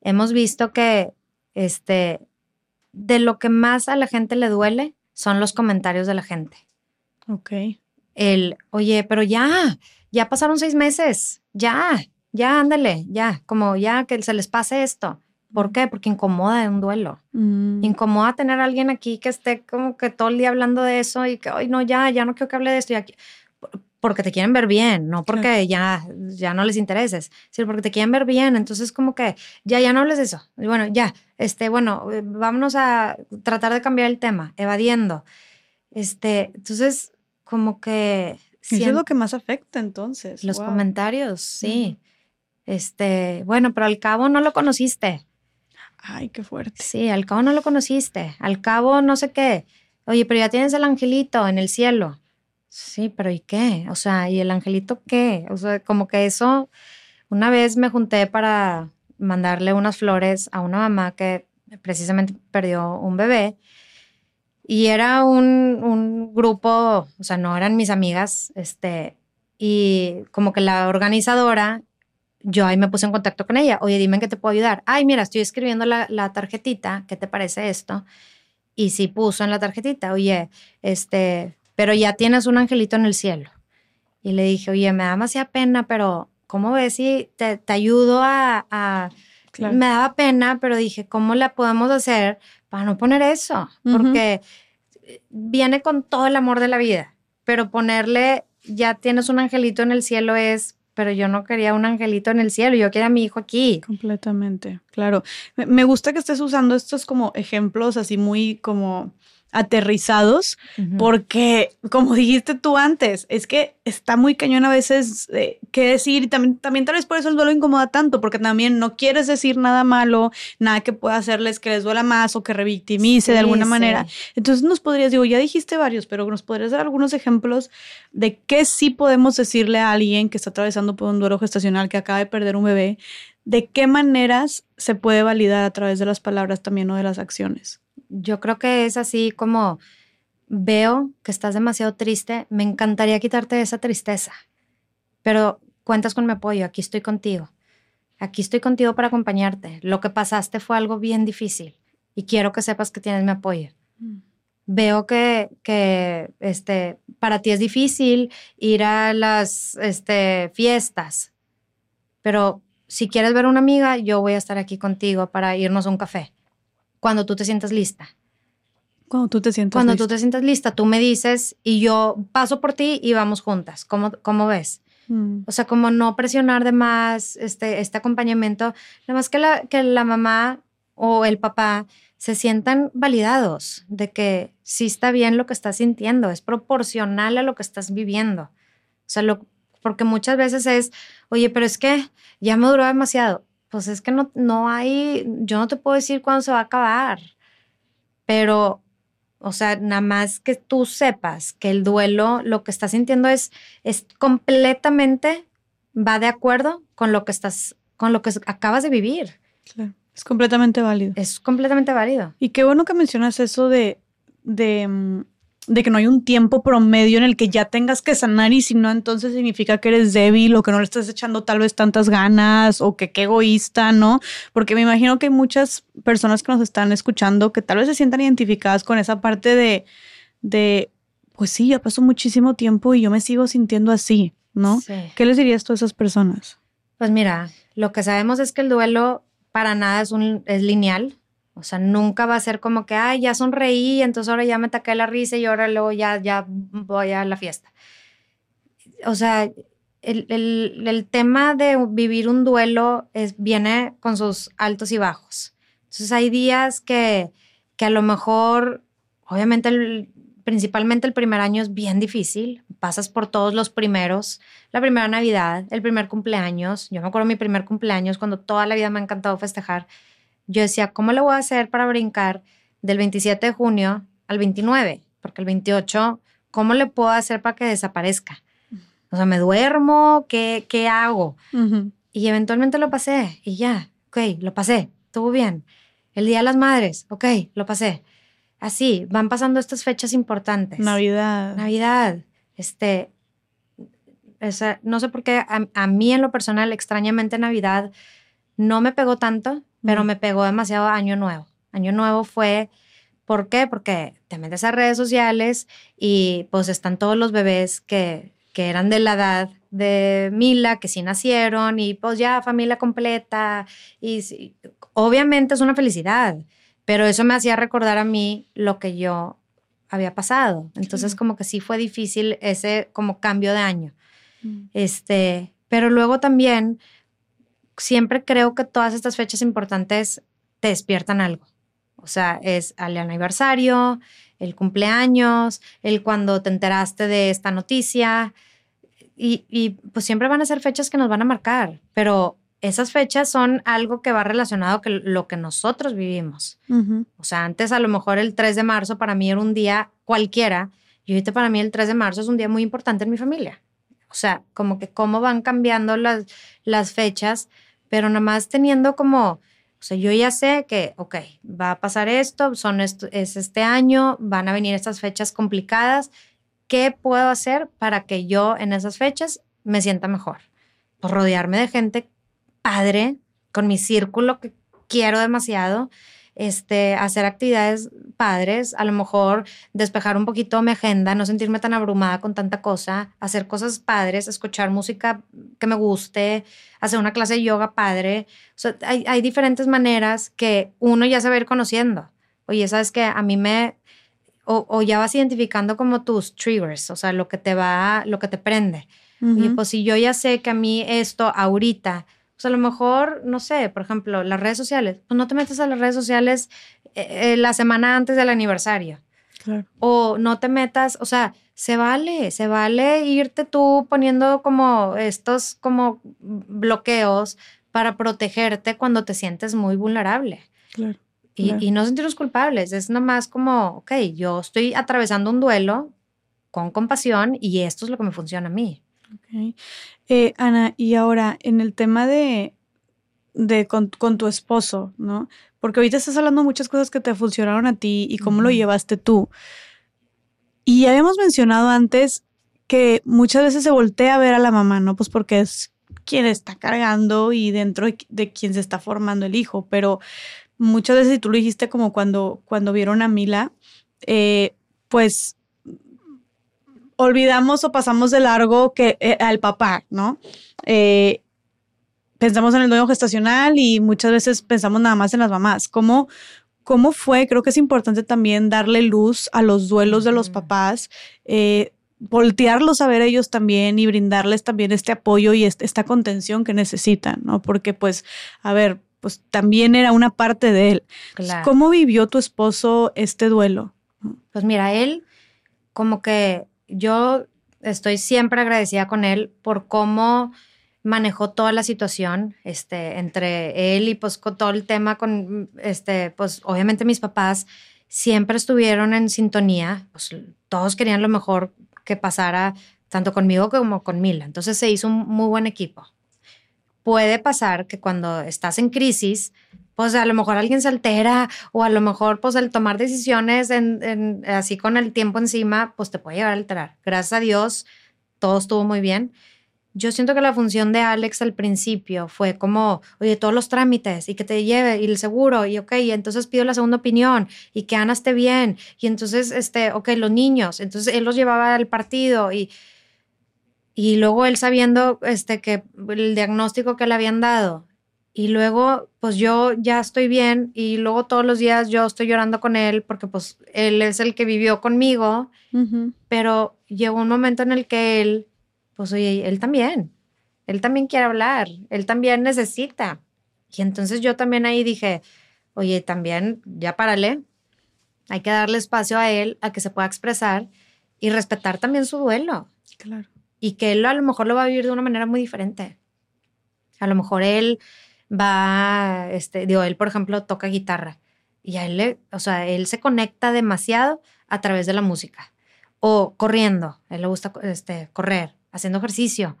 hemos visto que este, de lo que más a la gente le duele son los comentarios de la gente. Ok. El, oye, pero ya, ya pasaron seis meses, ya, ya, ándale, ya, como ya que se les pase esto. ¿Por qué? Porque incomoda en un duelo. Mm. Incomoda tener a alguien aquí que esté como que todo el día hablando de eso y que, ay, no, ya, ya no quiero que hable de esto. Y aquí. Porque te quieren ver bien, no porque ya, ya no les intereses, sino porque te quieren ver bien. Entonces, como que ya, ya no hables de eso. Y bueno, ya, este, bueno, eh, vámonos a tratar de cambiar el tema, evadiendo. Este, entonces, como que. Eso es lo que más afecta entonces. Los comentarios, sí. Este, bueno, pero al cabo no lo conociste. Ay, qué fuerte. Sí, al cabo no lo conociste, al cabo no sé qué. Oye, pero ya tienes el angelito en el cielo. Sí, pero ¿y qué? O sea, ¿y el angelito qué? O sea, como que eso, una vez me junté para mandarle unas flores a una mamá que precisamente perdió un bebé y era un, un grupo, o sea, no eran mis amigas, este, y como que la organizadora yo ahí me puse en contacto con ella. Oye, dime en qué te puedo ayudar. Ay, mira, estoy escribiendo la, la tarjetita. ¿Qué te parece esto? Y sí puso en la tarjetita, oye, este, pero ya tienes un angelito en el cielo. Y le dije, oye, me da demasiada pena, pero ¿cómo ves si te, te ayudo a... a... Me daba pena, pero dije, ¿cómo la podemos hacer para no poner eso? Porque viene con todo el amor de la vida, pero ponerle, ya tienes un angelito en el cielo es pero yo no quería un angelito en el cielo, yo quería a mi hijo aquí. Completamente, claro. Me gusta que estés usando estos como ejemplos así muy como aterrizados, porque como dijiste tú antes, es que está muy cañón a veces eh, qué decir y también, también tal vez por eso el duelo incomoda tanto, porque también no quieres decir nada malo, nada que pueda hacerles que les duela más o que revictimice de alguna manera. Entonces nos podrías, digo, ya dijiste varios, pero nos podrías dar algunos ejemplos de qué sí podemos decirle a alguien que está atravesando por un duelo gestacional, que acaba de perder un bebé, de qué maneras se puede validar a través de las palabras también o de las acciones yo creo que es así como veo que estás demasiado triste, me encantaría quitarte esa tristeza, pero cuentas con mi apoyo, aquí estoy contigo. Aquí estoy contigo para acompañarte. Lo que pasaste fue algo bien difícil y quiero que sepas que tienes mi apoyo. Mm. veo que, que este, para ti es difícil ir a las este, fiestas, pero si quieres ver a una amiga, yo voy a estar aquí contigo para irnos a un café, cuando tú te sientas lista. Cuando tú te sientas Cuando lista. tú te sientas lista, tú me dices y yo paso por ti y vamos juntas. ¿Cómo, cómo ves? Mm, O sea, como no presionar de más este, este acompañamiento, nada más que la, que la mamá o el papá se sientan validados de que sí está bien lo que estás sintiendo, es proporcional a lo que estás viviendo. O sea, lo, porque muchas veces es, oye, pero es que ya me duró demasiado. Pues es que no, no hay, yo no te puedo decir cuándo se va a acabar, pero, o sea, nada más que tú sepas que el duelo, lo que estás sintiendo es, es completamente, va de acuerdo con lo que estás, con lo que acabas de vivir. claro. Es completamente válido. Es completamente válido. Y qué bueno que mencionas eso de, de, mm, de que no hay un tiempo promedio en el que ya tengas que sanar y si no, entonces significa que eres débil o que no le estás echando tal vez tantas ganas o que qué egoísta, ¿no? Porque me imagino que hay muchas personas que nos están escuchando que tal vez se sientan identificadas con esa parte de, de pues sí, ya pasó muchísimo tiempo y yo me sigo sintiendo así, ¿no? Sí. ¿Qué les dirías tú a esas personas? Pues mira, lo que sabemos es que el duelo para nada es, un, es lineal. O sea, nunca va a ser como que, ay, ya sonreí, entonces ahora ya me taqué la risa y ahora luego ya, ya voy a la fiesta. O sea, el, el- tema de vivir un duelo es, viene con sus altos y bajos. Entonces hay días que, que a lo mejor, obviamente, principalmente el primer año es bien difícil. Pasas por todos los primeros. La primera Navidad, el primer cumpleaños. Yo me acuerdo mi primer cumpleaños cuando toda la vida me ha encantado festejar. Yo decía, ¿cómo le voy a hacer para brincar del 27 de junio al 29? Porque el 28, ¿cómo le puedo hacer para que desaparezca? O sea, ¿me duermo? ¿Qué, qué hago? Y eventualmente lo pasé y ya, ok, lo pasé, estuvo bien. El Día de las Madres, ok, lo pasé. Así, van pasando estas fechas importantes. Navidad. Navidad, este, esa- no sé por qué a, a mí en lo personal, extrañamente Navidad no me pegó tanto, pero me pegó demasiado Año Nuevo. Año Nuevo fue, ¿por qué? Porque te metes a redes sociales y pues están todos los bebés que, que eran de la edad de Mila, que sí nacieron y pues ya familia completa y sí, obviamente es una felicidad, pero eso me hacía recordar a mí lo que yo había pasado. Entonces como que sí fue difícil ese como cambio de año. Mm. Este, pero luego también siempre creo que todas estas fechas importantes te despiertan algo. O sea, es el aniversario, el cumpleaños, el cuando te enteraste de esta noticia. Y, y, pues siempre van a ser fechas que nos van a marcar, pero esas fechas son algo que va relacionado con lo que nosotros vivimos. O sea, antes a lo mejor el 3 de marzo para mí era un día cualquiera y ahorita para mí el 3 de marzo es un día muy importante en mi familia. O sea, como que cómo van cambiando las, las fechas, pero nada más teniendo como, o sea, yo ya sé que, ok, va a pasar esto, son esto, es este año, van a venir estas fechas complicadas. ¿Qué puedo hacer para que yo en esas fechas me sienta mejor? Pues rodearme de gente padre, con mi círculo que quiero demasiado, este, hacer actividades padres, a lo mejor despejar un poquito mi agenda, no sentirme tan abrumada con tanta cosa, hacer cosas padres, escuchar música que me guste, hacer una clase de yoga padre. O sea, hay, hay diferentes maneras que uno ya se va a ir conociendo. Oye, ¿sabes qué? A mí me... O, o ya vas identificando como tus triggers, o sea, lo que te va, lo que te prende. Ujú. pues si yo ya sé que a mí esto ahorita, pues a lo mejor, no sé, por ejemplo, las redes sociales, pues no te metes a las redes sociales eh, eh, la semana antes del aniversario. Claro. O no te metas, o sea, se vale, se vale irte tú poniendo como estos como bloqueos para protegerte cuando te sientes muy vulnerable. Claro. Y, Claro. y no sentirnos culpables, es nomás como, ok, yo estoy atravesando un duelo con compasión y esto es lo que me funciona a mí. Ok. Eh, Ana, y ahora en el tema de, de con, con tu esposo, ¿no? Porque ahorita estás hablando de muchas cosas que te funcionaron a ti y cómo lo llevaste tú. Y ya habíamos mencionado antes que muchas veces se voltea a ver a la mamá, ¿no? Pues porque es quien está cargando y dentro de, de quien se está formando el hijo. Pero muchas veces, y tú lo dijiste como cuando, cuando vieron a Mila, eh, pues olvidamos o pasamos de largo que eh, al papá, ¿no? Eh, pensamos en el dueño gestacional y muchas veces pensamos nada más en las mamás. ¿Cómo, cómo fue? Creo que es importante también darle luz a los duelos de los papás, eh, voltearlos a ver ellos también y brindarles también este apoyo y esta contención que necesitan, ¿no? Porque pues, a ver, pues también era una parte de él. ¿Cómo vivió tu esposo este duelo? Pues mira, él como que yo estoy siempre agradecida con él por cómo manejó toda la situación, este, entre él y pues con todo el tema con, este, pues obviamente mis papás siempre estuvieron en sintonía, pues todos querían lo mejor que pasara tanto conmigo como con Mila, entonces se hizo un muy buen equipo. Puede pasar que cuando estás en crisis, pues a lo mejor alguien se altera o a lo mejor pues el tomar decisiones en, así con el tiempo encima, pues te puede llevar a alterar. Gracias a Dios, todo estuvo muy bien. Yo siento que la función de Alex al principio fue como, oye, todos los trámites y que te lleve y el seguro y ok, entonces pido la segunda opinión y que Ana esté bien y entonces, este, ok, los niños, entonces él los llevaba al partido y, y luego él sabiendo este, que el diagnóstico que le habían dado y luego, pues yo ya estoy bien y luego todos los días yo estoy llorando con él porque pues él es el que vivió conmigo, pero llegó un momento en el que él, pues oye, él también, él también quiere hablar, él también necesita. Y entonces yo también ahí dije, oye, también ya párale, hay que darle espacio a él a que se pueda expresar y respetar también su duelo. Claro. Y que él a lo mejor lo va a vivir de una manera muy diferente. A lo mejor él va, este, digo, él, por ejemplo, toca guitarra y a él, le, o sea, él se conecta demasiado a través de la música o corriendo, a él le gusta este, correr, haciendo ejercicio.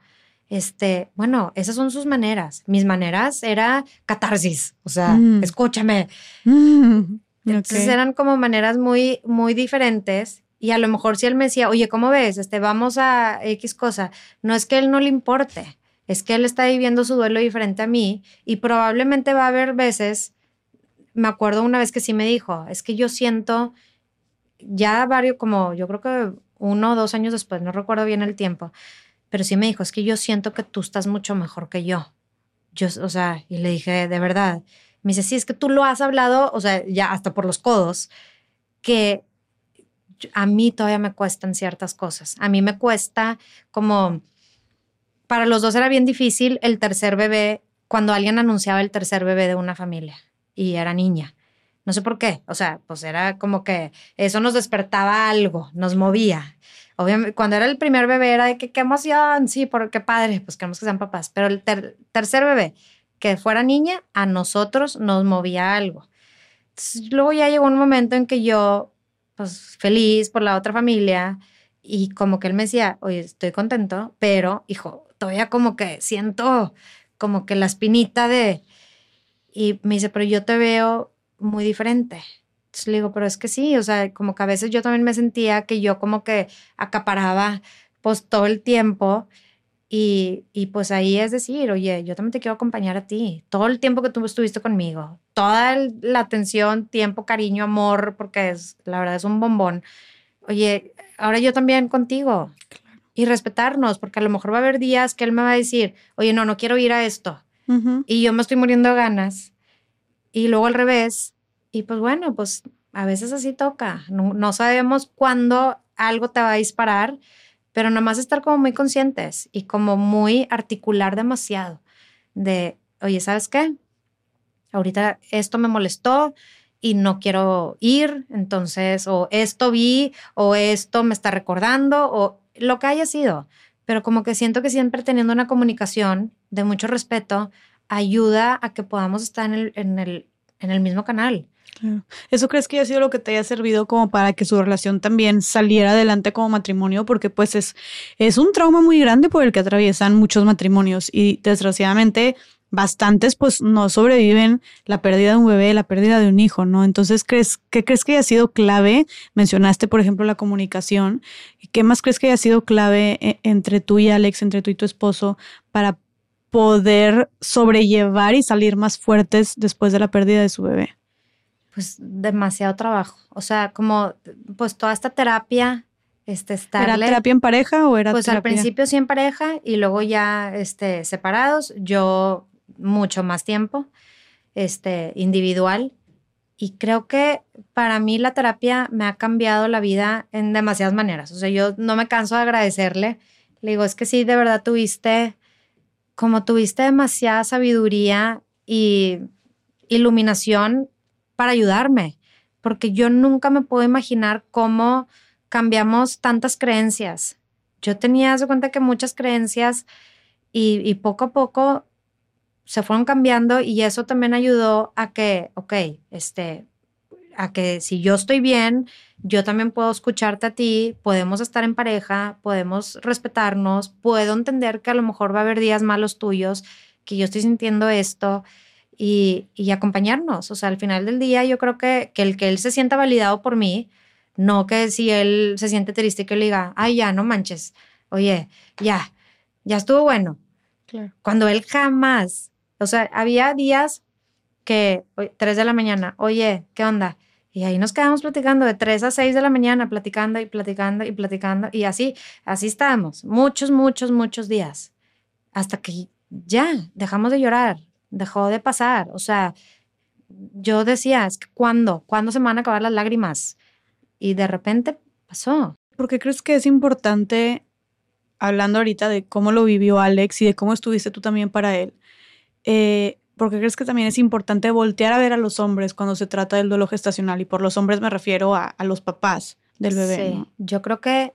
Este, bueno, esas son sus maneras. Mis maneras era catarsis, o sea, mm. escúchame. Mm, Entonces eran como maneras muy, muy diferentes. Y a lo mejor si él me decía, oye, ¿cómo ves? Este, vamos a X cosa. No es que él no le importe, es que él está viviendo su duelo diferente a mí y probablemente va a haber veces, me acuerdo una vez que sí me dijo, es que yo siento ya varios, como yo creo que uno o dos años después, no recuerdo bien el tiempo, pero sí me dijo, es que yo siento que tú estás mucho mejor que yo. Yo, o sea, y le dije, de verdad. Me dice, sí, es que tú lo has hablado, o sea, ya hasta por los codos, que a mí todavía me cuestan ciertas cosas. A mí me cuesta como para los dos era bien difícil el tercer bebé cuando alguien anunciaba el tercer bebé de una familia y era niña. No sé por qué, o sea, pues era como que eso nos despertaba algo, nos movía. Obviamente, cuando era el primer bebé era de qué emoción, sí, por qué padre, pues queremos que sean papás. Pero el tercer bebé, que fuera niña, a nosotros nos movía algo. luego ya llegó un momento en que yo, pues feliz por la otra familia, y como que él me decía, oye, estoy contento, pero hijo, todavía como que siento como que la espinita de... Y me dice, pero yo te veo muy diferente. Entonces le digo, pero es que sí, o sea, como que a veces yo también me sentía que yo como que acaparaba pues todo el tiempo y, y, pues ahí es decir, oye, yo también te quiero acompañar a ti, todo el tiempo que tú estuviste conmigo, toda la atención, tiempo, cariño, amor, porque es, la verdad es un bombón. Oye, ahora yo también contigo y respetarnos, porque a lo mejor va a haber días que él me va a decir, oye, no, no quiero ir a esto. Y yo me estoy muriendo de ganas. Y luego al revés. Y pues bueno, pues a veces así toca. No, sabemos cuándo algo te va a disparar, pero nada más estar como muy conscientes y como muy articular demasiado de, oye, ¿sabes qué? Ahorita esto me molestó y no quiero ir, entonces, o esto vi, o esto me está recordando, o lo que haya sido, pero como que siento que siempre teniendo una comunicación de mucho respeto ayuda a que podamos estar en el, en el, en el mismo canal. ¿Eso crees que haya sido lo que te haya servido como para que su relación también saliera adelante como matrimonio? Porque pues es, es un trauma muy grande por el que atraviesan muchos matrimonios y desgraciadamente bastantes pues no sobreviven la pérdida de un bebé, la pérdida de un hijo, ¿no? Entonces, ¿crees, ¿qué crees que haya sido clave? Mencionaste, por ejemplo, la comunicación. ¿Qué más crees que haya sido clave eh, entre tú y Alex, entre tú y tu esposo, para poder sobrellevar y salir más fuertes después de la pérdida de su bebé? pues demasiado trabajo. O sea, como pues toda esta terapia, este, estarle, ¿Era terapia en pareja o era Pues al principio sí en pareja y luego ya este, separados, yo mucho más tiempo, este, individual. Y creo que para mí la terapia me ha cambiado la vida en demasiadas maneras. O sea, yo no me canso de agradecerle. Le digo, es que sí, de verdad tuviste, como tuviste demasiada sabiduría y iluminación para ayudarme, porque yo nunca me puedo imaginar cómo cambiamos tantas creencias. Yo tenía, se cuenta que muchas creencias y, poco a poco se fueron cambiando y eso también ayudó a que, ok, este, a que si yo estoy bien, yo también puedo escucharte a ti, podemos estar en pareja, podemos respetarnos, puedo entender que a lo mejor va a haber días malos tuyos, que yo estoy sintiendo esto y, y acompañarnos. O sea, al final del día yo creo que, que el que él se sienta validado por mí, no que si él se siente triste que le diga, ay, ya, no manches, oye, ya, ya estuvo bueno. Claro. Cuando él jamás, o sea, había días que, oye, 3 de la mañana, oye, ¿qué onda? Y ahí nos quedamos platicando de 3 a 6 de la mañana, platicando y platicando y platicando. Y así, así estábamos, muchos, muchos, muchos días. Hasta que ya dejamos de llorar, dejó de pasar. O sea, yo decía, es que ¿cuándo? ¿Cuándo se me van a acabar las lágrimas? Y de repente pasó. ¿Por qué crees que es importante, hablando ahorita de cómo lo vivió Alex y de cómo estuviste tú también para él, eh, ¿por qué crees que también es importante voltear a ver a los hombres cuando se trata del duelo gestacional? Y por los hombres me refiero a, a los papás del bebé. Sí, ¿no? yo creo que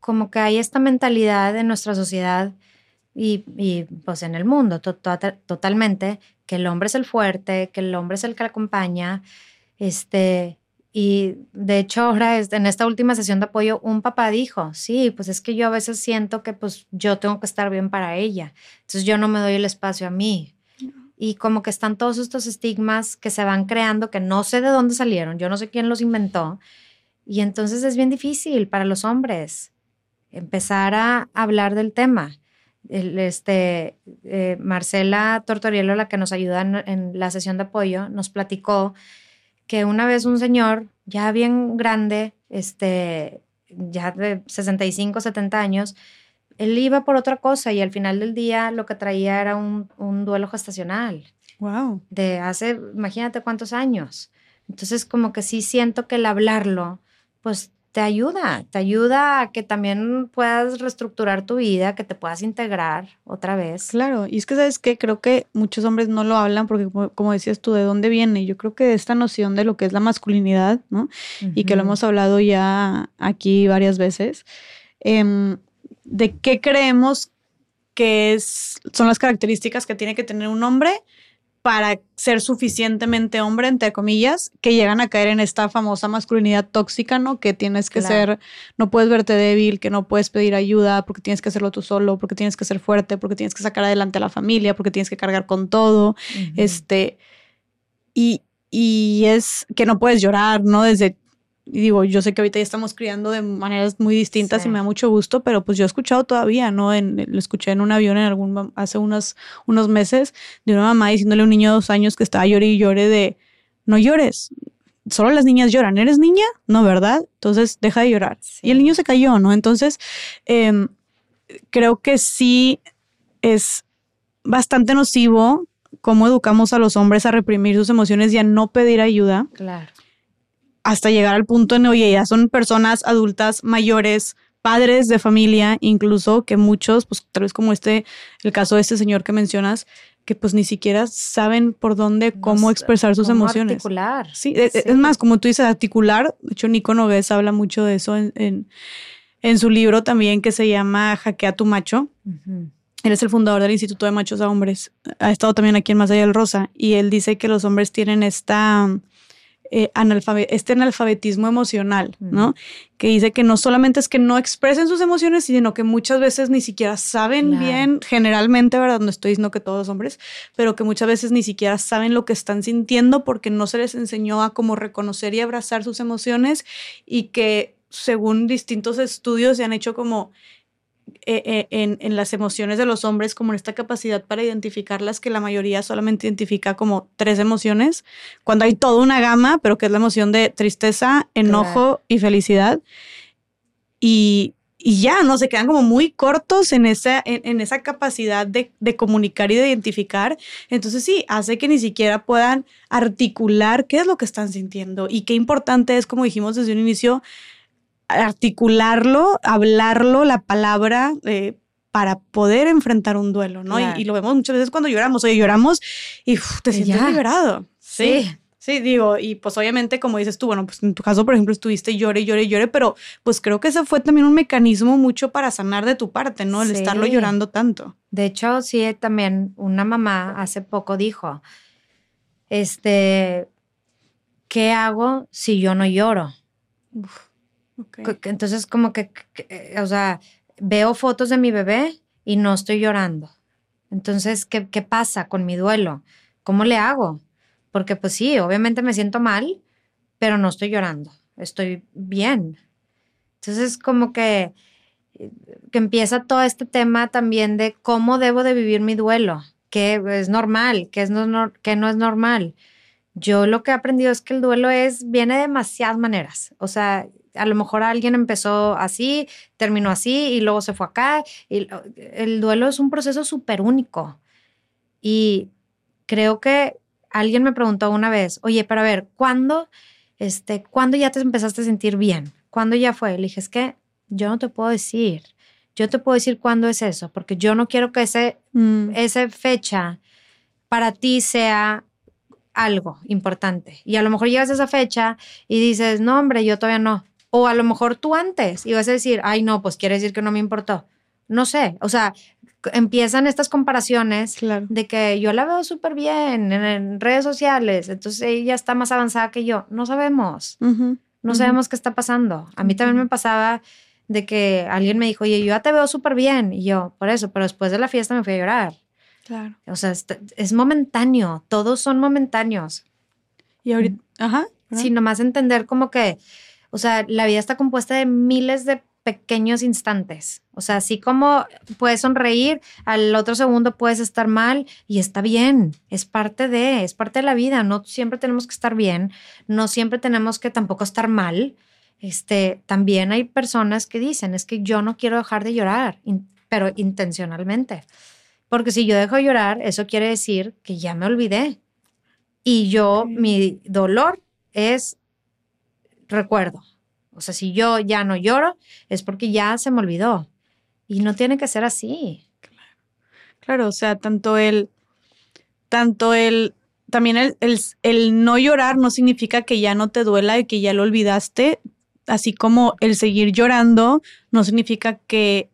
como que hay esta mentalidad en nuestra sociedad y, y pues en el mundo to to totalmente, que el hombre es el fuerte, que el hombre es el que acompaña, este, y de hecho ahora en esta última sesión de apoyo un papá dijo, sí, pues es que yo a veces siento que pues yo tengo que estar bien para ella, entonces yo no me doy el espacio a mí. Y como que están todos estos estigmas que se van creando, que no sé de dónde salieron, yo no sé quién los inventó. Y entonces es bien difícil para los hombres empezar a hablar del tema. El, este, eh, Marcela Tortorielo, la que nos ayuda en, en la sesión de apoyo, nos platicó que una vez un señor ya bien grande, este, ya de 65, 70 años, él iba por otra cosa y al final del día lo que traía era un, un duelo gestacional. Wow. De hace, imagínate cuántos años. Entonces, como que sí siento que el hablarlo, pues te ayuda, te ayuda a que también puedas reestructurar tu vida, que te puedas integrar otra vez. Claro, y es que sabes que creo que muchos hombres no lo hablan porque como, decías tú, ¿de dónde viene? Yo creo que esta noción de lo que es la masculinidad, ¿no? Uh -huh. Y que lo hemos hablado ya aquí varias veces, eh, de qué creemos que es, son las características que tiene que tener un hombre para ser suficientemente hombre, entre comillas, que llegan a caer en esta famosa masculinidad tóxica, ¿no? Que tienes que claro. ser, no puedes verte débil, que no puedes pedir ayuda porque tienes que hacerlo tú solo, porque tienes que ser fuerte, porque tienes que sacar adelante a la familia, porque tienes que cargar con todo. Uh -huh. Este, y, y es que no puedes llorar, ¿no? Desde digo, yo sé que ahorita ya estamos criando de maneras muy distintas sí. y me da mucho gusto, pero pues yo he escuchado todavía, ¿no? En, lo escuché en un avión en algún, hace unos, unos meses de una mamá diciéndole a un niño de dos años que estaba llorando y llore de, no llores, solo las niñas lloran, ¿eres niña? No, ¿verdad? Entonces deja de llorar. Sí. Y el niño se cayó, ¿no? Entonces, eh, creo que sí es bastante nocivo cómo educamos a los hombres a reprimir sus emociones y a no pedir ayuda. Claro hasta llegar al punto en, oye, ya son personas adultas mayores, padres de familia, incluso que muchos, pues tal vez como este, el caso de este señor que mencionas, que pues ni siquiera saben por dónde, cómo no, expresar sus cómo emociones. Articular. Sí, sí, es más, como tú dices, articular. De hecho, Nico Nogués habla mucho de eso en, en, en su libro también que se llama Jaquea tu macho. Uh -huh. Él es el fundador del Instituto de Machos a Hombres. Ha estado también aquí en Más Allá del Rosa. Y él dice que los hombres tienen esta eh, este analfabetismo emocional, ¿no? Que dice que no solamente es que no expresen sus emociones, sino que muchas veces ni siquiera saben claro. bien, generalmente, ¿verdad? No estoy diciendo que todos los hombres, pero que muchas veces ni siquiera saben lo que están sintiendo porque no se les enseñó a cómo reconocer y abrazar sus emociones y que según distintos estudios se han hecho como eh, eh, en, en, las emociones de los hombres como en esta capacidad para identificarlas que la mayoría solamente identifica como tres emociones, cuando hay toda una gama, pero que es la emoción de tristeza, enojo y felicidad. Y, y, ya, ¿no? Se quedan como muy cortos en esa, en, en esa capacidad de, de, comunicar y de identificar. Entonces sí, hace que ni siquiera puedan articular qué es lo que están sintiendo y qué importante es, como dijimos desde un inicio, articularlo, hablarlo, la palabra, eh, para poder enfrentar un duelo, ¿no? Y, y, lo vemos muchas veces cuando lloramos, oye, lloramos y te sientes liberado. Sí. sí. digo, y pues obviamente como dices tú, bueno, pues en tu caso, por ejemplo, estuviste llore, llore, llore, pero pues creo que ese fue también un mecanismo mucho para sanar de tu parte, ¿no? El estarlo llorando tanto. De hecho, sí, también una mamá hace poco dijo, este, ¿qué hago si yo no lloro? Uf. Entonces, como que, eh, o sea, veo fotos de mi bebé y no estoy llorando. Entonces, ¿qué, ¿qué pasa con mi duelo? ¿Cómo le hago? Porque pues sí, obviamente me siento mal, pero no estoy llorando, estoy bien. Entonces, como que, que empieza todo este tema también de cómo debo de vivir mi duelo, qué es normal, qué, es no, qué no es normal. Yo lo que he aprendido es que el duelo es, viene de demasiadas maneras. O sea, a lo mejor alguien empezó así, terminó así y luego se fue acá. Y el duelo es un proceso súper único. Y creo que alguien me preguntó una vez, oye, pero a ver, ¿cuándo, este, ¿cuándo ya te empezaste a sentir bien? ¿Cuándo ya fue? Le dije, es que yo no te puedo decir. Yo te puedo decir cuándo es eso, porque yo no quiero que ese, mm. esa fecha para ti sea algo importante. Y a lo mejor llegas a esa fecha y dices, no, hombre, yo todavía no. O a lo mejor tú antes y vas a decir, ay, no, pues quiere decir que no me importó. No sé, o sea, empiezan estas comparaciones de que yo la veo súper bien en, redes sociales, entonces ella está más avanzada que yo. No sabemos, no sabemos qué está pasando. A mí también me pasaba de que alguien me dijo, oye, yo ya te veo súper bien. Y yo, por eso, pero después de la fiesta me fui a llorar. Claro. O sea, es, es momentáneo, todos son momentáneos. Y ahorita, ajá. Sí, nomás entender como que o sea, la vida está compuesta de miles de pequeños instantes. O sea, así como puedes sonreír, al otro segundo puedes estar mal y está bien. Es parte de, es parte de la vida. No siempre tenemos que estar bien, no siempre tenemos que tampoco estar mal. Este, también hay personas que dicen, es que yo no quiero dejar de llorar, pero intencionalmente. Porque si yo dejo de llorar, eso quiere decir que ya me olvidé. Y yo, mi dolor es recuerdo. O sea, si yo ya no lloro, es porque ya se me olvidó. Y no tiene que ser así. Claro, o sea, tanto el, tanto el, también el, el, el no llorar no significa que ya no te duela y que ya lo olvidaste, así como el seguir llorando no significa que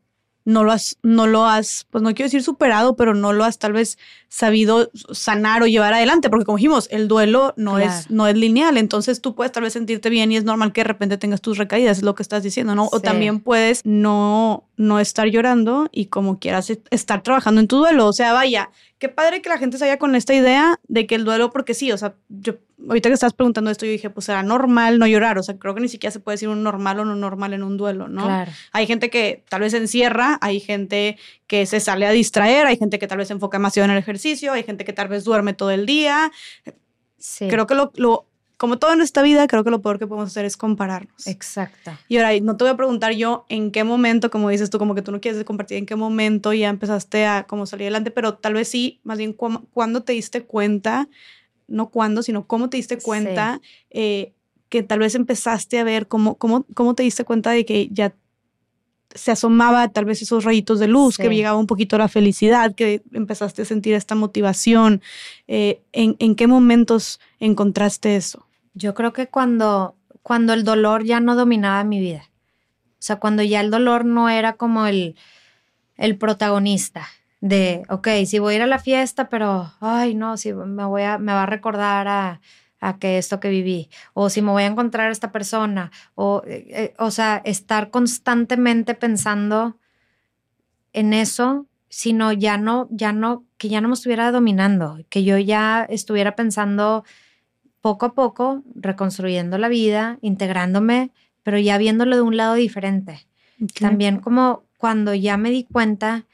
no lo has, no lo has, pues no quiero decir superado, pero no lo has tal vez sabido sanar o llevar adelante, porque como dijimos, el duelo no, es, no es lineal, entonces tú puedes tal vez sentirte bien y es normal que de repente tengas tus recaídas, es lo que estás diciendo, ¿no? O también puedes no, no estar llorando y como quieras estar trabajando en tu duelo, o sea, vaya, qué padre que la gente se vaya con esta idea de que el duelo, porque sí, o sea, yo ahorita que estás preguntando esto, yo dije, pues era normal no llorar, o sea, creo que ni siquiera se puede decir un normal o no normal en un duelo, ¿no? Claro. Hay gente que tal vez se encierra, hay gente que se sale a distraer, hay gente que tal vez se enfoca demasiado en el ejercicio, hay gente que tal vez duerme todo el día. Sí. Creo que lo, lo como todo en esta vida, creo que lo peor que podemos hacer es compararnos. Exacto. Y ahora, no te voy a preguntar yo en qué momento, como dices tú, como que tú no quieres compartir en qué momento ya empezaste a como salir adelante, pero tal vez sí, más bien cuándo te diste cuenta, no cuándo, sino cómo te diste cuenta eh, que tal vez empezaste a ver cómo, cómo, cómo te diste cuenta de que ya se asomaba tal vez esos rayitos de luz, que llegaba un poquito la felicidad, que empezaste a sentir esta motivación. Eh, ¿en, ¿En qué momentos encontraste eso? Yo creo que cuando, cuando el dolor ya no dominaba mi vida. O sea, cuando ya el dolor no era como el, el protagonista de, ok, si voy a ir a la fiesta, pero, ay, no, si me, voy a, me va a recordar a, a que esto que viví, o si me voy a encontrar a esta persona, o, eh, eh, o sea, estar constantemente pensando en eso, sino ya no, ya no, que ya no me estuviera dominando, que yo ya estuviera pensando poco a poco reconstruyendo la vida, integrándome, pero ya viéndolo de un lado diferente. También como cuando ya me di cuenta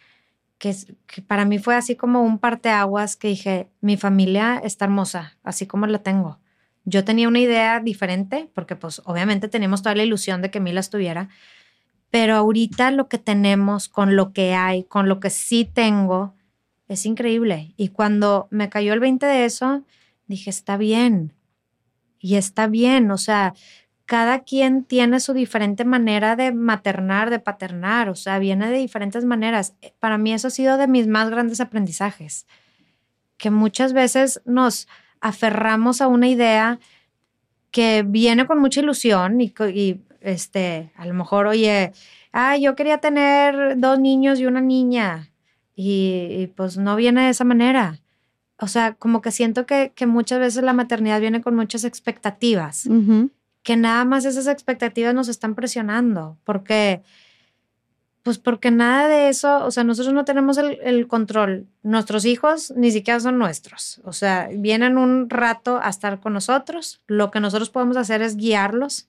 que, para mí fue así como un parteaguas que dije, mi familia está hermosa, así como la tengo. Yo tenía una idea diferente, porque pues obviamente teníamos toda la ilusión de que Mila estuviera, pero ahorita lo que tenemos, con lo que hay, con lo que sí tengo, es increíble. Y cuando me cayó el 20 de eso, dije, está bien. Y está bien, o sea, cada quien tiene su diferente manera de maternar, de paternar, o sea, viene de diferentes maneras. Para mí eso ha sido de mis más grandes aprendizajes, que muchas veces nos aferramos a una idea que viene con mucha ilusión y, este, a lo mejor, oye, ah, yo quería tener dos niños y una niña y, pues no viene de esa manera. O sea, como que siento que, que muchas veces la maternidad viene con muchas expectativas, que nada más esas expectativas nos están presionando, porque, pues porque nada de eso, o sea, nosotros no tenemos el, control. Nuestros hijos ni siquiera son nuestros. O sea, vienen un rato a estar con nosotros. Lo que nosotros podemos hacer es guiarlos.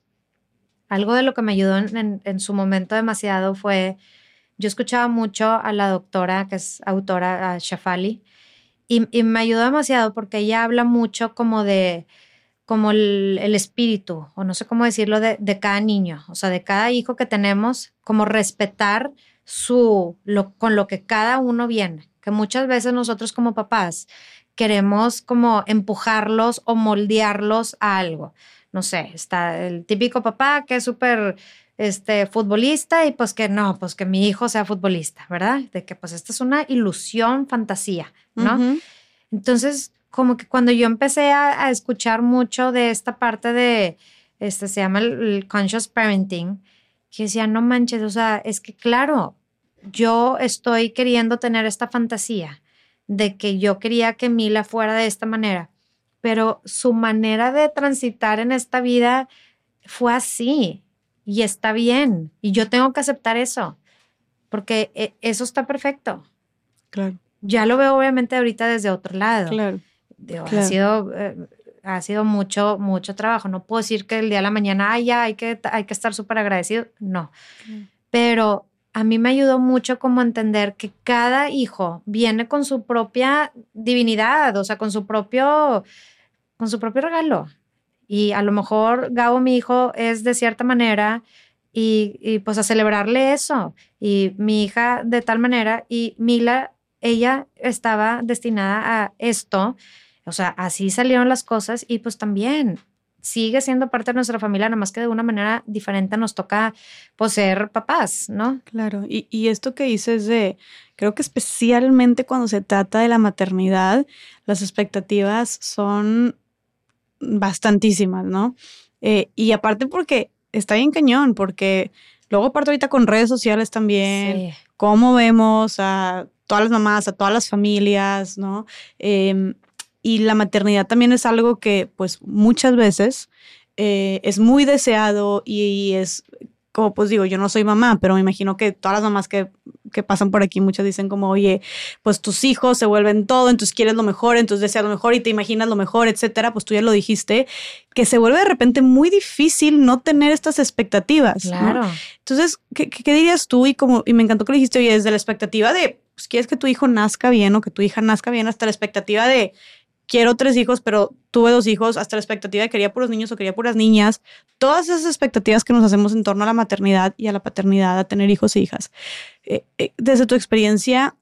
Algo de lo que me ayudó en, en, en su momento demasiado fue yo escuchaba mucho a la doctora, que es autora, a Shafali, y, y, me ayudó demasiado porque ella habla mucho como de como el, el espíritu, o no sé cómo decirlo, de, de, cada niño, o sea, de cada hijo que tenemos, como respetar su, lo, con lo que cada uno viene, que muchas veces nosotros como papás queremos como empujarlos o moldearlos a algo. No sé, está el típico papá que es súper este, futbolista y pues que no, pues que mi hijo sea futbolista, ¿verdad? De que pues esta es una ilusión, fantasía, ¿no? Entonces, como que cuando yo empecé a, a, escuchar mucho de esta parte de, este, se llama el, el conscious parenting, que decía, no manches, o sea, es que claro, yo estoy queriendo tener esta fantasía de que yo quería que Mila fuera de esta manera, pero su manera de transitar en esta vida fue así y está bien. Y yo tengo que aceptar eso, porque e, eso está perfecto. Claro. Ya lo veo obviamente ahorita desde otro lado. Claro. Claro. Ha sido, eh, ha sido mucho, mucho trabajo. No puedo decir que el día de la mañana, ay, ya hay que, hay que estar súper agradecido. No. Pero a mí me ayudó mucho como entender que cada hijo viene con su propia divinidad, o sea, con su propio, con su propio regalo. Y a lo mejor Gabo, mi hijo, es de cierta manera y, y, pues a celebrarle eso. Y mi hija de tal manera y Mila, ella estaba destinada a esto. O sea, así salieron las cosas y pues también sigue siendo parte de nuestra familia, nada más que de una manera diferente nos toca pues ser papás, ¿no? Claro, y, y esto que dices de, creo que especialmente cuando se trata de la maternidad, las expectativas son bastantísimas, ¿no? Eh, y aparte porque está bien cañón, porque luego aparte ahorita con redes sociales también, sí. cómo vemos a todas las mamás, a todas las familias, ¿no? Eh, y la maternidad también es algo que pues muchas veces eh, es muy deseado y, y es como pues digo, yo no soy mamá, pero me imagino que todas las mamás que, que, pasan por aquí, muchas dicen como, oye, pues tus hijos se vuelven todo, entonces quieres lo mejor, entonces deseas lo mejor y te imaginas lo mejor, etcétera, pues tú ya lo dijiste, que se vuelve de repente muy difícil no tener estas expectativas. Claro. ¿no? Entonces, ¿qué, ¿qué, dirías tú? Y, como, y me encantó que lo dijiste, oye, desde la expectativa de, pues quieres que tu hijo nazca bien o que tu hija nazca bien, hasta la expectativa de, quiero tres hijos, pero tuve dos hijos, hasta la expectativa de quería puros niños o quería puras niñas. Todas esas expectativas que nos hacemos en torno a la maternidad y a la paternidad, a tener hijos e hijas. Eh, eh, desde tu experiencia,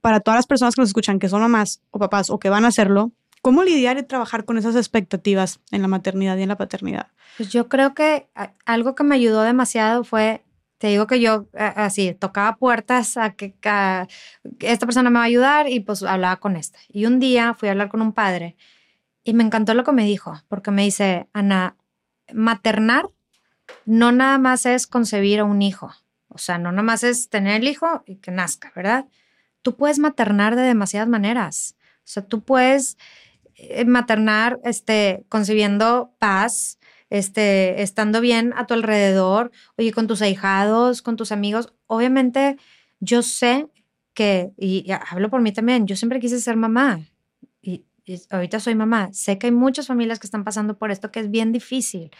para todas las personas que nos escuchan, que son mamás o papás o que van a hacerlo, ¿cómo lidiar y trabajar con esas expectativas en la maternidad y en la paternidad? Pues yo creo que algo que me ayudó demasiado fue te digo que yo así tocaba puertas a que esta persona me va a ayudar y pues hablaba con esta. Y un día fui a hablar con un padre y me encantó lo que me dijo, porque me dice, Ana, maternar no nada más es concebir a un hijo, o sea, no nada más es tener el hijo y que nazca, ¿verdad? Tú puedes maternar de demasiadas maneras. O sea, tú puedes eh, maternar este, concibiendo paz, este, estando bien a tu alrededor, oye, con tus ahijados, con tus amigos. Obviamente, yo sé que, y, hablo por mí también, yo siempre quise ser mamá y, y, ahorita soy mamá. Sé que hay muchas familias que están pasando por esto que es bien difícil.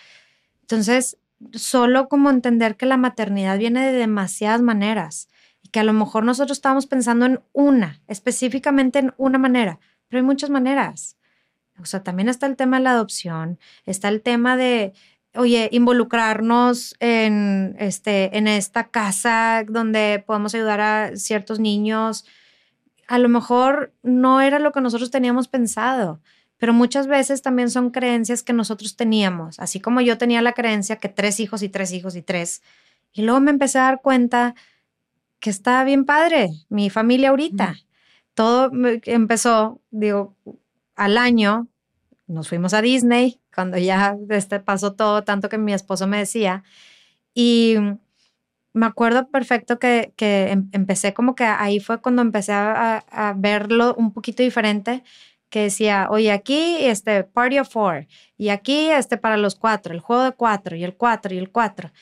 Entonces, solo como entender que la maternidad viene de demasiadas maneras y que a lo mejor nosotros estábamos pensando en una, específicamente en una manera, pero hay muchas maneras. O sea, también está el tema de la adopción, está el tema de, oye, involucrarnos en, este, en esta casa donde podemos ayudar a ciertos niños. A lo mejor no era lo que nosotros teníamos pensado, pero muchas veces también son creencias que nosotros teníamos, así como yo tenía la creencia que tres hijos y tres hijos y tres. Y luego me empecé a dar cuenta que está bien padre mi familia ahorita. Todo empezó, digo, al año, nos fuimos a Disney, cuando ya este, pasó todo, tanto que mi esposo me decía, y me acuerdo perfecto que, que em, empecé como que ahí fue cuando empecé a, verlo un poquito diferente que decía, oye, aquí este Party of Four y aquí este para los cuatro, el juego de cuatro y el cuatro y el cuatro.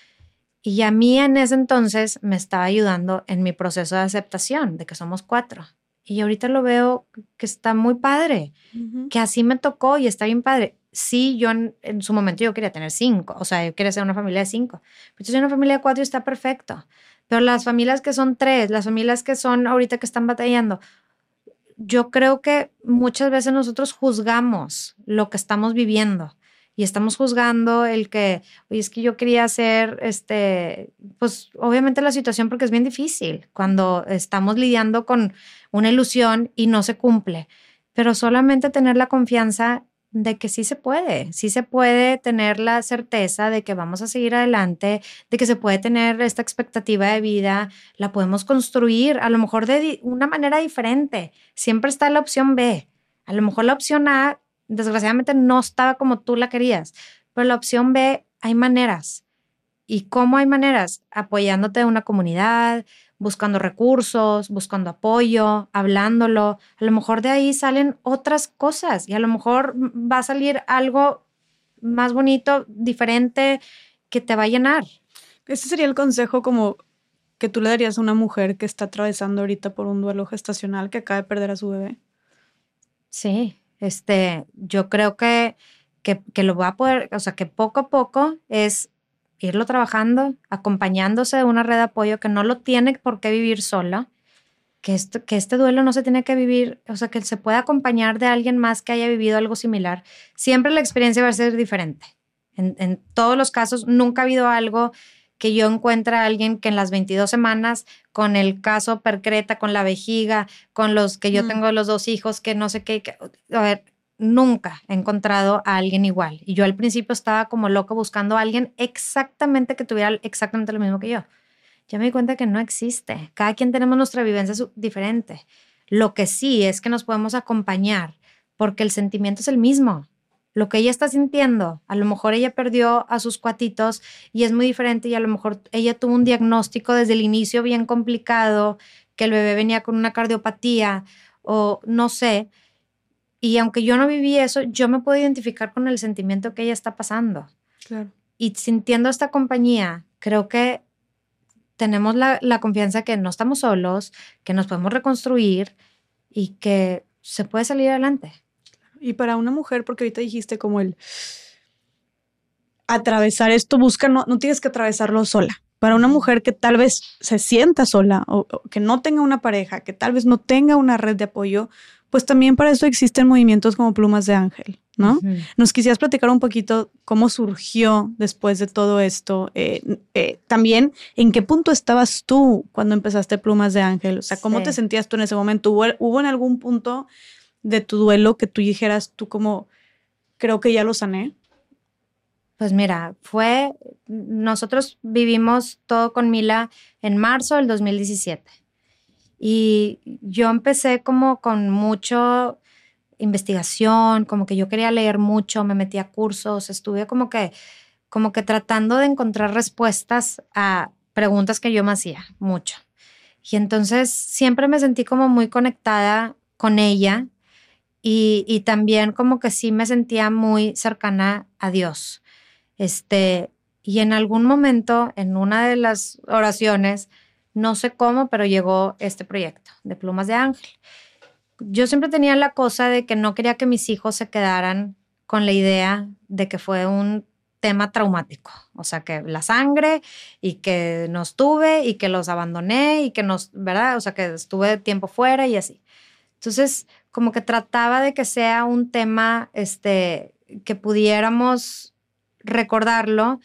Y a mí en ese entonces me estaba ayudando en mi proceso de aceptación de que somos cuatro. Y ahorita lo veo que está muy padre, que así me tocó y está bien padre. Sí, yo en, su momento yo quería tener cinco, o sea, yo quería ser una familia de cinco. Pero yo soy una familia de cuatro y está perfecto. Pero las familias que son tres, las familias que son ahorita que están batallando, yo creo que muchas veces nosotros juzgamos lo que estamos viviendo y estamos juzgando el que, oye, es que yo quería hacer, este, pues obviamente la situación porque es bien difícil cuando estamos lidiando con una ilusión y no se cumple, pero solamente tener la confianza de que sí se puede, sí se puede tener la certeza de que vamos a seguir adelante, de que se puede tener esta expectativa de vida, la podemos construir a lo mejor de una manera diferente. Siempre está la opción B. A lo mejor la opción A, desgraciadamente, no estaba como tú la querías, pero la opción B hay maneras. ¿Y cómo hay maneras? Apoyándote de una comunidad, buscando recursos, buscando apoyo, hablándolo. A lo mejor de ahí salen otras cosas y a lo mejor va a salir algo más bonito, diferente, que te va a llenar. Ese sería el consejo como que tú le darías a una mujer que está atravesando ahorita por un duelo gestacional que acaba de perder a su bebé. Sí, este, yo creo que, que, lo va a poder, o sea, que poco a poco es irlo trabajando, acompañándose de una red de apoyo que no lo tiene por qué vivir sola, que, esto, que este duelo no se tiene que vivir, o sea, que se puede acompañar de alguien más que haya vivido algo similar. Siempre la experiencia va a ser diferente. En, en todos los casos, nunca ha habido algo que yo encuentre a alguien que en las 22 semanas, con el caso percreta, con la vejiga, con los que yo mm. tengo los dos hijos, que no sé qué, a ver, nunca he encontrado a alguien igual. Y yo al principio estaba como loco buscando a alguien exactamente que tuviera exactamente lo mismo que yo. Ya me di cuenta que no existe. Cada quien tenemos nuestra vivencia diferente. Lo que sí es que nos podemos acompañar porque el sentimiento es el mismo. Lo que ella está sintiendo, a lo mejor ella perdió a sus cuatitos y es muy diferente y a lo mejor ella tuvo un diagnóstico desde el inicio bien complicado, que el bebé venía con una cardiopatía o no sé, y aunque yo no viví eso, yo me puedo identificar con el sentimiento que ella está pasando. Claro. Y sintiendo esta compañía, creo que tenemos la, la confianza que no estamos solos, que nos podemos reconstruir y que se puede salir adelante. Y para una mujer, porque ahorita dijiste como el atravesar esto, busca, no, no tienes que atravesarlo sola. Para una mujer que tal vez se sienta sola o, que no tenga una pareja, que tal vez no tenga una red de apoyo, pues también para eso existen movimientos como Plumas de Ángel, ¿no? Nos quisieras platicar un poquito cómo surgió después de todo esto. Eh, eh, también, ¿en qué punto estabas tú cuando empezaste Plumas de Ángel? O sea, ¿cómo te sentías tú en ese momento? ¿Hubo, en algún punto de tu duelo que tú dijeras, tú como, creo que ya lo sané? Pues mira, fue, nosotros vivimos todo con Mila en marzo del 2017. Y yo empecé como con mucho investigación, como que yo quería leer mucho, me metí a cursos, estuve como que, como que tratando de encontrar respuestas a preguntas que yo me hacía mucho. Y entonces siempre me sentí como muy conectada con ella y, también como que sí me sentía muy cercana a Dios. Este, y en algún momento, en una de las oraciones, no sé cómo, pero llegó este proyecto de Plumas de Ángel. Yo siempre tenía la cosa de que no quería que mis hijos se quedaran con la idea de que fue un tema traumático. O sea, que la sangre y que nos tuve y que los abandoné y que nos, ¿verdad? O sea, que estuve tiempo fuera y así. Entonces, como que trataba de que sea un tema, este, que pudiéramos recordarlo,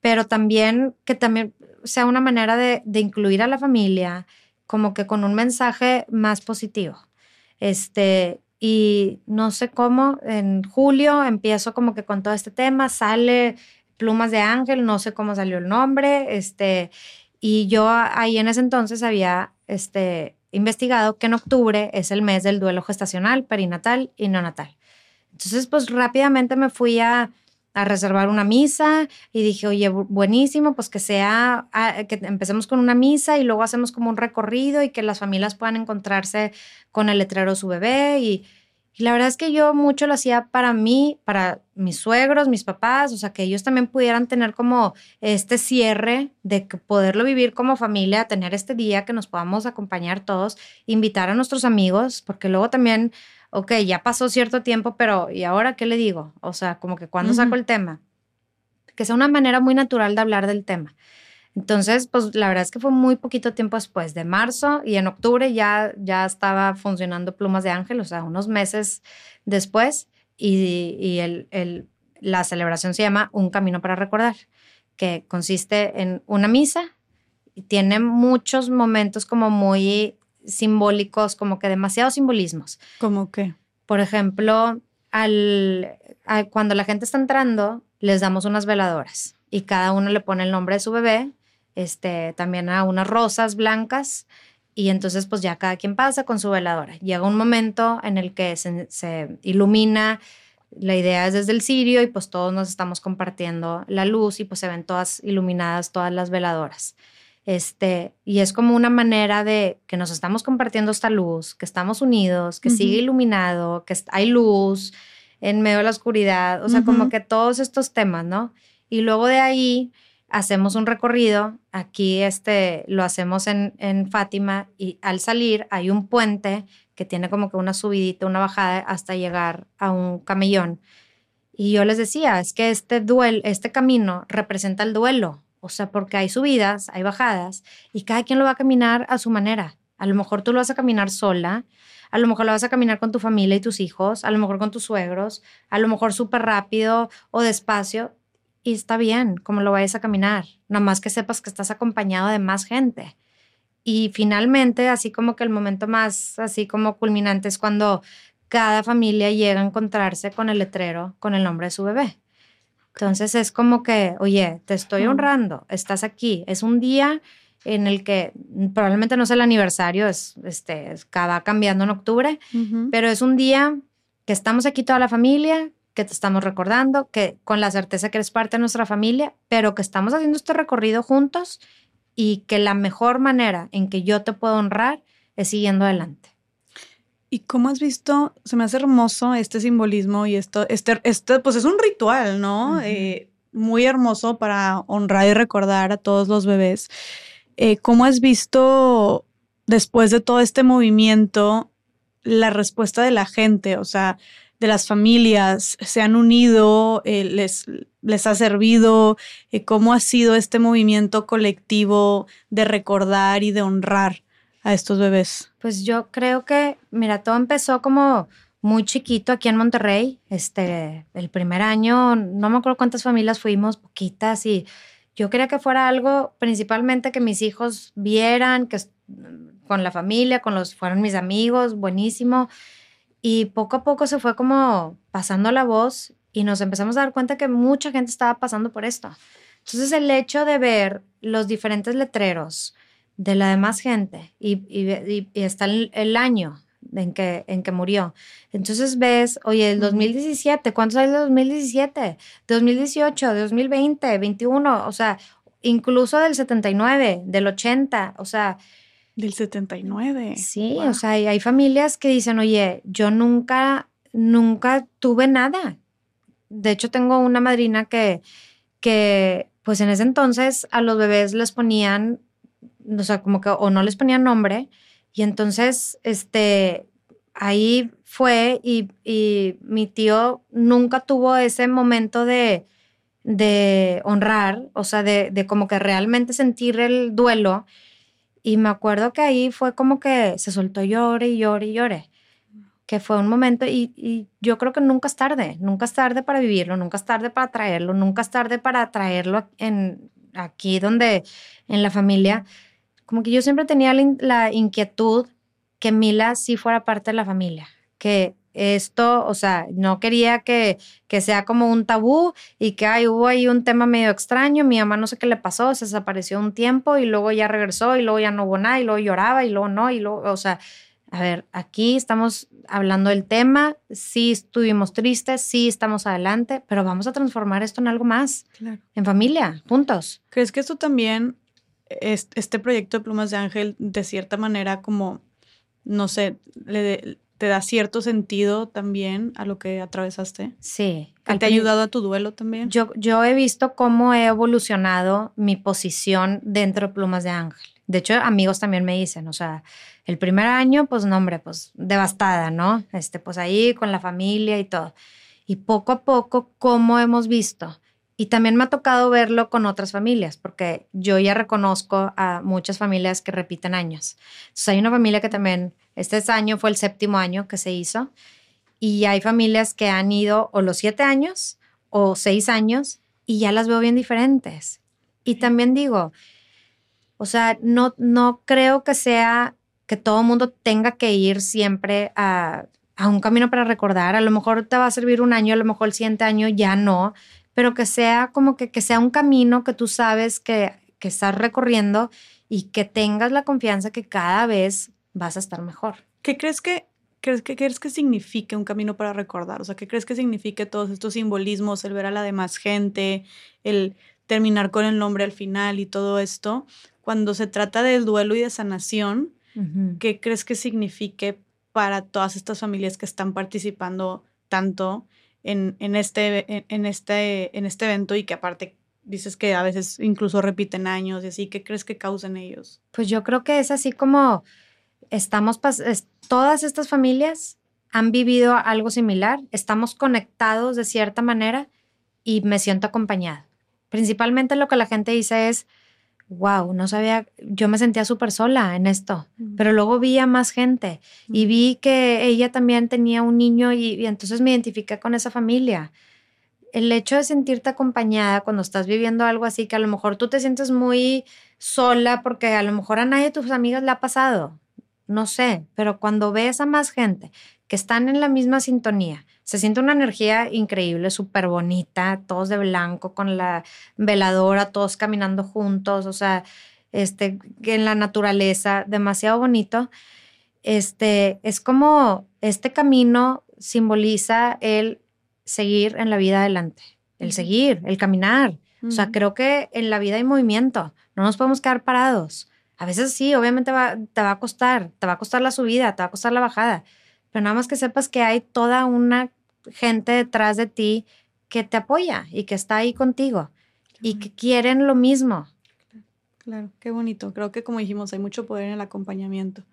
pero también que también sea una manera de, incluir a la familia, como que con un mensaje más positivo. Este, y no sé cómo, en julio empiezo como que con todo este tema, sale Plumas de Ángel, no sé cómo salió el nombre, este, y yo ahí en ese entonces había este, investigado que en octubre es el mes del duelo gestacional, perinatal y neonatal. Entonces, pues rápidamente me fui a, a reservar una misa y dije, oye, buenísimo, pues que sea, ah, que empecemos con una misa y luego hacemos como un recorrido y que las familias puedan encontrarse con el letrero de su bebé y, y la verdad es que yo mucho lo hacía para mí, para mis suegros, mis papás, o sea, que ellos también pudieran tener como este cierre de poderlo vivir como familia, tener este día que nos podamos acompañar todos, invitar a nuestros amigos, porque luego también ok, ya pasó cierto tiempo, pero ¿y ahora qué le digo? O sea, como que cuando saco el tema, que sea una manera muy natural de hablar del tema. Entonces, pues la verdad es que fue muy poquito tiempo después, de marzo y en octubre ya, ya estaba funcionando Plumas de Ángel, o sea, unos meses después, y, y el, el, la celebración se llama Un Camino para Recordar, que consiste en una misa y tiene muchos momentos como muy simbólicos, como que demasiados simbolismos. ¿Cómo qué? Por ejemplo, al, cuando la gente está entrando, les damos unas veladoras y cada uno le pone el nombre de su bebé, este, también a unas rosas blancas y entonces pues ya cada quien pasa con su veladora. Llega un momento en el que se, se ilumina, la idea es desde el cirio y pues todos nos estamos compartiendo la luz y pues se ven todas iluminadas todas las veladoras. Este, y es como una manera de que nos estamos compartiendo esta luz, que estamos unidos, que sigue iluminado, que hay luz en medio de la oscuridad, o sea, como que todos estos temas, ¿no? Y luego de ahí hacemos un recorrido, aquí este, lo hacemos en, en Fátima y al salir hay un puente que tiene como que una subidita, una bajada hasta llegar a un camellón. Y yo les decía, es que este duelo, este camino representa el duelo, o sea, porque hay subidas, hay bajadas y cada quien lo va a caminar a su manera. A lo mejor tú lo vas a caminar sola, a lo mejor lo vas a caminar con tu familia y tus hijos, a lo mejor con tus suegros, a lo mejor súper rápido o despacio. Y está bien como lo vayas a caminar, nada más que sepas que estás acompañado de más gente. Y finalmente, así como que el momento más, así como culminante es cuando cada familia llega a encontrarse con el letrero con el nombre de su bebé. Entonces es como que, oye, te estoy honrando, estás aquí. Es un día en el que probablemente no es el aniversario, es, este, va cambiando en octubre, pero es un día que estamos aquí toda la familia, que te estamos recordando, que con la certeza que eres parte de nuestra familia, pero que estamos haciendo este recorrido juntos y que la mejor manera en que yo te puedo honrar es siguiendo adelante. ¿Y cómo has visto? Se me hace hermoso este simbolismo y esto, este, este pues es un ritual, ¿no? Eh, muy hermoso para honrar y recordar a todos los bebés. Eh, ¿Cómo has visto después de todo este movimiento la respuesta de la gente? O sea, de las familias, se han unido, eh, les, les ha servido, cómo ha sido este movimiento colectivo de recordar y de honrar a estos bebés? Pues yo creo que, mira, todo empezó como muy chiquito aquí en Monterrey. Este, el primer año, no me acuerdo cuántas familias fuimos, poquitas, y yo quería que fuera algo principalmente que mis hijos vieran, que con la familia, con los, fueron mis amigos, buenísimo. Y poco a poco se fue como pasando la voz y nos empezamos a dar cuenta que mucha gente estaba pasando por esto. Entonces el hecho de ver los diferentes letreros, de la demás gente y, y, está el, año en que, en que murió. Entonces ves, oye, el 2017, ¿cuántos hay de 2017? 2018, 2020, 21, o sea, incluso del 79, del 80, o sea... Del 79. Sí, o sea, hay, familias que dicen, oye, yo nunca, nunca tuve nada. De hecho, tengo una madrina que, que, pues en ese entonces a los bebés les ponían o sea, como que o no les ponían nombre. Y entonces, este, ahí fue y, y mi tío nunca tuvo ese momento de, de honrar, o sea, de, de como que realmente sentir el duelo. Y me acuerdo que ahí fue como que se soltó llore y llore y llore que fue un momento y, y, yo creo que nunca es tarde, nunca es tarde para vivirlo, nunca es tarde para traerlo, nunca es tarde para traerlo en, aquí donde, en la familia. Como que yo siempre tenía la, la inquietud que Mila sí fuera parte de la familia, que esto, o sea, no quería que, que sea como un tabú y que ay, hubo ahí un tema medio extraño, mi mamá no sé qué le pasó, se desapareció un tiempo y luego ya regresó y luego ya no hubo nada y luego lloraba y luego no y luego, o sea, a ver, aquí estamos hablando del tema, sí estuvimos tristes, sí estamos adelante, pero vamos a transformar esto en algo más, en familia, juntos. ¿Crees que esto también, este proyecto de Plumas de Ángel, de cierta manera como, no sé, le, te da cierto sentido también a lo que atravesaste? Sí. ¿Te ha ayudado a tu duelo también? Yo, yo he visto cómo he evolucionado mi posición dentro de Plumas de Ángel. De hecho, amigos también me dicen, o sea, el primer año, pues no, hombre, pues devastada, ¿no? Este, pues ahí con la familia y todo. Y poco a poco, ¿cómo hemos visto? Y también me ha tocado verlo con otras familias, porque yo ya reconozco a muchas familias que repiten años. Entonces, hay una familia que también, este año fue el séptimo año que se hizo, y hay familias que han ido o los siete años o seis años, y ya las veo bien diferentes. Y también digo, o sea, no, no creo que sea que todo mundo tenga que ir siempre a, a, un camino para recordar. A lo mejor te va a servir un año, a lo mejor el siguiente año ya no, pero que sea como que, que sea un camino que tú sabes que, que estás recorriendo y que tengas la confianza que cada vez vas a estar mejor. ¿Qué crees que, crees que crees que signifique un camino para recordar? O sea, ¿qué crees que signifique todos estos simbolismos, el ver a la demás gente, el terminar con el nombre al final y todo esto? cuando se trata del duelo y de sanación, ¿qué crees que signifique para todas estas familias que están participando tanto en, en, este, en, este, en este evento y que aparte dices que a veces incluso repiten años y así, ¿qué crees que causan ellos? Pues yo creo que es así como estamos, todas estas familias han vivido algo similar, estamos conectados de cierta manera y me siento acompañada. Principalmente lo que la gente dice es, wow, no sabía, yo me sentía súper sola en esto, pero luego vi a más gente y vi que ella también tenía un niño y, entonces me identifiqué con esa familia. El hecho de sentirte acompañada cuando estás viviendo algo así, que a lo mejor tú te sientes muy sola porque a lo mejor a nadie de tus amigas le ha pasado, no sé, pero cuando ves a más gente que están en la misma sintonía, se siente una energía increíble, súper bonita, todos de blanco, con la veladora, todos caminando juntos, o sea, este, en la naturaleza, demasiado bonito. Este, es como este camino simboliza el seguir en la vida adelante, el seguir, el caminar. O sea, creo que en la vida hay movimiento, no nos podemos quedar parados. A veces sí, obviamente te va a costar, te va a costar la subida, te va a costar la bajada, pero nada más que sepas que hay toda una gente detrás de ti que te apoya y que está ahí contigo y que quieren lo mismo. Claro, qué bonito. Creo que como dijimos, hay mucho poder en el acompañamiento.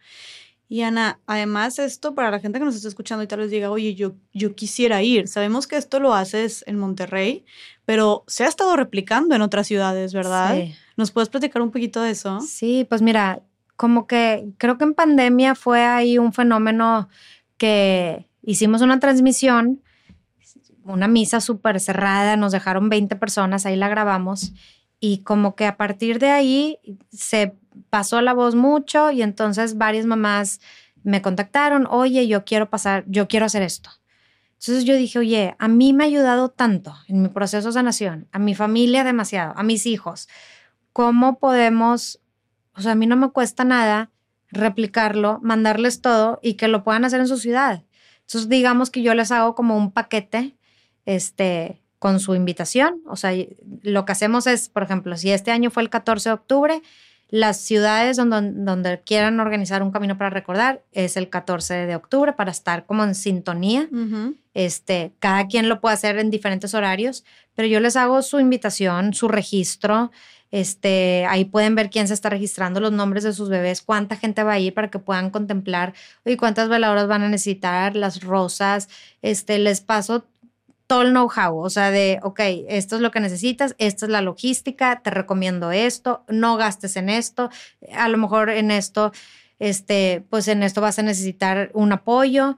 Y Ana, además esto para la gente que nos está escuchando y tal vez diga, oye, yo, yo quisiera ir. Sabemos que esto lo haces en Monterrey, pero se ha estado replicando en otras ciudades, ¿verdad? Sí. ¿Nos puedes platicar un poquito de eso? Sí, pues mira, como que creo que en pandemia fue ahí un fenómeno que hicimos una transmisión, una misa súper cerrada, nos dejaron 20 personas, ahí la grabamos y como que a partir de ahí se pasó la voz mucho y entonces varias mamás me contactaron, oye, yo quiero pasar, yo quiero hacer esto. Entonces yo dije, oye, a mí me ha ayudado tanto en mi proceso de sanación, a mi familia demasiado, a mis hijos. ¿Cómo podemos, o sea, a mí no me cuesta nada replicarlo, mandarles todo y que lo puedan hacer en su ciudad? Entonces, digamos que yo les hago como un paquete este, con su invitación. O sea, lo que hacemos es, por ejemplo, si este año fue el 14 de octubre, las ciudades donde, donde quieran organizar un camino para recordar es el 14 de octubre para estar como en sintonía. este, cada quien lo puede hacer en diferentes horarios, pero yo les hago su invitación, su registro, este, ahí pueden ver quién se está registrando, los nombres de sus bebés, cuánta gente va a ir para que puedan contemplar y cuántas veladoras van a necesitar, las rosas. Este, les paso todo el know-how, o sea, de, ok, esto es lo que necesitas, esta es la logística, te recomiendo esto, no gastes en esto, a lo mejor en esto, este, pues en esto vas a necesitar un apoyo,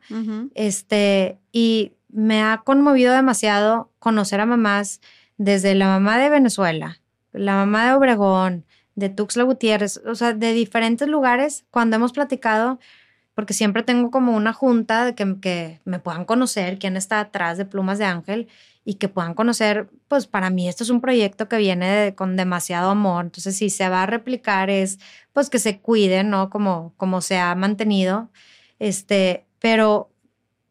este, y me ha conmovido demasiado conocer a mamás desde la mamá de Venezuela, la mamá de Obregón, de Tuxtla Gutiérrez, o sea, de diferentes lugares, cuando hemos platicado, porque siempre tengo como una junta de que, me puedan conocer quién está atrás de Plumas de Ángel y que puedan conocer, pues para mí esto es un proyecto que viene con demasiado amor, entonces si se va a replicar es pues que se cuiden, ¿no? Como, como se ha mantenido, este, pero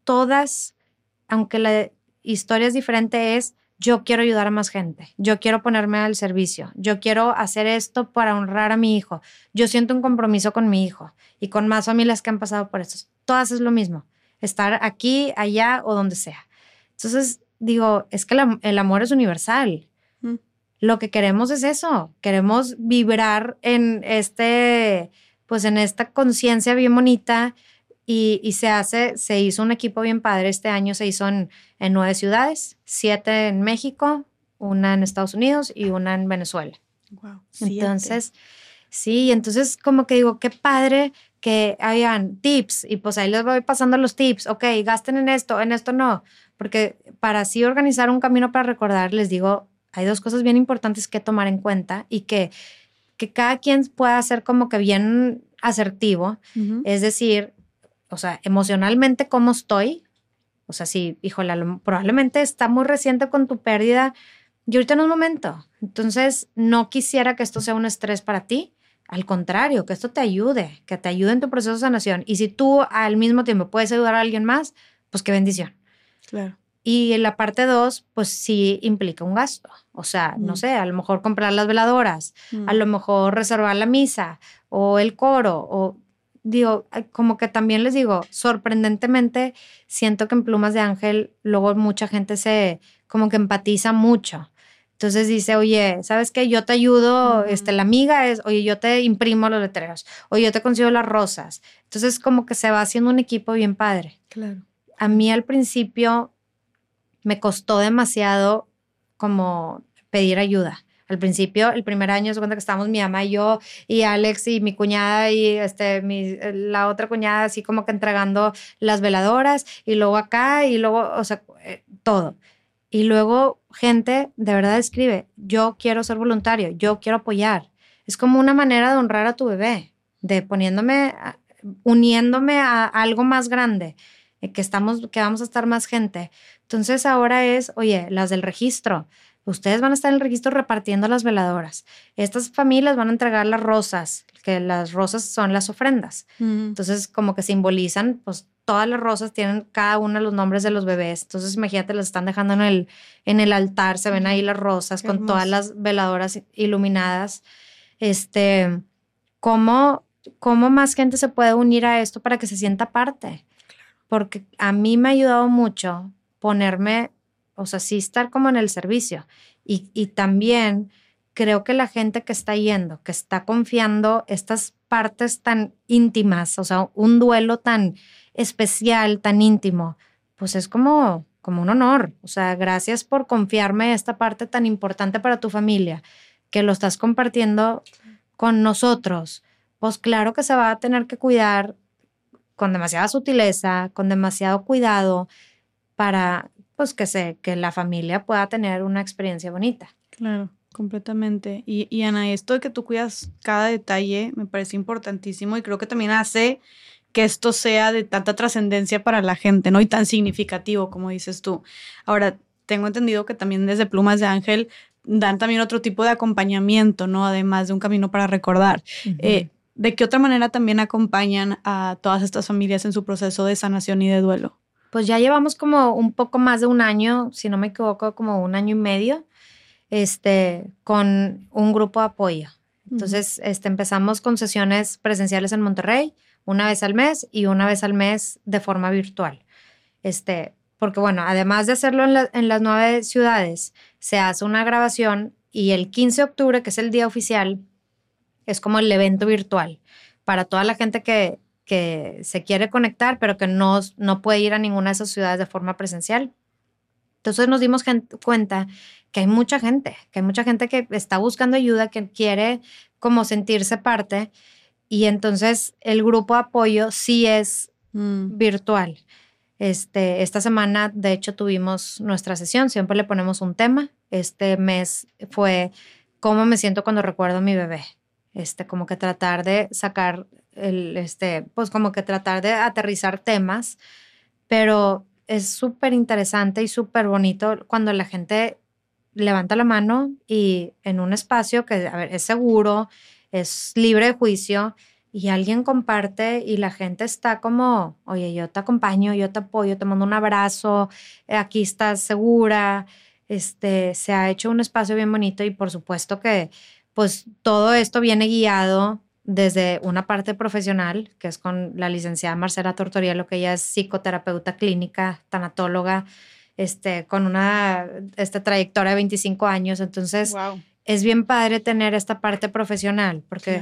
todas, aunque la historia es diferente, es yo quiero ayudar a más gente, yo quiero ponerme al servicio, yo quiero hacer esto para honrar a mi hijo, yo siento un compromiso con mi hijo y con más familias que han pasado por esto. Todas es lo mismo, estar aquí, allá o donde sea. Entonces, digo, es que el amor es universal. Mm. Lo que queremos es eso, queremos vibrar en este, pues en esta conciencia bien bonita y, se hace, se hizo un equipo bien padre. Este año se hizo en, nueve ciudades, siete en México, una en Estados Unidos y una en Venezuela. Wow, entonces, sí, entonces como que digo, qué padre que hayan tips y pues ahí les voy pasando los tips. Ok, gasten en esto, en esto no. Porque para así organizar un camino para recordar, les digo, hay dos cosas bien importantes que tomar en cuenta y que, que cada quien pueda ser como que bien asertivo. Es decir, o sea, emocionalmente cómo estoy. O sea, sí, híjole, probablemente está muy reciente con tu pérdida y ahorita no es momento. Entonces, no quisiera que esto sea un estrés para ti. Al contrario, que esto te ayude, que te ayude en tu proceso de sanación. Y si tú al mismo tiempo puedes ayudar a alguien más, pues qué bendición. Claro. Y en la parte dos, pues sí implica un gasto. O sea, no mm. sé, a lo mejor comprar las veladoras, a mm. lo mejor reservar la misa o el coro o digo, como que también les digo, sorprendentemente siento que en Plumas de Ángel luego mucha gente se como que empatiza mucho. Entonces dice, oye, ¿sabes qué? Yo te ayudo, este, la amiga es, oye, yo te imprimo los letreros, oye, yo te consigo las rosas. Entonces como que se va haciendo un equipo bien padre. Claro. A mí al principio me costó demasiado como pedir ayuda al principio, el primer año, se cuenta que estábamos mi mamá y yo, y Alex y mi cuñada y este, mi, la otra cuñada, así como que entregando las veladoras, y luego acá, y luego, o sea, eh, todo. Y luego gente de verdad escribe, yo quiero ser voluntario, yo quiero apoyar. Es como una manera de honrar a tu bebé, de poniéndome, uniéndome a algo más grande, eh, que estamos, que vamos a estar más gente. Entonces ahora es, oye, las del registro, Ustedes van a estar en el registro repartiendo las veladoras. Estas familias van a entregar las rosas, que las rosas son las ofrendas. Entonces, como que simbolizan, pues todas las rosas tienen cada una los nombres de los bebés. Entonces, imagínate, las están dejando en el, en el altar, se ven ahí las rosas con todas las veladoras iluminadas. Este, ¿cómo, ¿cómo más gente se puede unir a esto para que se sienta parte? Porque a mí me ha ayudado mucho ponerme o sea, sí estar como en el servicio. Y, también creo que la gente que está yendo, que está confiando estas partes tan íntimas, o sea, un duelo tan especial, tan íntimo, pues es como, como un honor. O sea, gracias por confiarme esta parte tan importante para tu familia, que lo estás compartiendo con nosotros. Pues claro que se va a tener que cuidar con demasiada sutileza, con demasiado cuidado para pues que se, que la familia pueda tener una experiencia bonita. Claro, completamente. Y, y Ana, esto de que tú cuidas cada detalle me parece importantísimo y creo que también hace que esto sea de tanta trascendencia para la gente, ¿no? Y tan significativo, como dices tú. Ahora, tengo entendido que también desde Plumas de Ángel dan también otro tipo de acompañamiento, ¿no? Además de un camino para recordar. Eh, ¿De qué otra manera también acompañan a todas estas familias en su proceso de sanación y de duelo? Pues ya llevamos como un poco más de un año, si no me equivoco, como un año y medio, este, con un grupo de apoyo. Entonces, este, empezamos con sesiones presenciales en Monterrey, una vez al mes y una vez al mes de forma virtual. Este, porque bueno, además de hacerlo en, en las nueve ciudades, se hace una grabación y el 15 de octubre, que es el día oficial, es como el evento virtual para toda la gente que, que se quiere conectar, pero que no, no puede ir a ninguna de esas ciudades de forma presencial. Entonces nos dimos cuenta que hay mucha gente, que hay mucha gente que está buscando ayuda, que quiere como sentirse parte. Y entonces el grupo de apoyo sí es mm. virtual. Este, esta semana, de hecho, tuvimos nuestra sesión, siempre le ponemos un tema. Este mes fue cómo me siento cuando recuerdo a mi bebé. Este, como que tratar de sacar el, este, pues como que tratar de aterrizar temas, pero es súper interesante y súper bonito cuando la gente levanta la mano y en un espacio que a ver, es seguro, es libre de juicio y alguien comparte y la gente está como, oye, yo te acompaño, yo te apoyo, te mando un abrazo, aquí estás segura, este, se ha hecho un espacio bien bonito y por supuesto que pues todo esto viene guiado desde una parte profesional, que es con la licenciada Marcela Tortorielo, que ella es psicoterapeuta clínica, tanatóloga, este, con una esta trayectoria de 25 años. Entonces, es bien padre tener esta parte profesional, porque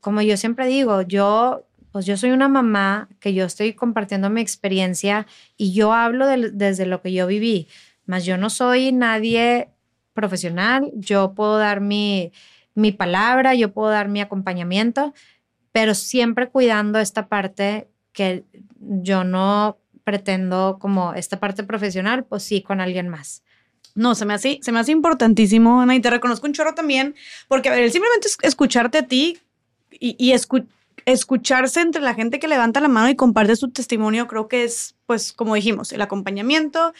como yo siempre digo, yo, pues yo soy una mamá que yo estoy compartiendo mi experiencia y yo hablo desde lo que yo viví, más yo no soy nadie profesional, yo puedo dar mi, mi palabra, yo puedo dar mi acompañamiento, pero siempre cuidando esta parte que yo no pretendo como esta parte profesional, pues sí, con alguien más. No, se me hace, se me hace importantísimo, Ana, y te reconozco un chorro también, porque a ver, simplemente escucharte a ti y, escucharse entre la gente que levanta la mano y comparte su testimonio, creo que es, pues, como dijimos, el acompañamiento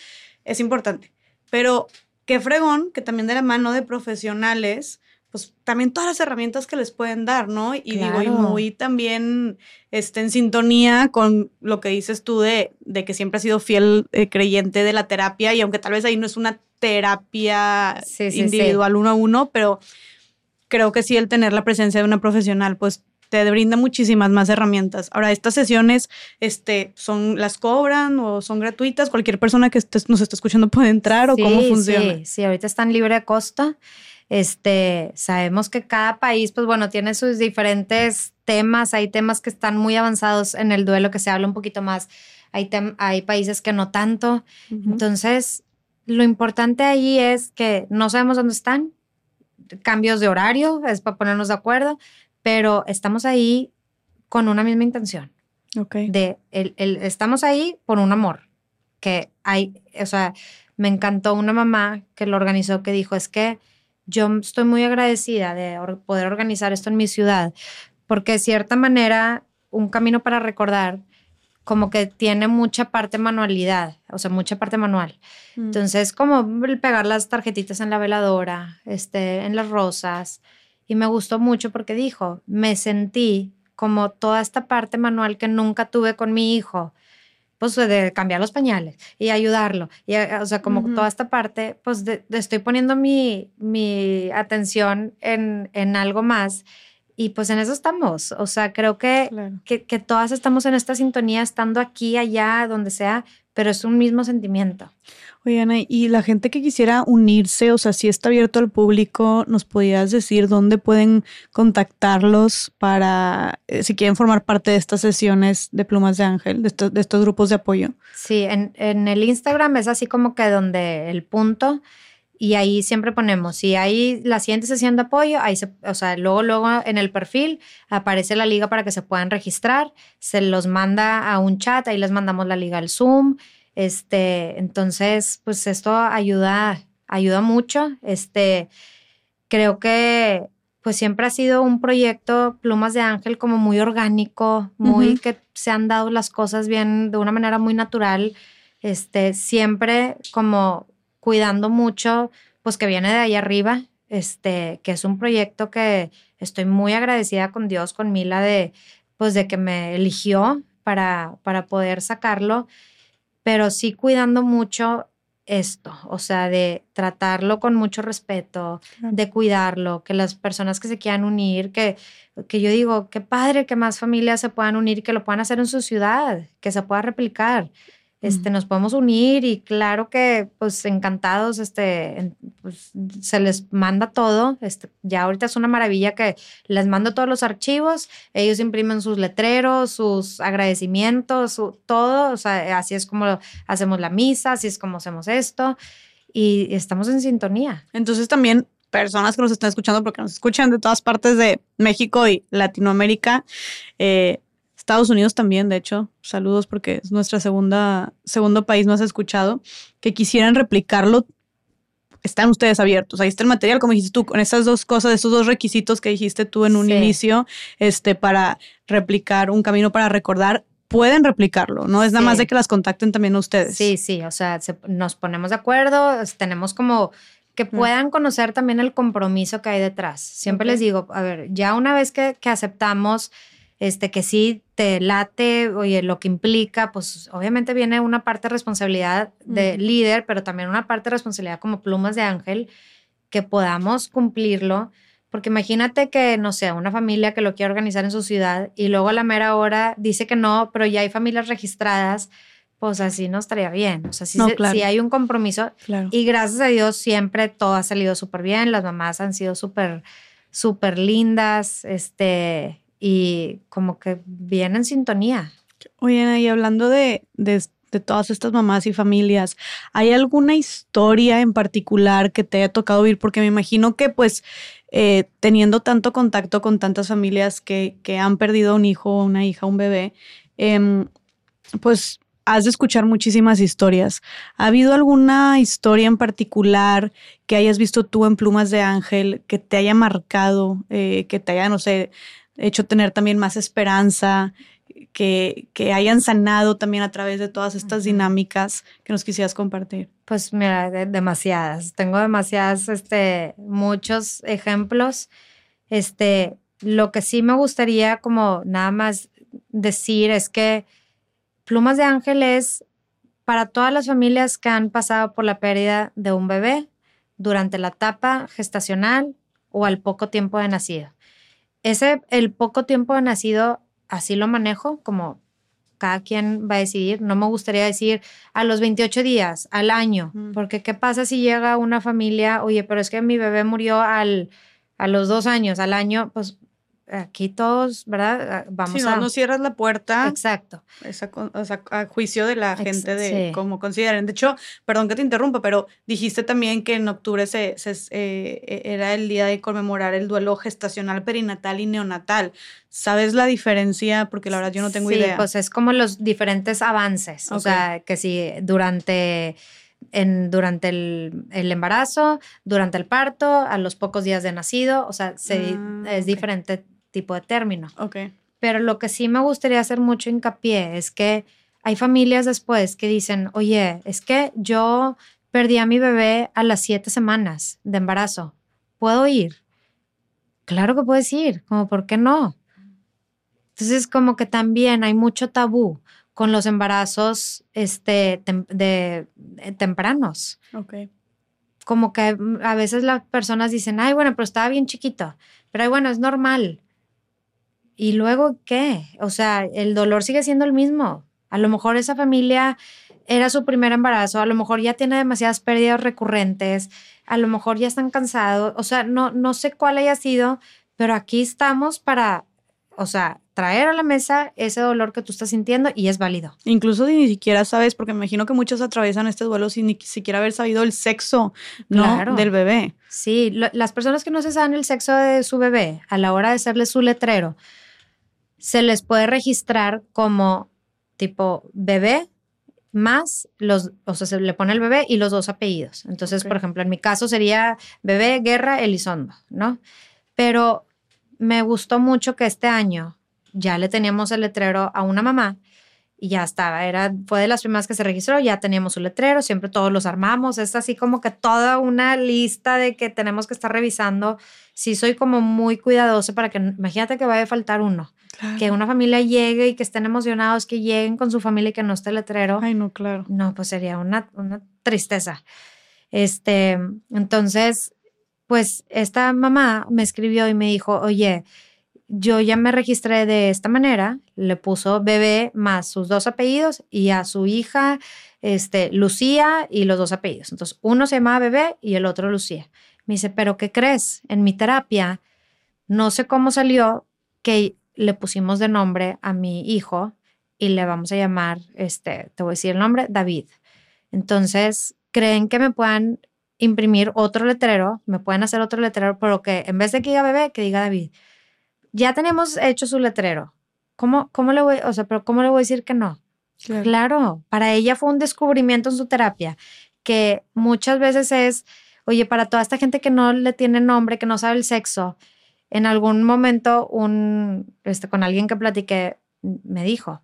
es importante. Pero qué fregón que también de la mano de profesionales pues también todas las herramientas que les pueden dar, ¿no? Y digo, y muy también este, en sintonía con lo que dices tú de, de que siempre has sido fiel eh, creyente de la terapia y aunque tal vez ahí no es una terapia individual uno a uno, pero creo que sí el tener la presencia de una profesional, pues te brinda muchísimas más herramientas. Ahora, estas sesiones, este, son, ¿las cobran o son gratuitas? Cualquier persona que nos esté escuchando puede entrar o cómo funciona. Sí, sí, ahorita están libre de costa. Este, sabemos que cada país, pues bueno, tiene sus diferentes temas. Hay temas que están muy avanzados en el duelo, que se habla un poquito más. Hay, hay países que no tanto. Entonces, lo importante ahí es que no sabemos dónde están. Cambios de horario, es para ponernos de acuerdo, pero estamos ahí con una misma intención. Ok. De el, el, estamos ahí por un amor. Que hay, o sea, me encantó una mamá que lo organizó que dijo: es que yo estoy muy agradecida de poder organizar esto en mi ciudad, porque de cierta manera, un camino para recordar, como que tiene mucha parte manualidad, o sea, mucha parte manual. Mm. Entonces, como pegar las tarjetitas en la veladora, este, en las rosas, y me gustó mucho porque dijo, me sentí como toda esta parte manual que nunca tuve con mi hijo, pues de cambiar los pañales y ayudarlo. Y, eh, o sea, como toda esta parte, pues estoy poniendo mi, mi atención en, en, algo más. Y pues en eso estamos. O sea, creo que, que, que todas estamos en esta sintonía, estando aquí, allá, donde sea, pero es un mismo sentimiento. Oye, Ana, y la gente que quisiera unirse, o sea, si está abierto al público, ¿nos podías decir dónde pueden contactarlos para, eh, si quieren formar parte de estas sesiones de Plumas de Ángel, de, estos, grupos de apoyo? Sí, en, el Instagram es así como que donde el punto, y ahí siempre ponemos, si hay la siguiente sesión de apoyo, ahí se, o sea, luego, luego en el perfil aparece la liga para que se puedan registrar, se los manda a un chat, ahí les mandamos la liga al Zoom, este, entonces, pues esto ayuda, ayuda mucho. Este, creo que pues siempre ha sido un proyecto Plumas de Ángel como muy orgánico, muy que se han dado las cosas bien de una manera muy natural. Este, siempre como cuidando mucho, pues que viene de ahí arriba, este, que es un proyecto que estoy muy agradecida con Dios, con Mila, de, pues de que me eligió para, para poder sacarlo pero sí cuidando mucho esto, o sea, de tratarlo con mucho respeto, de cuidarlo, que las personas que se quieran unir, que, que yo digo, qué padre que más familias se puedan unir, que lo puedan hacer en su ciudad, que se pueda replicar. Este, nos podemos unir y claro que pues encantados, este, pues, se les manda todo, este, ya ahorita es una maravilla que les mando todos los archivos, ellos imprimen sus letreros, sus agradecimientos, todo, o sea, así es como hacemos la misa, así es como hacemos esto y estamos en sintonía. Entonces también personas que nos están escuchando, porque nos escuchan de todas partes de México y Latinoamérica, eh, Estados Unidos también, de hecho, saludos porque es nuestra segunda, segundo país más escuchado, que quisieran replicarlo, están ustedes abiertos. Ahí está el material, como dijiste tú, con esas dos cosas, esos dos requisitos que dijiste tú en un inicio, este, para replicar un camino para recordar, pueden replicarlo, no es nada más de que las contacten también a ustedes. Sí, sí, o sea, nos ponemos de acuerdo, tenemos como que puedan conocer también el compromiso que hay detrás. Siempre les digo, a ver, ya una vez que, que aceptamos este, que sí te late, oye, lo que implica, pues obviamente viene una parte de responsabilidad de líder, pero también una parte de responsabilidad como plumas de ángel, que podamos cumplirlo. Porque imagínate que, no sé, una familia que lo quiere organizar en su ciudad y luego a la mera hora dice que no, pero ya hay familias registradas, pues así no estaría bien. O sea, sí, hay un compromiso. Y gracias a Dios siempre todo ha salido súper bien, las mamás han sido súper, súper lindas, este, y como que viene en sintonía. Oye, y hablando de, de, todas estas mamás y familias, ¿hay alguna historia en particular que te haya tocado oír? Porque me imagino que pues eh, teniendo tanto contacto con tantas familias que, que han perdido un hijo, una hija, un bebé, em, pues has de escuchar muchísimas historias. ¿Ha habido alguna historia en particular que hayas visto tú en Plumas de Ángel que te haya marcado, eh, que te haya, no sé, hecho tener también más esperanza, que, que, hayan sanado también a través de todas estas dinámicas que nos quisieras compartir? Pues mira, demasiadas. Tengo demasiadas, este, muchos ejemplos. Este, lo que sí me gustaría como nada más decir es que Plumas de Ángel es para todas las familias que han pasado por la pérdida de un bebé durante la etapa gestacional o al poco tiempo de nacido. Ese, el poco tiempo de nacido, así lo manejo, como cada quien va a decidir. No me gustaría decir a los 28 días, al año, porque ¿qué pasa si llega una familia, oye, pero es que mi bebé murió al, a los dos años, al año? Pues aquí todos, ¿verdad? Ah, vamos si no, no cierras la puerta. Exacto. o sea, a juicio de la gente de cómo consideren. De hecho, perdón que te interrumpa, pero dijiste también que en octubre se, se eh, e, era el día de conmemorar el duelo gestacional, perinatal y neonatal. ¿Sabes la diferencia? Porque la verdad yo no tengo sí, idea. Pues es como los diferentes avances. O sea, que si durante en, durante el, el, embarazo, durante el parto, a los pocos días de nacido, o sea, se, ah, es diferente tipo de término. Ok. Pero lo que sí me gustaría hacer mucho hincapié es que hay familias después que dicen, oye, es que yo perdí a mi bebé a las siete semanas de embarazo. ¿Puedo ir? Claro que puedes ir, como, ¿por qué no? Entonces, como que también hay mucho tabú con los embarazos este, de, eh, tempranos. Ok. Como que a veces las personas dicen, ay, bueno, pero estaba bien chiquito. Pero bueno, es normal. ¿Y luego qué? O sea, el dolor sigue siendo el mismo. A lo mejor esa familia era su primer embarazo, a lo mejor ya tiene demasiadas pérdidas recurrentes, a lo mejor ya están cansados, o sea, no, no sé cuál haya sido, pero aquí estamos para, o sea, traer a la mesa ese dolor que tú estás sintiendo y es válido. Incluso si ni siquiera sabes, porque me imagino que muchos atraviesan este duelo sin ni siquiera haber sabido el sexo ¿no? del bebé. Sí, las personas que no se saben el sexo de su bebé a la hora de hacerle su letrero, se les puede registrar como tipo bebé más los, o sea, se le pone el bebé y los dos apellidos. Entonces, por ejemplo, en mi caso sería bebé Guerra Elizondo, ¿no? Pero me gustó mucho que este año ya le teníamos el letrero a una mamá y ya estaba, era, fue de las primeras que se registró, ya teníamos su letrero, siempre todos los armamos, es así como que toda una lista de que tenemos que estar revisando. Sí soy como muy cuidadosa para que, imagínate que vaya a faltar uno. Que una familia llegue y que estén emocionados, que lleguen con su familia y que no esté letrero. Ay, no, claro. No, pues sería una, una tristeza. Este, entonces, pues esta mamá me escribió y me dijo, oye, yo ya me registré de esta manera, le puso bebé más sus dos apellidos y a su hija, este, Lucía y los dos apellidos. Entonces, uno se llamaba bebé y el otro Lucía. Me dice, pero ¿qué crees? En mi terapia, no sé cómo salió que le pusimos de nombre a mi hijo y le vamos a llamar, este, te voy a decir el nombre, David. Entonces, creen que me puedan imprimir otro letrero, me pueden hacer otro letrero, pero que en vez de que diga bebé, que diga David. Ya tenemos hecho su letrero. ¿Cómo, cómo le voy, o sea, pero cómo le voy a decir que no? Claro. claro, para ella fue un descubrimiento en su terapia, que muchas veces es, oye, para toda esta gente que no le tiene nombre, que no sabe el sexo, en algún momento un, este, con alguien que platiqué, me dijo,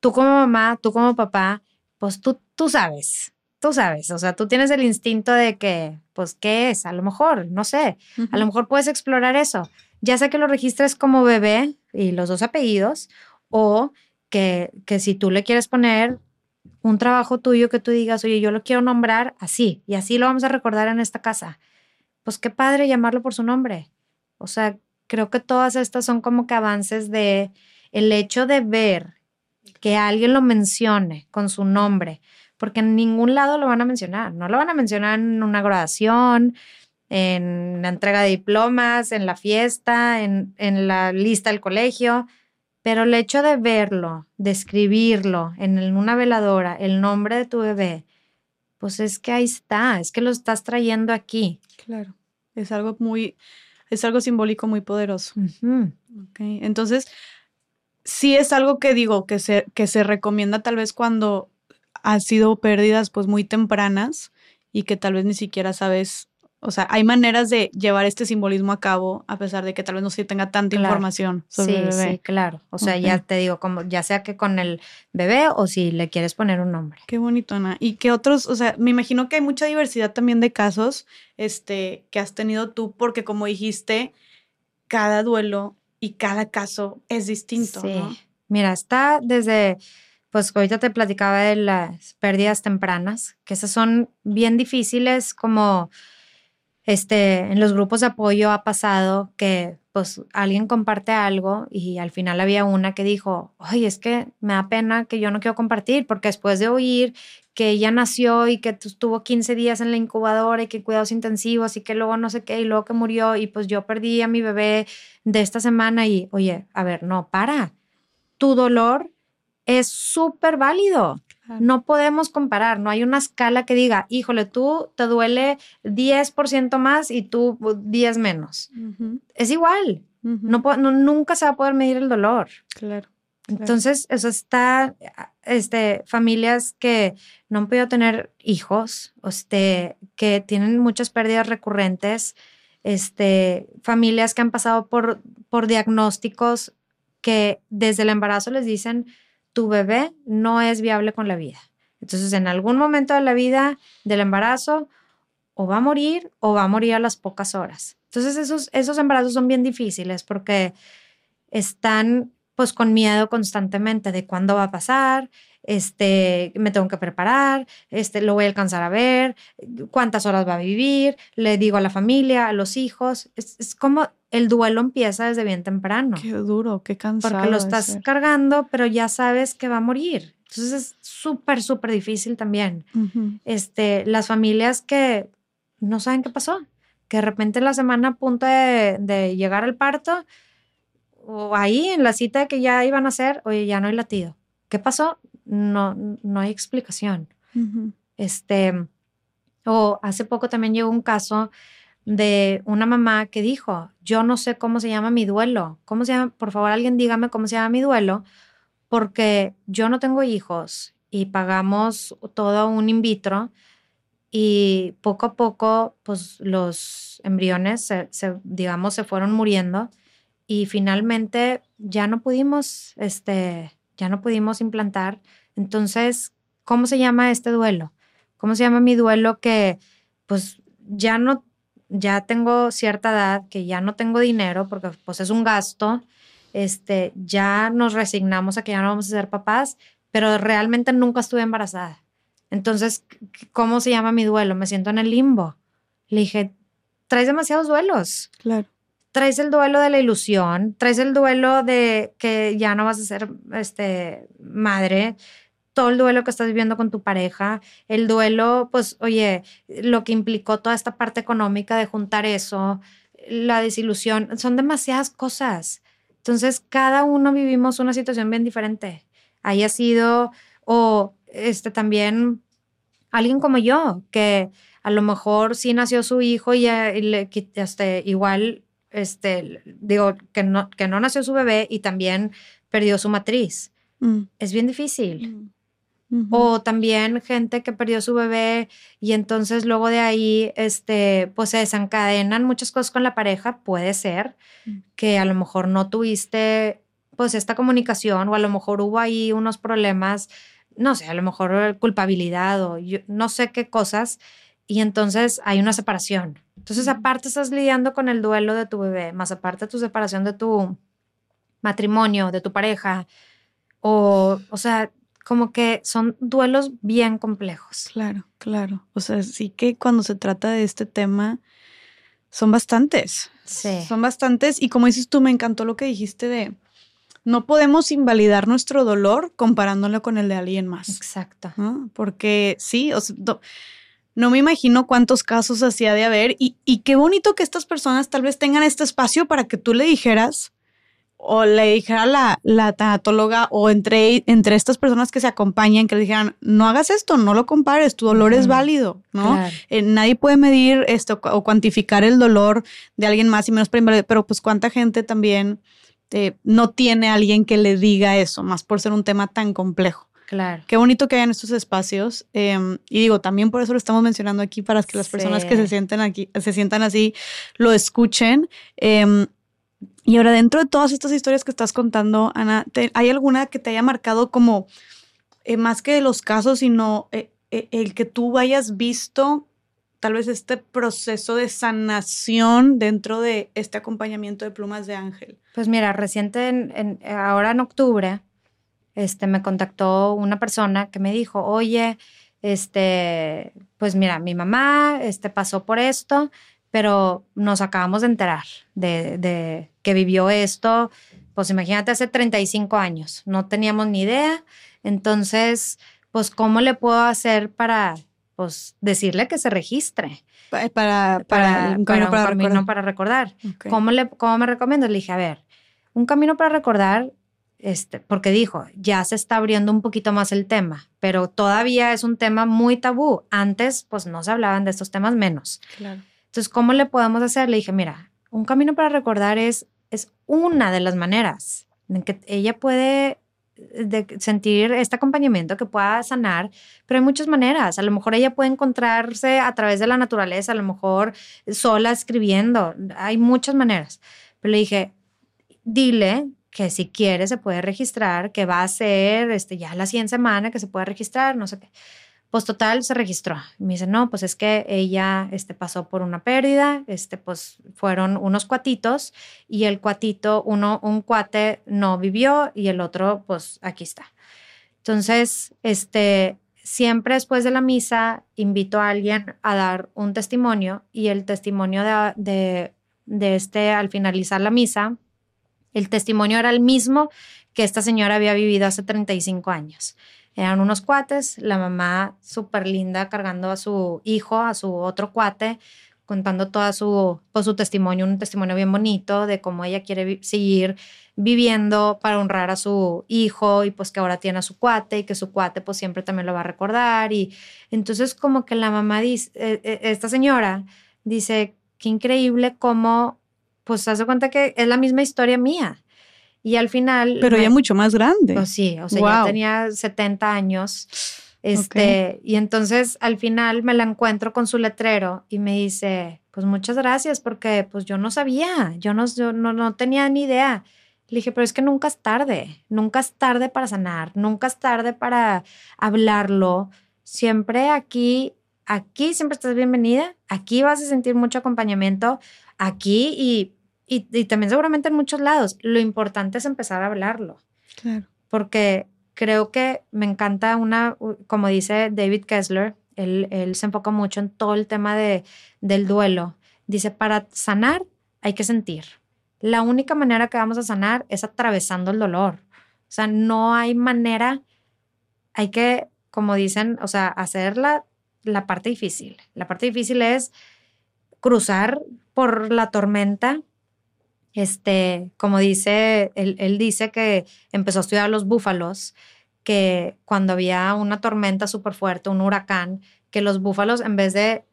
tú como mamá, tú como papá, pues tú, tú sabes, tú sabes, o sea, tú tienes el instinto de que, pues, ¿qué es? A lo mejor, no sé, a lo mejor puedes explorar eso. Ya sea que lo registres como bebé y los dos apellidos, o que, que si tú le quieres poner un trabajo tuyo que tú digas, oye, yo lo quiero nombrar así, y así lo vamos a recordar en esta casa. Pues qué padre llamarlo por su nombre. O sea, creo que todas estas son como que avances de el hecho de ver que alguien lo mencione con su nombre, porque en ningún lado lo van a mencionar. No lo van a mencionar en una graduación, en la entrega de diplomas, en la fiesta, en, en la lista del colegio, pero el hecho de verlo, de escribirlo en una veladora, el nombre de tu bebé, pues es que ahí está, es que lo estás trayendo aquí. Claro, es algo muy, es algo simbólico muy poderoso. okay. Entonces, sí es algo que digo, que se, que se recomienda tal vez cuando han sido pérdidas pues muy tempranas y que tal vez ni siquiera sabes, o sea, hay maneras de llevar este simbolismo a cabo a pesar de que tal vez no se tenga tanta información sobre el bebé. Sí, claro. O sea, ya te digo, como ya sea que con el bebé o si le quieres poner un nombre. Qué bonito, Ana. Y que otros, o sea, me imagino que hay mucha diversidad también de casos este, que has tenido tú, porque como dijiste, cada duelo y cada caso es distinto. Sí. Mira, está desde pues ahorita te platicaba de las pérdidas tempranas, que esas son bien difíciles, como este, en los grupos de apoyo ha pasado que pues alguien comparte algo y al final había una que dijo, ay, es que me da pena que yo no quiero compartir, porque después de oír que ella nació y que estuvo 15 días en la incubadora y que cuidados intensivos y que luego no sé qué y luego que murió y pues yo perdí a mi bebé de esta semana y, oye, a ver, no, para, tu dolor es súper válido. No podemos comparar, no hay una escala que diga, híjole, tú te duele 10% más y tú 10 menos. Es igual, no, nunca se va a poder medir el dolor. Claro. Entonces, eso está, este, familias que no han podido tener hijos, este, que tienen muchas pérdidas recurrentes, este, familias que han pasado por, por diagnósticos que desde el embarazo les dicen, tu bebé no es viable con la vida. Entonces, en algún momento de la vida del embarazo, o va a morir o va a morir a las pocas horas. Entonces, esos, esos embarazos son bien difíciles porque están pues con miedo constantemente de cuándo va a pasar, este, me tengo que preparar, este, lo voy a alcanzar a ver, cuántas horas va a vivir, le digo a la familia, a los hijos, es, es como el duelo empieza desde bien temprano. Qué duro, qué cansado. Porque lo estás cargando, pero ya sabes que va a morir. Entonces es súper, súper difícil también. este, las familias que no saben qué pasó, que de repente la semana a punto de, de llegar al parto, o ahí en la cita que ya iban a hacer, oye, ya no hay latido. ¿Qué pasó? No, no hay explicación. Este, o hace poco también llegó un caso de una mamá que dijo, yo no sé cómo se llama mi duelo. ¿Cómo se llama? Por favor, alguien dígame cómo se llama mi duelo, porque yo no tengo hijos y pagamos todo un in vitro y poco a poco, pues los embriones, se, digamos, se fueron muriendo y finalmente ya no pudimos, este, ya no pudimos implantar. Entonces, ¿cómo se llama este duelo? ¿Cómo se llama mi duelo que, pues, ya no ya tengo cierta edad, que ya no tengo dinero, porque pues es un gasto, este, ya nos resignamos a que ya no vamos a ser papás, pero realmente nunca estuve embarazada. Entonces, ¿cómo se llama mi duelo? Me siento en el limbo. Le dije, traes demasiados duelos. Claro. Traes el duelo de la ilusión, traes el duelo de que ya no vas a ser este, madre, todo el duelo que estás viviendo con tu pareja, el duelo, pues, oye, lo que implicó toda esta parte económica de juntar eso, la desilusión, son demasiadas cosas. Entonces, cada uno vivimos una situación bien diferente. Haya sido, o este también alguien como yo, que a lo mejor sí nació su hijo y, le, este, igual, este, digo, que no, que no nació su bebé y también perdió su matriz. Mm. Es bien difícil. Mm. O también gente que perdió su bebé y entonces luego de ahí, este, pues se desencadenan muchas cosas con la pareja. Puede ser mm. que a lo mejor no tuviste pues esta comunicación o a lo mejor hubo ahí unos problemas, no sé, a lo mejor culpabilidad o no sé qué cosas y entonces hay una separación. Entonces aparte estás lidiando con el duelo de tu bebé, más aparte tu separación de tu matrimonio, de tu pareja o, o sea, como que son duelos bien complejos. Claro, claro. O sea, sí que cuando se trata de este tema, son bastantes. Sí. Son bastantes. Y como dices tú, me encantó lo que dijiste de no podemos invalidar nuestro dolor comparándolo con el de alguien más. Exacto. Porque sí, o sea, no, me imagino cuántos casos hacía de haber y, y qué bonito que estas personas tal vez tengan este espacio para que tú le dijeras, o le dijera la, la tanatóloga o entre, entre estas personas que se acompañan, que le dijeran, no hagas esto, no lo compares, tu dolor es válido, ¿no? Eh, nadie puede medir esto o cuantificar el dolor de alguien más y menos para pero pues cuánta gente también eh, no tiene alguien que le diga eso, más por ser un tema tan complejo. Claro. Qué bonito que hayan estos espacios. Em, y digo, también por eso lo estamos mencionando aquí, para que las personas que se sienten aquí, se sientan así, lo escuchen. Eh, y ahora, dentro de todas estas historias que estás contando, Ana, ¿hay alguna que te haya marcado como eh, más que los casos, sino eh, eh, el que tú hayas visto tal vez este proceso de sanación dentro de este acompañamiento de plumas de ángel? Pues mira, reciente, en, ahora en octubre, este, me contactó una persona que me dijo, oye, este, pues mira, mi mamá este, pasó por esto pero nos acabamos de enterar de, que vivió esto, pues imagínate, hace 35 años, no teníamos ni idea, entonces, pues, ¿cómo le puedo hacer para, pues, decirle que se registre? Para, para, un camino para, recordar. ¿Cómo, le, ¿Cómo me recomiendo? Le dije, a ver, un camino para recordar este, porque dijo, ya se está abriendo un poquito más el tema, pero todavía es un tema muy tabú. Antes, pues no se hablaban de estos temas menos. Claro. Entonces, ¿cómo le podemos hacer? Le dije, mira, un camino para recordar es, es una de las maneras en que ella puede eh, sentir este acompañamiento que pueda sanar, pero hay muchas maneras. A lo mejor ella puede encontrarse a través de la naturaleza, a lo mejor sola escribiendo. Hay muchas maneras. Pero le dije, dile que si quiere se puede registrar, que va a ser este, ya la 100 semana que se puede registrar, no sé qué. Pues total, se registró. Me dice, no, pues es que ella este, pasó por una pérdida, este, pues fueron unos cuatitos y el cuatito, uno, un cuate no vivió y el otro, pues aquí está. Entonces, este, siempre después de la misa invito a alguien a dar un testimonio y el testimonio de, de, de este, al finalizar la misa, el testimonio era el mismo que esta señora había vivido hace 35 años. Eran unos cuates, la mamá súper linda cargando a su hijo, a su otro cuate, contando toda su, pues, su testimonio, un testimonio bien bonito de cómo ella quiere seguir viviendo para honrar a su hijo y pues que ahora tiene a su cuate y que su cuate pues siempre también lo va a recordar y entonces como que la mamá dice, eh, eh, esta señora dice, qué increíble cómo pues hace cuenta que es la misma historia mía y al final... Pero ya mucho más grande. Pues sí, o sea, ya tenía 70 años. Este, y entonces al final me la encuentro con su letrero y me dice, pues muchas gracias porque pues yo no sabía, yo no, no, no tenía ni idea. Le dije, pero es que nunca es tarde, nunca es tarde para sanar, nunca es tarde para hablarlo. Siempre aquí, aquí siempre estás bienvenida, aquí vas a sentir mucho acompañamiento, aquí y y, también seguramente en muchos lados. Lo importante es empezar a hablarlo. Claro. Porque creo que me encanta una, como dice David Kessler, él, él se enfoca mucho en todo el tema de, del duelo. Dice, para sanar hay que sentir. la única manera que vamos a sanar es atravesando el dolor. O sea, no hay manera, hay que, como dicen, o sea, hacer la, la parte difícil. La parte difícil es cruzar por la tormenta. Este, como dice, él, él dice que empezó a estudiar los búfalos, que cuando había una tormenta súper fuerte, un huracán, que los búfalos en vez de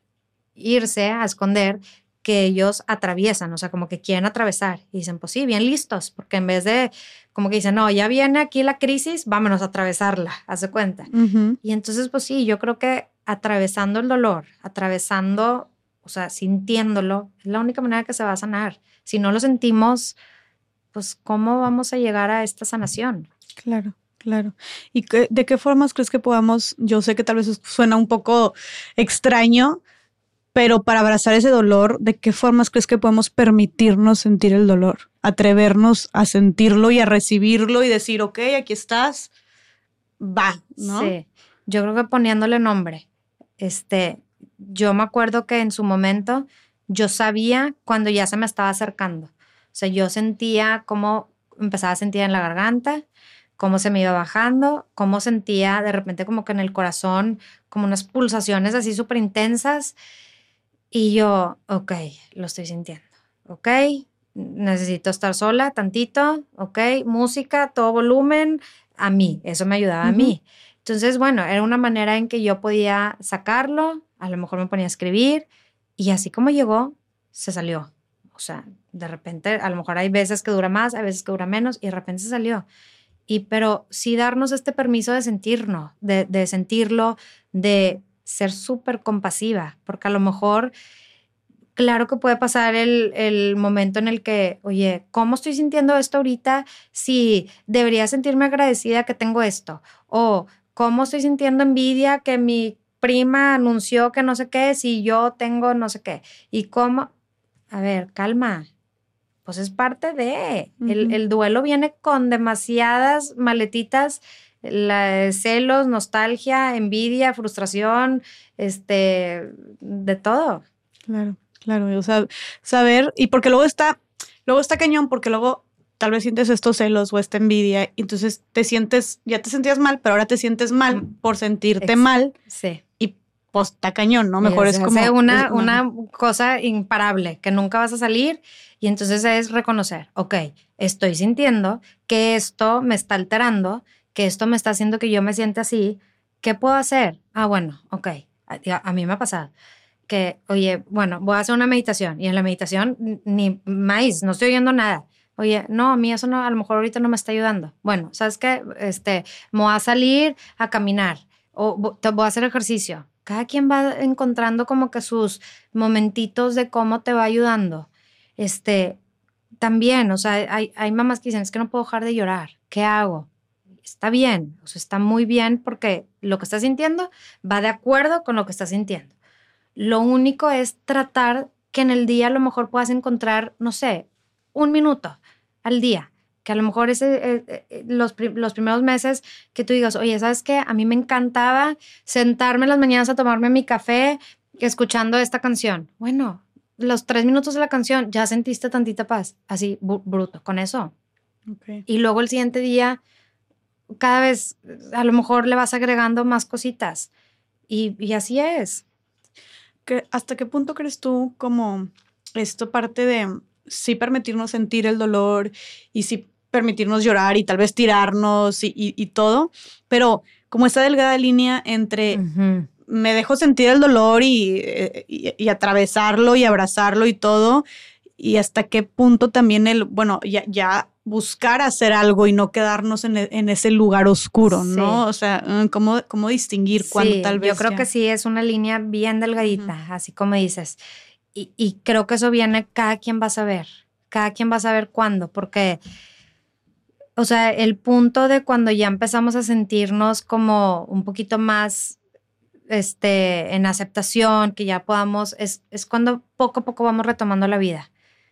irse a esconder, que ellos atraviesan, o sea, como que quieren atravesar. Y dicen, pues sí, bien listos, porque en vez de, como que dicen, no, ya viene aquí la crisis, vámonos a atravesarla, hace cuenta. Y entonces, pues sí, yo creo que atravesando el dolor, atravesando, o sea, sintiéndolo, es la única manera que se va a sanar. Si no lo sentimos, pues, ¿cómo vamos a llegar a esta sanación? Claro. Claro. ¿Y de qué formas crees que podamos, yo sé que tal vez suena un poco extraño, pero para abrazar ese dolor, ¿de qué formas crees que podemos permitirnos sentir el dolor? Atrevernos a sentirlo y a recibirlo y decir, ok, aquí estás, va, ¿no? Sí, yo creo que poniéndole nombre. Este, yo me acuerdo que en su momento yo sabía cuando ya se me estaba acercando. O sea, yo sentía cómo empezaba a sentir en la garganta, cómo se me iba bajando, cómo sentía de repente como que en el corazón, como unas pulsaciones así súper intensas. Y yo, ok, lo estoy sintiendo, ok, necesito estar sola tantito, ok, música, todo volumen, a mí, eso me ayudaba a mí. Entonces, bueno, era una manera en que yo podía sacarlo, a lo mejor me ponía a escribir y así como llegó, se salió. O sea, de repente, a lo mejor hay veces que dura más, hay veces que dura menos y de repente se salió. Y pero sí darnos este permiso de sentirnos, de, sentirlo, de ser súper compasiva, porque a lo mejor, claro que puede pasar el, el, momento en el que, oye, ¿cómo estoy sintiendo esto ahorita? Si debería sentirme agradecida que tengo esto. O, ¿cómo estoy sintiendo envidia que mi prima anunció que no sé qué, si yo tengo no sé qué? Y cómo, a ver, calma. Pues es parte de, el, el duelo viene con demasiadas maletitas la, celos, nostalgia, envidia, frustración, este, de todo. Claro, claro, o sea, saber, y porque luego está, luego está cañón, porque luego tal vez sientes estos celos o esta envidia, y entonces te sientes, ya te sentías mal, pero ahora te sientes mal mm, por sentirte mal. Sí. Pues está cañón, ¿no? Mejor es como... Una, una cosa imparable, que nunca vas a salir, y entonces es reconocer, ok, estoy sintiendo que esto me está alterando, que esto me está haciendo que yo me sienta así, ¿qué puedo hacer? Ah, bueno, ok, a, mí me ha pasado que, oye, bueno, voy a hacer una meditación y en la meditación ni maíz, no estoy oyendo nada. Oye, no, a mí eso no, a lo mejor ahorita no me está ayudando. Bueno, ¿sabes qué? Este, me voy a salir a caminar o voy a hacer ejercicio. Cada quien va encontrando como que sus momentitos de cómo te va ayudando. Este, también, o sea, hay, hay mamás que dicen, es que no puedo dejar de llorar. ¿Qué hago? está bien, o sea, está muy bien porque lo que estás sintiendo va de acuerdo con lo que estás sintiendo. Lo único es tratar que en el día a lo mejor puedas encontrar, no sé, un minuto al día, que a lo mejor ese, eh, eh, eh, los, los primeros meses que tú digas, oye, ¿sabes qué? A mí me encantaba sentarme en las mañanas a tomarme mi café escuchando esta canción. Bueno, los tres minutos de la canción ya sentiste tantita paz, así bruto, con eso. Y luego el siguiente día cada vez a lo mejor le vas agregando más cositas. Y, así es. ¿Hasta qué punto crees tú como esto parte de sí permitirnos sentir el dolor y sí permitirnos llorar y tal vez tirarnos y, todo, pero como esta delgada línea entre me dejo sentir el dolor y, y, atravesarlo y abrazarlo y todo, y hasta qué punto también el, bueno, ya, ya buscar hacer algo y no quedarnos en, e, ese lugar oscuro, ¿no? O sea, mm, ¿cómo, cómo distinguir cuándo tal vez? Yo creo que sí, es una línea bien delgadita, así como dices. Y, y, creo que eso viene, cada quien va a saber, cada quien va a saber cuándo, porque, o sea, el punto de cuando ya empezamos a sentirnos como un poquito más este, en aceptación, que ya podamos, es, es cuando poco a poco vamos retomando la vida.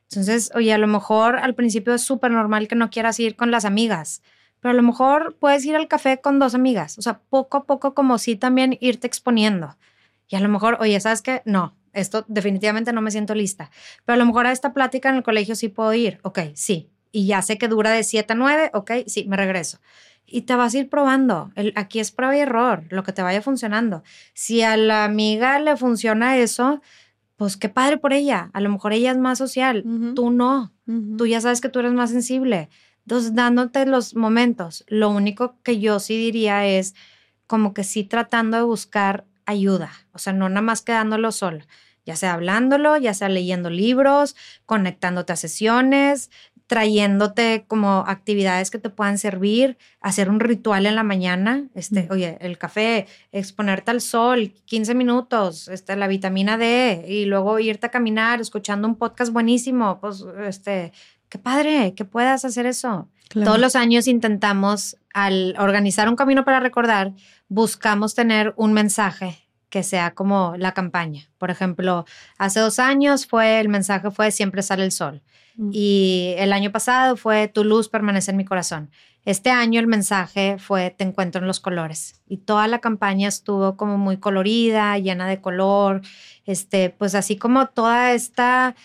Entonces, oye, a lo mejor al principio es súper normal que no quieras ir con las amigas, pero a lo mejor puedes ir al café con dos amigas. O sea, poco a poco como sí también irte exponiendo. Y a lo mejor, oye, ¿sabes qué? No, esto definitivamente no me siento lista, pero a lo mejor a esta plática en el colegio sí puedo ir, ok, sí, y ya sé que dura de 7 a 9, ok, sí, me regreso. Y te vas a ir probando. El, aquí es prueba y error, lo que te vaya funcionando. Si a la amiga le funciona eso, pues qué padre por ella. A lo mejor ella es más social, tú no. Tú ya sabes que tú eres más sensible. Entonces, dándote los momentos, lo único que yo sí diría es como que sí tratando de buscar ayuda, o sea, no nada más quedándolo solo, ya sea hablándolo, ya sea leyendo libros, conectándote a sesiones, trayéndote como actividades que te puedan servir, hacer un ritual en la mañana, este, oye, el café, exponerte al sol, 15 minutos, este, la vitamina D y luego irte a caminar escuchando un podcast buenísimo, pues, este, qué padre que puedas hacer eso. Todos los años intentamos, al organizar un camino para recordar, buscamos tener un mensaje que sea como la campaña. Por ejemplo, hace dos años fue el mensaje fue siempre sale el sol. Y el año pasado fue tu luz permanece en mi corazón. Este año el mensaje fue te encuentro en los colores. Y toda la campaña estuvo como muy colorida, llena de color, este, pues así como toda esta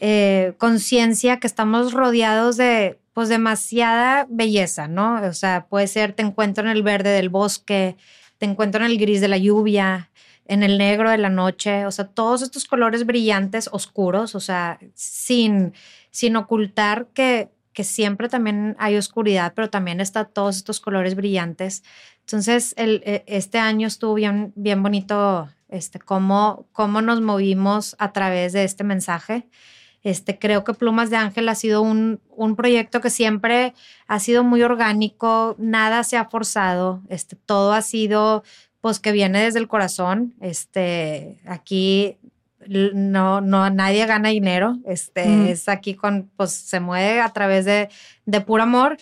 eh, conciencia que estamos rodeados de pues demasiada belleza, ¿no? O sea, puede ser te encuentro en el verde del bosque, te encuentro en el gris de la lluvia, en el negro de la noche, o sea, todos estos colores brillantes, oscuros, o sea, sin, sin ocultar que, que siempre también hay oscuridad, pero también está todos estos colores brillantes. Entonces, el, e, este año estuvo bien, bien bonito, este, cómo, cómo nos movimos a través de este mensaje. Este, creo que Plumas de Ángel ha sido un, un, proyecto que siempre ha sido muy orgánico, nada se ha forzado, este, todo ha sido pues que viene desde el corazón. Este, aquí no, no, nadie gana dinero. Este, es aquí con, pues se mueve a través de, de puro amor.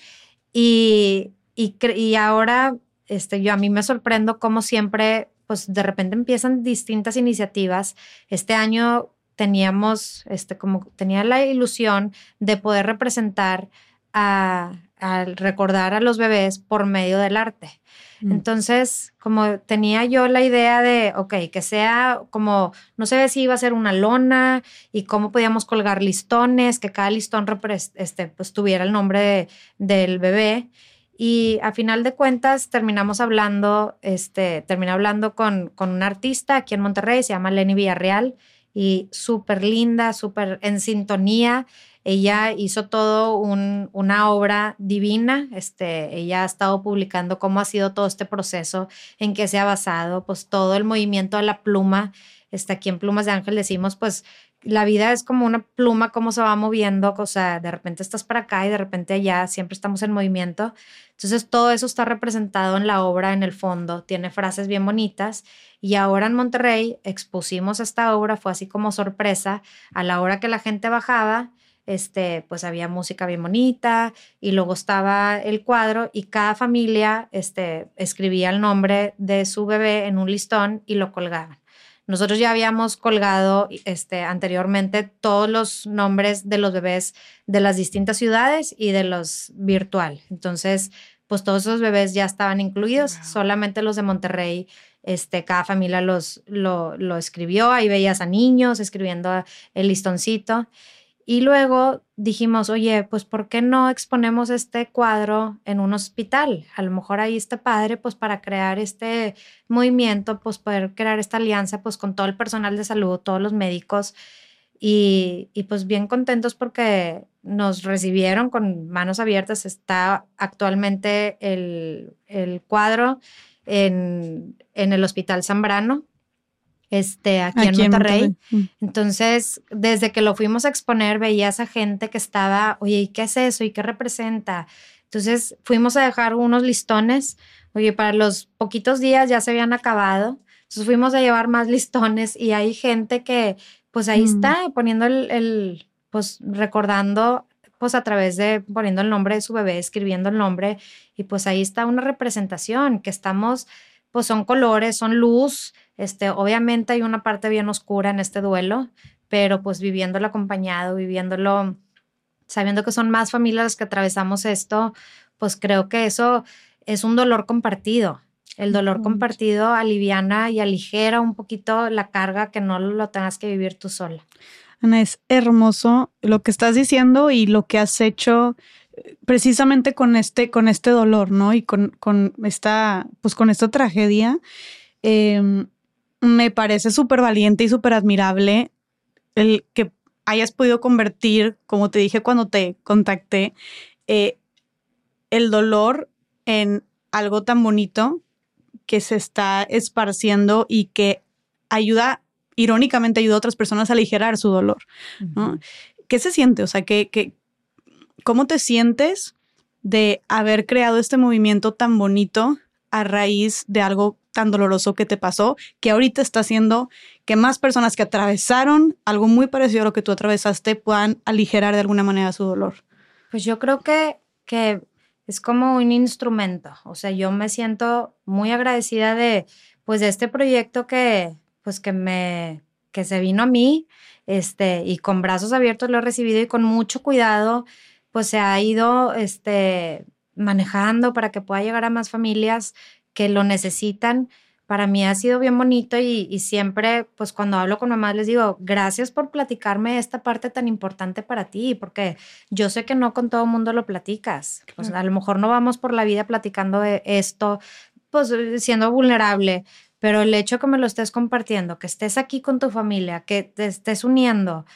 Y, y, y, ahora, este, yo a mí me sorprendo cómo siempre, pues de repente empiezan distintas iniciativas. Este año teníamos, este, como tenía la ilusión de poder representar a, a recordar a los bebés por medio del arte. Mm. Entonces, como tenía yo la idea de, ok, que sea como, no sé si iba a ser una lona y cómo podíamos colgar listones, que cada listón este, pues, tuviera el nombre del bebé. Y a final de cuentas terminamos hablando, este, terminé hablando con, con una artista aquí en Monterrey, se llama Lenny Villarreal, y súper linda, súper en sintonía. Ella hizo todo una obra divina. Este, ella ha estado publicando cómo ha sido todo este proceso, en qué se ha basado, pues todo el movimiento de la pluma. Este, aquí en Plumas de Ángel decimos, pues la vida es como una pluma, cómo se va moviendo, o sea, de repente estás para acá y de repente allá, siempre estamos en movimiento. Entonces todo eso está representado en la obra, en el fondo, tiene frases bien bonitas. Y ahora en Monterrey expusimos esta obra, fue así como sorpresa, a la hora que la gente bajaba, este, pues había música bien bonita y luego estaba el cuadro y cada familia este, escribía el nombre de su bebé en un listón y lo colgaban. Nosotros ya habíamos colgado este, anteriormente todos los nombres de los bebés de las distintas ciudades y de los virtual. Entonces, pues todos esos bebés ya estaban incluidos, solamente los de Monterrey este, cada familia los, lo, lo, escribió, ahí veías a niños escribiendo el listoncito. Y luego dijimos, oye, pues ¿por qué no exponemos este cuadro en un hospital? A lo mejor ahí está padre, pues para crear este movimiento, pues poder crear esta alianza, pues con todo el personal de salud, todos los médicos. Y, y pues bien contentos porque nos recibieron con manos abiertas. Está actualmente el, el cuadro en, en el Hospital Zambrano, este, aquí, en, Monterrey. Mm. Entonces, desde que lo fuimos a exponer, veía a esa gente que estaba, oye, ¿y qué es eso? ¿Y qué representa? Entonces, fuimos a dejar unos listones, oye, para los poquitos días ya se habían acabado. Entonces, fuimos a llevar más listones y hay gente que, pues ahí mm. está, poniendo el, el, pues recordando pues a través de poniendo el nombre de su bebé, escribiendo el nombre, y pues ahí está una representación que estamos, pues son colores, son luz, este, obviamente hay una parte bien oscura en este duelo, pero pues viviéndolo acompañado, viviéndolo, sabiendo que son más familias las que atravesamos esto, pues creo que eso es un dolor compartido. El dolor compartido aliviana y aligera un poquito la carga que no lo tengas que vivir tú sola. Ana, es hermoso lo que estás diciendo y lo que has hecho precisamente con este, con este dolor, ¿no? Y con, con esta, pues con esta tragedia. Em, me parece súper valiente y súper admirable el que hayas podido convertir, como te dije cuando te contacté, eh, el dolor en algo tan bonito que se está esparciendo y que ayuda, irónicamente ayuda a otras personas a aligerar su dolor. ¿Qué se siente? O sea, ¿qué, ¿cómo te sientes de haber creado este movimiento tan bonito a raíz de algo tan doloroso que te pasó, que ahorita está haciendo que más personas que atravesaron algo muy parecido a lo que tú atravesaste puedan aligerar de alguna manera su dolor? Pues yo creo que, que es como un instrumento, o sea, yo me siento muy agradecida de, pues, de este proyecto que, pues, que me, que se vino a mí, este, y con brazos abiertos lo he recibido y con mucho cuidado, pues, se ha ido, este, manejando para que pueda llegar a más familias que lo necesitan. Para mí ha sido bien bonito y, siempre, pues cuando hablo con mamás les digo, gracias por platicarme esta parte tan importante para ti, porque yo sé que no con todo el mundo lo platicas. Pues, a lo mejor no vamos por la vida platicando de esto, pues siendo vulnerable, pero el hecho que me lo estés compartiendo, que estés aquí con tu familia, que te estés uniendo,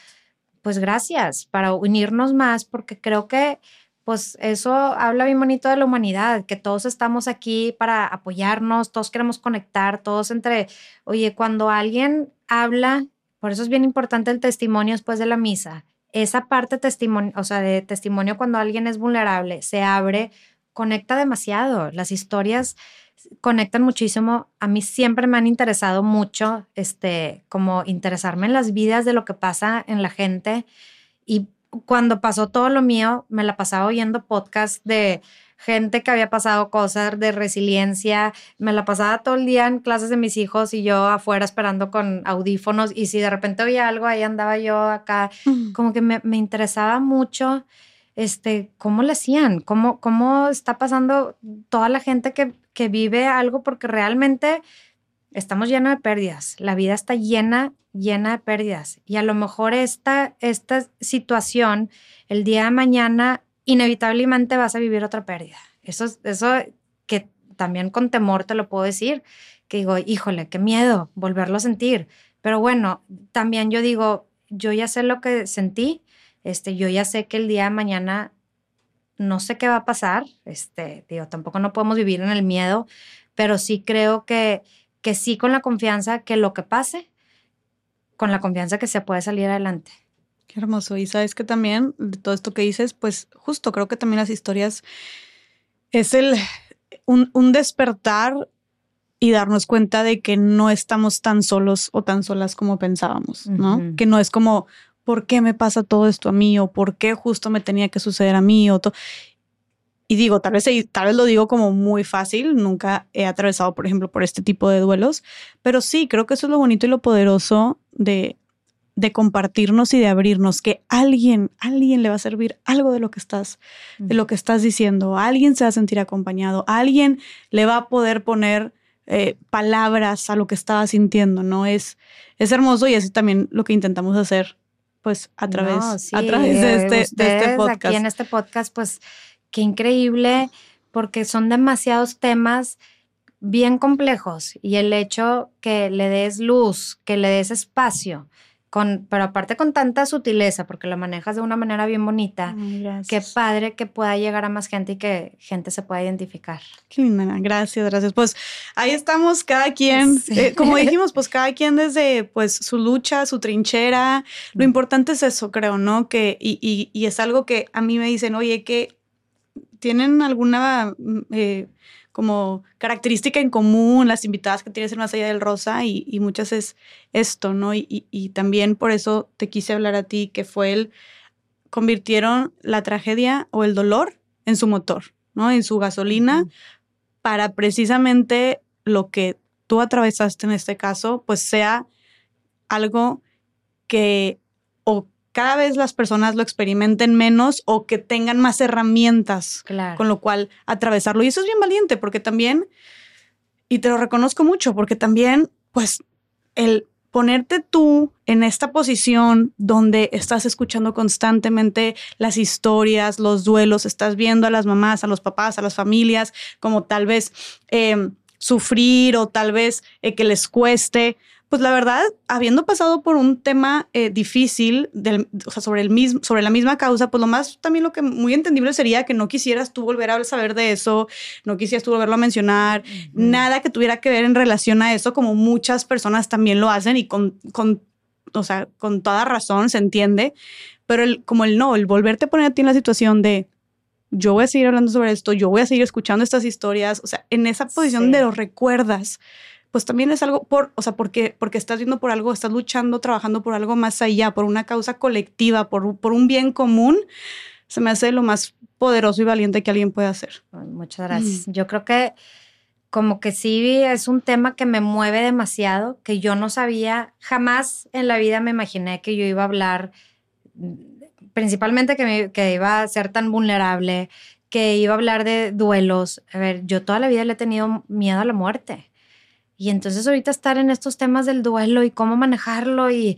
pues gracias para unirnos más, porque creo que pues eso habla bien bonito de la humanidad, que todos estamos aquí para apoyarnos, todos queremos conectar, todos entre, oye, cuando alguien habla, por eso es bien importante el testimonio después de la misa, esa parte testimonio, o sea, de testimonio cuando alguien es vulnerable, se abre, conecta demasiado, las historias conectan muchísimo. A mí siempre me han interesado mucho, este, como interesarme en las vidas de lo que pasa en la gente y cuando pasó todo lo mío, me la pasaba oyendo podcasts de gente que había pasado cosas de resiliencia. Me la pasaba todo el día en clases de mis hijos y yo afuera esperando con audífonos. Y si de repente oía algo, ahí andaba yo acá. Como que me, interesaba mucho este, cómo le hacían, cómo, cómo está pasando toda la gente que, que vive algo, porque realmente estamos llenos de pérdidas. La vida está llena, llena de pérdidas. Y a lo mejor esta, esta situación, el día de mañana, inevitablemente vas a vivir otra pérdida. Eso, eso que también con temor te lo puedo decir, que digo, híjole, qué miedo volverlo a sentir. Pero bueno, también yo digo, yo ya sé lo que sentí, este, yo ya sé que el día de mañana no sé qué va a pasar, este, digo, tampoco no podemos vivir en el miedo, pero sí creo que que sí con la confianza que lo que pase, con la confianza que se puede salir adelante. Qué hermoso. Y sabes que también de todo esto que dices, pues justo creo que también las historias es el un, despertar y darnos cuenta de que no estamos tan solos o tan solas como pensábamos, ¿no? Que no es como, ¿por qué me pasa todo esto a mí? o ¿por qué justo me tenía que suceder a mí? O. Y digo, tal vez, tal vez lo digo como muy fácil, nunca he atravesado, por ejemplo, por este tipo de duelos, pero sí, creo que eso es lo bonito y lo poderoso de, de compartirnos y de abrirnos, que alguien, alguien le va a servir algo de lo que estás, de lo que estás diciendo, alguien se va a sentir acompañado, alguien le va a poder poner eh, palabras a lo que estaba sintiendo, ¿no? Es, es hermoso y es también lo que intentamos hacer, pues, a través, a través de este, de este podcast. Aquí en este podcast, pues, qué increíble, porque son demasiados temas bien complejos y el hecho que le des luz, que le des espacio, con, pero aparte con tanta sutileza, porque lo manejas de una manera bien bonita, qué padre que pueda llegar a más gente y que gente se pueda identificar. Qué linda, gracias, gracias. Pues ahí estamos, cada quien, eh, como dijimos, pues cada quien desde pues su lucha, su trinchera. Lo importante es eso, creo, ¿no? Que, y, y, y es algo que a mí me dicen, oye, que tienen alguna mm, eh, como característica en común las invitadas que tienes en Más Allá del Rosa y, muchas es esto, ¿no? Y, también por eso te quise hablar a ti, que fue el, convirtieron la tragedia o el dolor en su motor, ¿no? En su gasolina para precisamente lo que tú atravesaste en este caso, pues sea algo que o cada vez las personas lo experimenten menos o que tengan más herramientas con lo cual atravesarlo. Y eso es bien valiente porque también y te lo reconozco mucho porque también, pues, el ponerte tú en esta posición donde estás escuchando constantemente las historias, los duelos, estás viendo a las mamás, a los papás, a las familias, como tal vez em, sufrir o tal vez eh, que les cueste, pues la verdad, habiendo pasado por un tema eh, difícil, o sea, sobre, el mismo, sobre la misma causa, pues lo más también lo que muy entendible sería que no quisieras tú volver a saber de eso, no quisieras tú volverlo a mencionar, nada que tuviera que ver en relación a eso, como muchas personas también lo hacen y con, con o sea, con toda razón se entiende, pero el, como el no, el volverte a poner a ti en la situación de yo voy a seguir hablando sobre esto, yo voy a seguir escuchando estas historias, o sea, en esa posición de lo recuerdas, pues también es algo por, o sea, porque, porque estás viendo por algo, estás luchando, trabajando por algo más allá, por una causa colectiva, por, por un bien común, se me hace lo más poderoso y valiente que alguien puede hacer. Muchas gracias. Mm. Yo creo que como que sí es un tema que me mueve demasiado, que yo no sabía, jamás en la vida me imaginé que yo iba a hablar, principalmente que, que iba a ser tan vulnerable, que iba a hablar de duelos. A ver, yo toda la vida le he tenido miedo a la muerte. Y entonces ahorita estar en estos temas del duelo y cómo manejarlo y,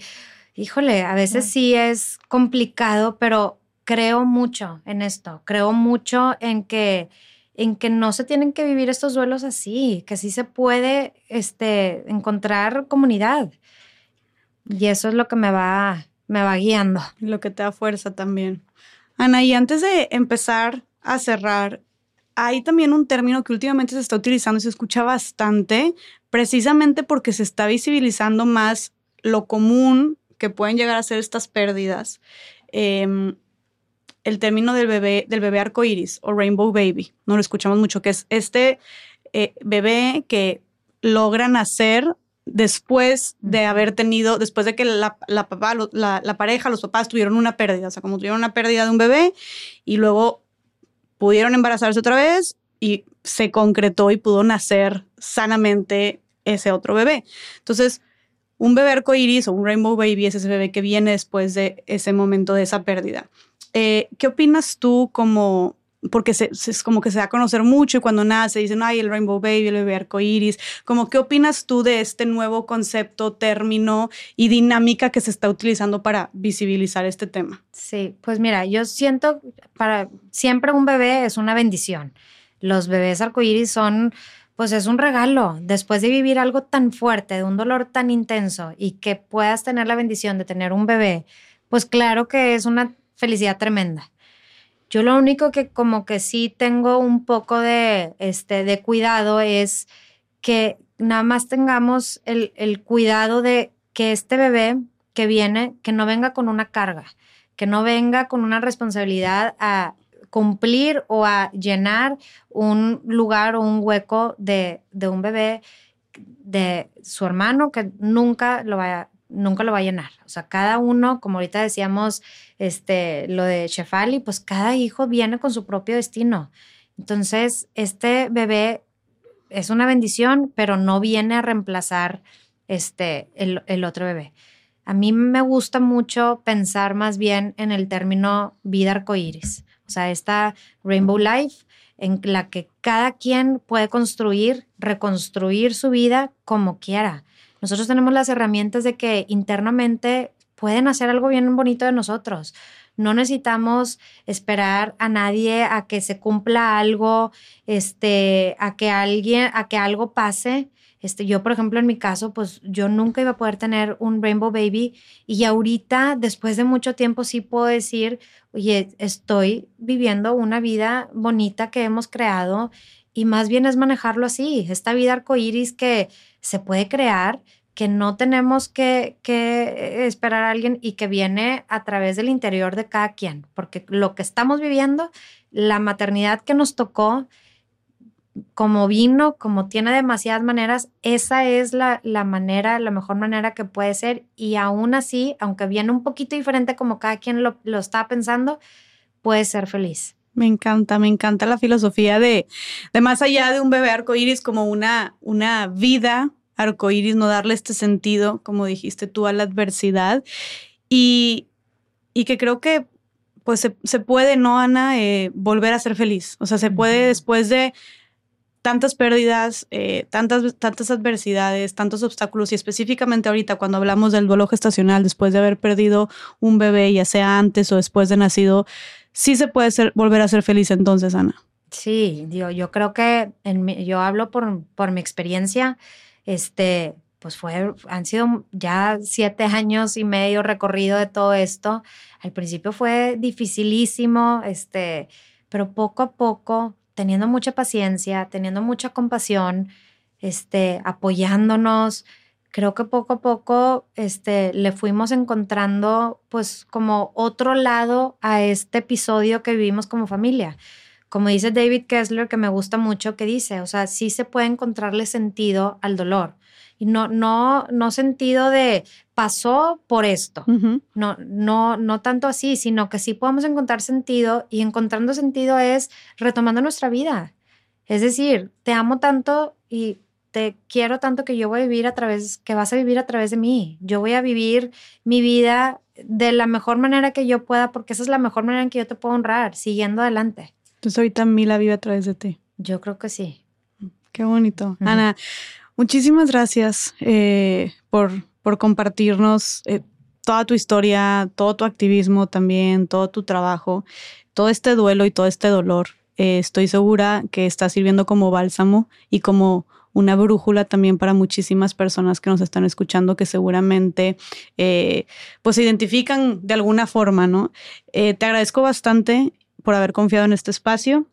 híjole, a veces sí es complicado, pero creo mucho en esto, creo mucho en que en que no se tienen que vivir estos duelos así, que sí se puede este, encontrar comunidad. Y eso es lo que me va, me va guiando. Lo que te da fuerza también. Ana, y antes de empezar a cerrar, hay también un término que últimamente se está utilizando y se escucha bastante, precisamente porque se está visibilizando más lo común que pueden llegar a ser estas pérdidas. Em, el término del bebé, del bebé arcoíris o rainbow baby, no lo escuchamos mucho, que es este eh, bebé que logra nacer después de haber tenido, después de que la, papá, la, la, pareja, los papás tuvieron una pérdida, o sea, como tuvieron una pérdida de un bebé y luego pudieron embarazarse otra vez y se concretó y pudo nacer sanamente ese otro bebé. Entonces, un bebé arcoíris o un rainbow baby es ese bebé que viene después de ese momento de esa pérdida. Eh, ¿Qué opinas tú como, porque es como que se da a conocer mucho y cuando nace dicen, ay, el rainbow baby, el bebé arcoíris, como qué opinas tú de este nuevo concepto, término y dinámica que se está utilizando para visibilizar este tema? Sí, pues mira, yo siento para siempre un bebé es una bendición. Los bebés arcoíris son pues es un regalo. Después de vivir algo tan fuerte, de un dolor tan intenso y que puedas tener la bendición de tener un bebé, pues claro que es una felicidad tremenda. Yo lo único que como que sí tengo un poco de, este, de cuidado es que nada más tengamos el, el cuidado de que este bebé que viene, que no venga con una carga, que no venga con una responsabilidad a cumplir o a llenar un lugar o un hueco de, un bebé de su hermano que nunca lo nunca lo va a llenar. O sea, cada uno, como ahorita decíamos, este, lo de Shefali, pues cada hijo viene con su propio destino. Entonces, este bebé es una bendición, pero no viene a reemplazar este, el, el otro bebé. A mí me gusta mucho pensar más bien en el término vida arcoíris. O sea, esta Rainbow Life en la que cada quien puede construir, reconstruir su vida como quiera. Nosotros tenemos las herramientas de que internamente pueden hacer algo bien bonito de nosotros. No necesitamos esperar a nadie a que se cumpla algo, este, a que alguien, a que algo pase. Este, yo, por ejemplo, en mi caso, pues yo nunca iba a poder tener un Rainbow Baby y ahorita, después de mucho tiempo, sí puedo decir, oye, estoy viviendo una vida bonita que hemos creado y más bien es manejarlo así, esta vida arcoíris que se puede crear, que no tenemos que, que, esperar a alguien y que viene a través del interior de cada quien, porque lo que estamos viviendo, la maternidad que nos tocó, como vino, como tiene demasiadas maneras, esa es la, la, manera, la mejor manera que puede ser. Y aún así, aunque viene un poquito diferente como cada quien lo, lo está pensando, puede ser feliz. Me encanta, me encanta la filosofía de, de más allá de un bebé arcoíris como una, una vida arcoíris, no darle este sentido, como dijiste tú, a la adversidad. Y, y que creo que pues se, se puede, ¿no, Ana? Eh, volver a ser feliz. O sea, se puede después de tantas pérdidas, eh, tantas, tantas adversidades, tantos obstáculos y específicamente ahorita cuando hablamos del duelo gestacional después de haber perdido un bebé, ya sea antes o después de nacido, sí se puede ser, volver a ser feliz entonces, Ana. Sí, yo, yo creo que en yo hablo por, por mi experiencia, este, pues fue, han sido ya siete años y medio recorrido de todo esto. Al principio fue dificilísimo, este, pero poco a poco, teniendo mucha paciencia, teniendo mucha compasión, este, apoyándonos, creo que poco a poco, este, le fuimos encontrando, pues, como otro lado a este episodio que vivimos como familia. Como dice David Kessler, que me gusta mucho, que dice, o sea, sí se puede encontrarle sentido al dolor y no, no, no sentido de pasó por esto. No, no, no tanto así, sino que sí podemos encontrar sentido y encontrando sentido es retomando nuestra vida. Es decir, te amo tanto y te quiero tanto que yo voy a vivir a través, que vas a vivir a través de mí. Yo voy a vivir mi vida de la mejor manera que yo pueda, porque esa es la mejor manera en que yo te puedo honrar, siguiendo adelante. Entonces ahorita mi la vive a través de ti. Yo creo que sí. Qué bonito. Ana, Muchísimas gracias eh, por, por compartirnos eh, toda tu historia, todo tu activismo también, todo tu trabajo, todo este duelo y todo este dolor. Eh, estoy segura que está sirviendo como bálsamo y como una brújula también para muchísimas personas que nos están escuchando que seguramente pues se identifican de alguna forma, ¿no? te agradezco bastante por haber confiado en este espacio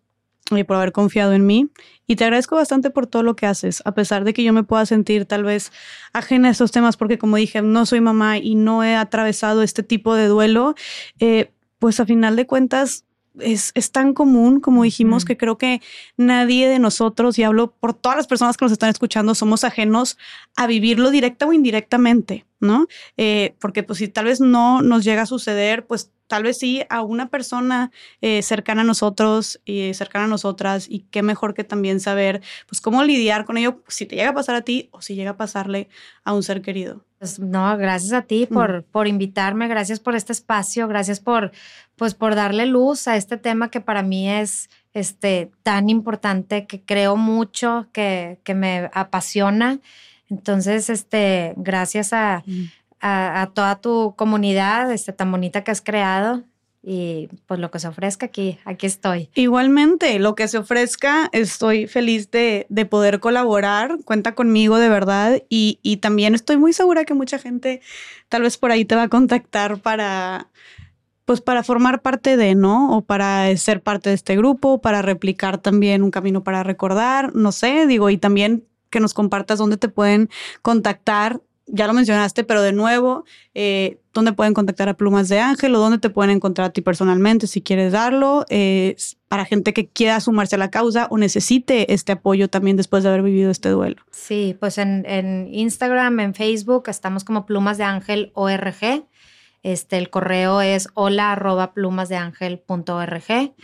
y por haber confiado en mí. Y te agradezco bastante por todo lo que haces, a pesar de que yo me pueda sentir tal vez ajena a estos temas, porque como dije, no soy mamá y no he atravesado este tipo de duelo, eh, pues a final de cuentas es, es, tan común, como dijimos, que creo que nadie de nosotros, y hablo por todas las personas que nos están escuchando, somos ajenos a vivirlo directa o indirectamente, ¿no? Eh, porque pues si tal vez no nos llega a suceder, pues tal vez sí a una persona eh, cercana a nosotros y cercana a nosotras y qué mejor que también saber pues cómo lidiar con ello si te llega a pasar a ti o si llega a pasarle a un ser querido. Pues no, gracias a ti por, por invitarme, gracias por este espacio, gracias por pues por darle luz a este tema que para mí es este tan importante, que creo mucho, que, que me apasiona. Entonces, este, gracias a, a, toda tu comunidad este, tan bonita que has creado y pues lo que se ofrezca aquí, aquí estoy. Igualmente, lo que se ofrezca, estoy feliz de, de poder colaborar, cuenta conmigo de verdad y, y, también estoy muy segura que mucha gente tal vez por ahí te va a contactar para, pues para formar parte de, ¿no? O para ser parte de este grupo, para replicar también un camino para recordar, no sé, digo, y también que nos compartas dónde te pueden contactar ya lo mencionaste, pero de nuevo, eh, ¿dónde pueden contactar a Plumas de Ángel o dónde te pueden encontrar a ti personalmente si quieres darlo? Para gente que quiera sumarse a la causa o necesite este apoyo también después de haber vivido este duelo. Sí, pues en, en Instagram, en Facebook, estamos como Plumas de Ángel ORG. Este, el correo es hola arroba plumasdeangel.org.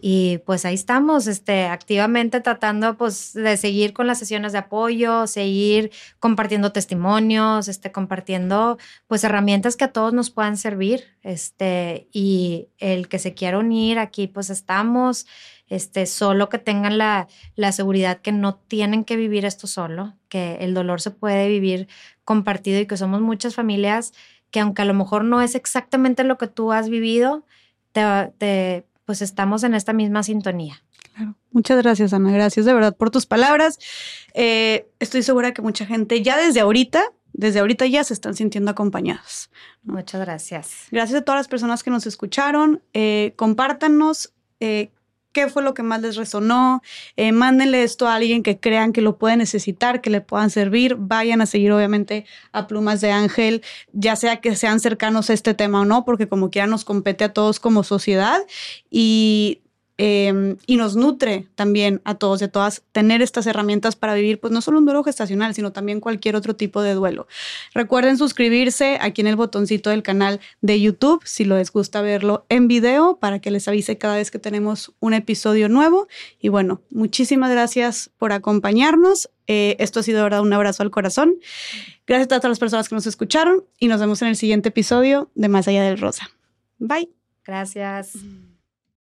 Y pues ahí estamos, este, activamente tratando pues de seguir con las sesiones de apoyo, seguir compartiendo testimonios, este, compartiendo pues herramientas que a todos nos puedan servir, este, y el que se quiera unir aquí pues estamos, este, solo que tengan la, la seguridad que no tienen que vivir esto solo, que el dolor se puede vivir compartido y que somos muchas familias que aunque a lo mejor no es exactamente lo que tú has vivido, te, pues estamos en esta misma sintonía. Claro. Muchas gracias, Ana. Gracias de verdad por tus palabras. Eh, estoy segura que mucha gente ya desde ahorita, desde ahorita ya se están sintiendo acompañadas. Muchas gracias. Gracias a todas las personas que nos escucharon. Eh, compártanos eh, qué fue lo que más les resonó. Eh, mándenle esto a alguien que crean que lo puede necesitar, que le puedan servir. Vayan a seguir, obviamente, a Plumas de Ángel, ya sea que sean cercanos a este tema o no, porque como quiera nos compete a todos como sociedad. Y Em, y nos nutre también a todos y a todas tener estas herramientas para vivir, pues no solo un duelo gestacional, sino también cualquier otro tipo de duelo. Recuerden suscribirse aquí en el botoncito del canal de YouTube si les gusta verlo en video para que les avise cada vez que tenemos un episodio nuevo. Y bueno, muchísimas gracias por acompañarnos. Eh, esto ha sido de verdad un abrazo al corazón. Gracias a todas las personas que nos escucharon y nos vemos en el siguiente episodio de Más allá del Rosa. Bye. Gracias.